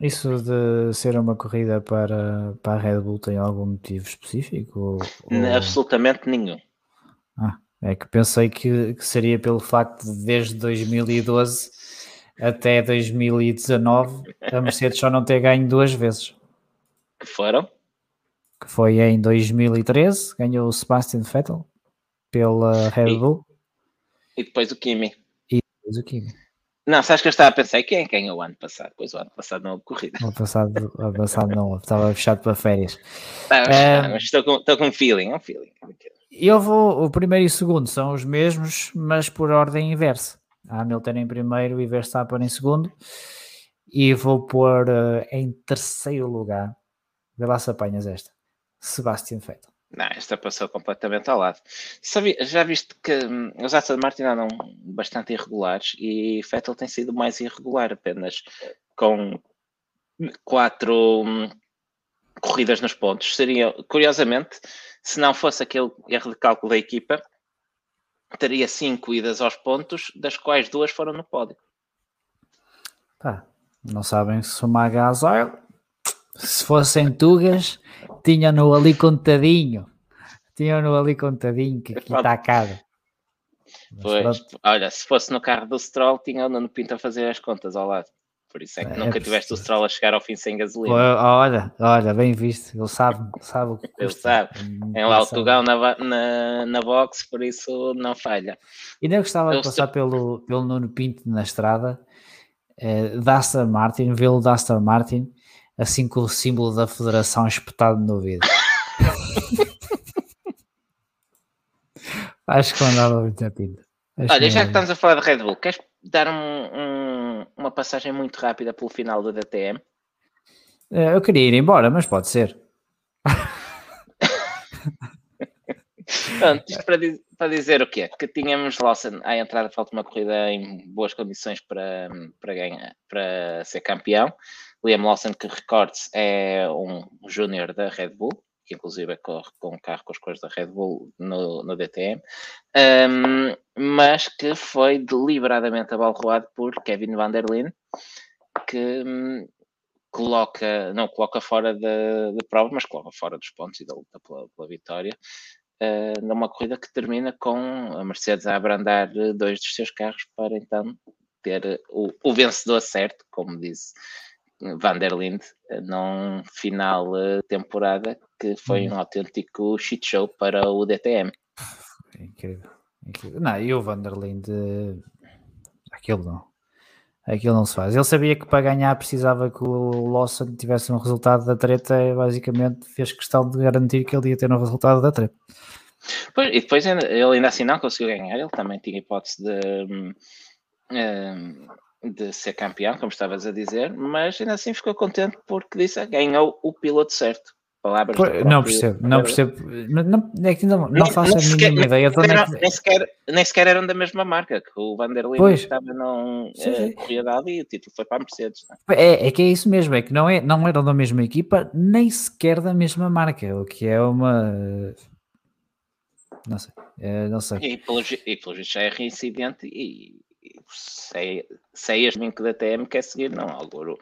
Isso de ser uma corrida para, para a Red Bull tem algum motivo específico? Ou... Absolutamente nenhum. Ah, é que pensei que, que, seria pelo facto de desde 2012 até 2019 a Mercedes só não ter ganho duas vezes. Que foram? Que foi em 2013, ganhou o Sebastian Vettel pela Red Bull. E, e depois o Kimi. E depois o Kimi. Não, sabes que eu estava a pensar quem é ganhou o ano passado? Pois o ano passado não houve corrida. O ano passado, ano passado não, estava fechado para férias. Tá, mas estou com, estou com um feeling, um feeling. Eu vou, o primeiro e o segundo são os mesmos, mas por ordem inversa. Hamilton em primeiro e Verstappen em segundo. E vou pôr uh, em terceiro lugar. Vê lá se apanhas esta. Sebastian Vettel. Não, esta passou completamente ao lado. Já viste que hum, os Aston Martin andam bastante irregulares e Vettel tem sido mais irregular, apenas com quatro hum, corridas nos pontos. Seria, curiosamente, se não fosse aquele erro de cálculo da equipa, teria cinco idas aos pontos, das quais duas foram no pódio. Pá, não sabem se somar gasóleo se fossem tugas, tinham-no ali contadinho. Tinham-no ali contadinho, que aqui está caro. Pois, olha, se fosse no carro do Stroll, tinha o Nuno Pinto a fazer as contas ao lado. Por isso é que é, nunca tiveste o Stroll a chegar ao fim sem gasolina. Olha, olha, bem visto. Ele sabe, sabe o que Ele sabe. Tem lá o Tugão na, na, na box, por isso não falha. E nem gostava de passar pelo, pelo Nuno Pinto na estrada, eh, da Aston Martin, vê-lo da Aston Martin, assim com o símbolo da federação espetado no ouvido. Acho que andava muito a pinta. Olha, já que estamos a falar de Red Bull, queres dar um, um, uma passagem muito rápida pelo final do DTM? Eh, eu queria ir embora, mas pode ser. Pronto, isto para, para, dizer o quê? Que tínhamos Lawson à entrada, falta uma corrida em boas condições para, para ganhar, para ser campeão. Liam Lawson, que recordes, é um júnior da Red Bull, que inclusive corre com um carro com as cores da Red Bull no, no DTM, um, mas que foi deliberadamente abalroado por Kevin Van der Linde, que um, coloca, não coloca fora da prova, mas coloca fora dos pontos e da luta pela, pela vitória, uh, numa corrida que termina com a Mercedes a abrandar dois dos seus carros para então ter o, o vencedor certo, como disse Van der Linde, num final temporada que foi hum. um autêntico shit show para o DTM. Incrível, incrível. Não, e o Vanderlinde, aquilo não. Aquilo não se faz. Ele sabia que para ganhar precisava que o Lawson tivesse um resultado da treta e basicamente fez questão de garantir que ele ia ter um resultado da treta. Pois, e depois ele ainda assim não conseguiu ganhar, ele também tinha hipótese de, hum, de ser campeão, como estavas a dizer, mas ainda assim ficou contente porque disse ganhou o piloto certo palavras. Pois, não percebo, não percebo. Não, é que não, não faço nem, a mínima sequer, ideia de onde é que... nem, sequer, nem sequer eram da mesma marca, que o Vanderlei estava num eh, corrida e o título foi para a Mercedes. É? é? É, que é isso mesmo, é que não, é, não eram da mesma equipa, nem sequer da mesma marca, o que é uma. Não sei, é, não sei. E pelo, e pelo já é reincidente e sei, sei as que da TM quer seguir, não, algo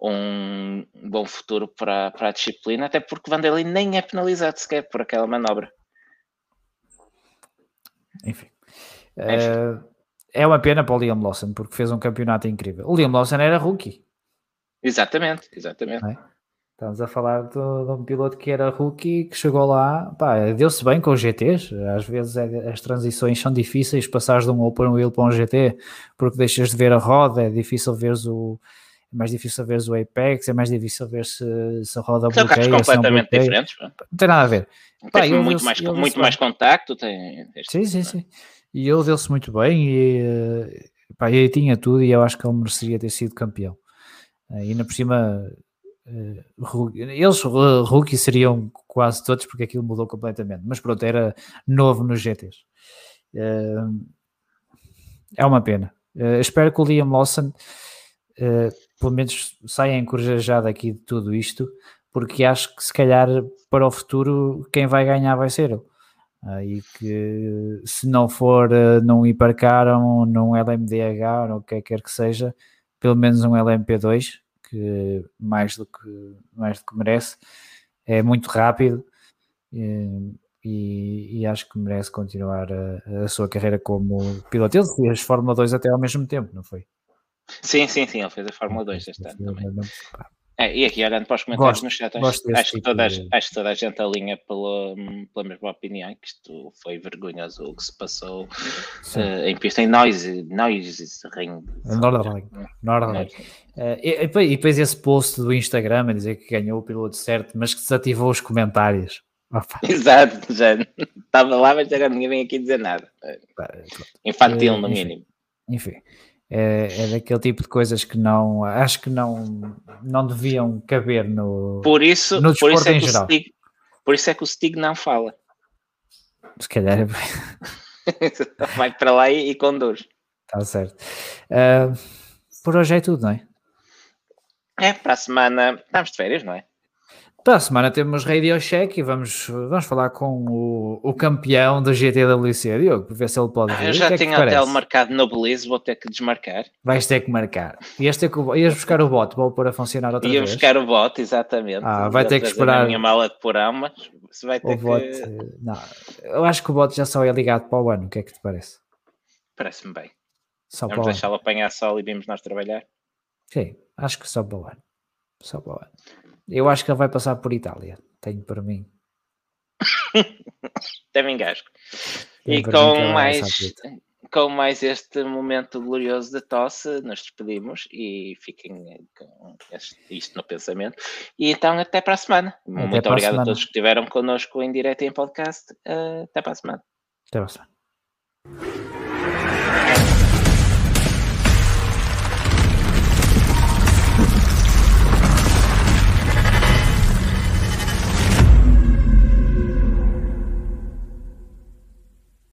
um bom futuro para, para a disciplina, até porque Vanderlei nem é penalizado sequer por aquela manobra. Enfim. É, é uma pena para o Liam Lawson, porque fez um campeonato incrível. O Liam Lawson era rookie. Exatamente, exatamente. É? Estamos a falar de, um piloto que era rookie, que chegou lá, deu-se bem com os GTs. Às vezes é, as transições são difíceis, passares de um open wheel para um GT, porque deixas de ver a roda, é difícil ver o. É mais difícil ver o Apex, é mais difícil ver se, se a roda São bloqueia. São completamente bloqueia. diferentes. Pá. Não tem nada a ver. Pá, tem muito, mais, muito mais contacto. Tem, sim, sim, sim. E ele deu-se muito bem e, eh, pá, ele tinha tudo e eu acho que ele mereceria ter sido campeão. E ainda por cima eles uh, rookie seriam quase todos porque aquilo mudou completamente, mas pronto, era novo nos GTs. Uh, é uma pena. Espero que o Liam Lawson pelo menos saia encorajado aqui de tudo isto, porque acho que se calhar para o futuro quem vai ganhar vai ser ele. e que se não for num hipercar ou num LMDH ou o que quer que seja, pelo menos um LMP2 que mais do que, mais do que merece, é muito rápido e, e, acho que merece continuar a, a, sua carreira como piloto. Ele fez Fórmula 2 até ao mesmo tempo, não foi? Sim, sim, sim, ele fez a Fórmula 2 este ano também. É, e aqui olhando para os comentários gosto, no chat, acho, acho, que tipo toda, de... acho que toda a gente alinha pela, pela mesma opinião, que isto foi vergonhoso o que se passou uh, em pista em Noise, Noise Ring. Nordring. Nordring. Uh, e, e depois esse post do Instagram a dizer que ganhou o piloto certo, mas que desativou os comentários. Opa. Exato, já estava lá, mas agora ninguém vem aqui dizer nada. Infantil, no mínimo. Enfim é, é daquele tipo de coisas que não acho que não, não deviam caber no, por isso, no por isso é em geral. Stig, por isso é que o Stig não fala. Se calhar é vai para lá e, e conduz. Está certo. Uh, por hoje é tudo, não é? É, para a semana estamos de férias, não é? Para a semana temos Radio Check e vamos, vamos falar com o, o campeão do GTWC, Diogo, para ver se ele pode vir. Eu já tenho é hotel marcado no Belize, vou ter que desmarcar. Vais ter que marcar. Ias, ter que, ias buscar o bot, vou pôr a funcionar outra Ia vez. Ia buscar o bot, exatamente. Ah, vai ter que esperar. A minha mala de porão, mas se vai ter o bot, que... Não, eu acho que o bot já só é ligado para o ano, o que é que te parece? Parece-me bem. Só Vamos deixá-lo apanhar sol e vimos nós trabalhar. Sim, acho que só para o ano. Só para o ano. Eu acho que ele vai passar por Itália. Tenho para mim. Também engasgo. E com mais, com mais este momento glorioso de tosse, nos despedimos e fiquem com este, isto no pensamento. E então, até para a semana. Até Muito obrigado a, semana. a todos que estiveram connosco em direto e em podcast. Uh, até para a semana. Até para a semana.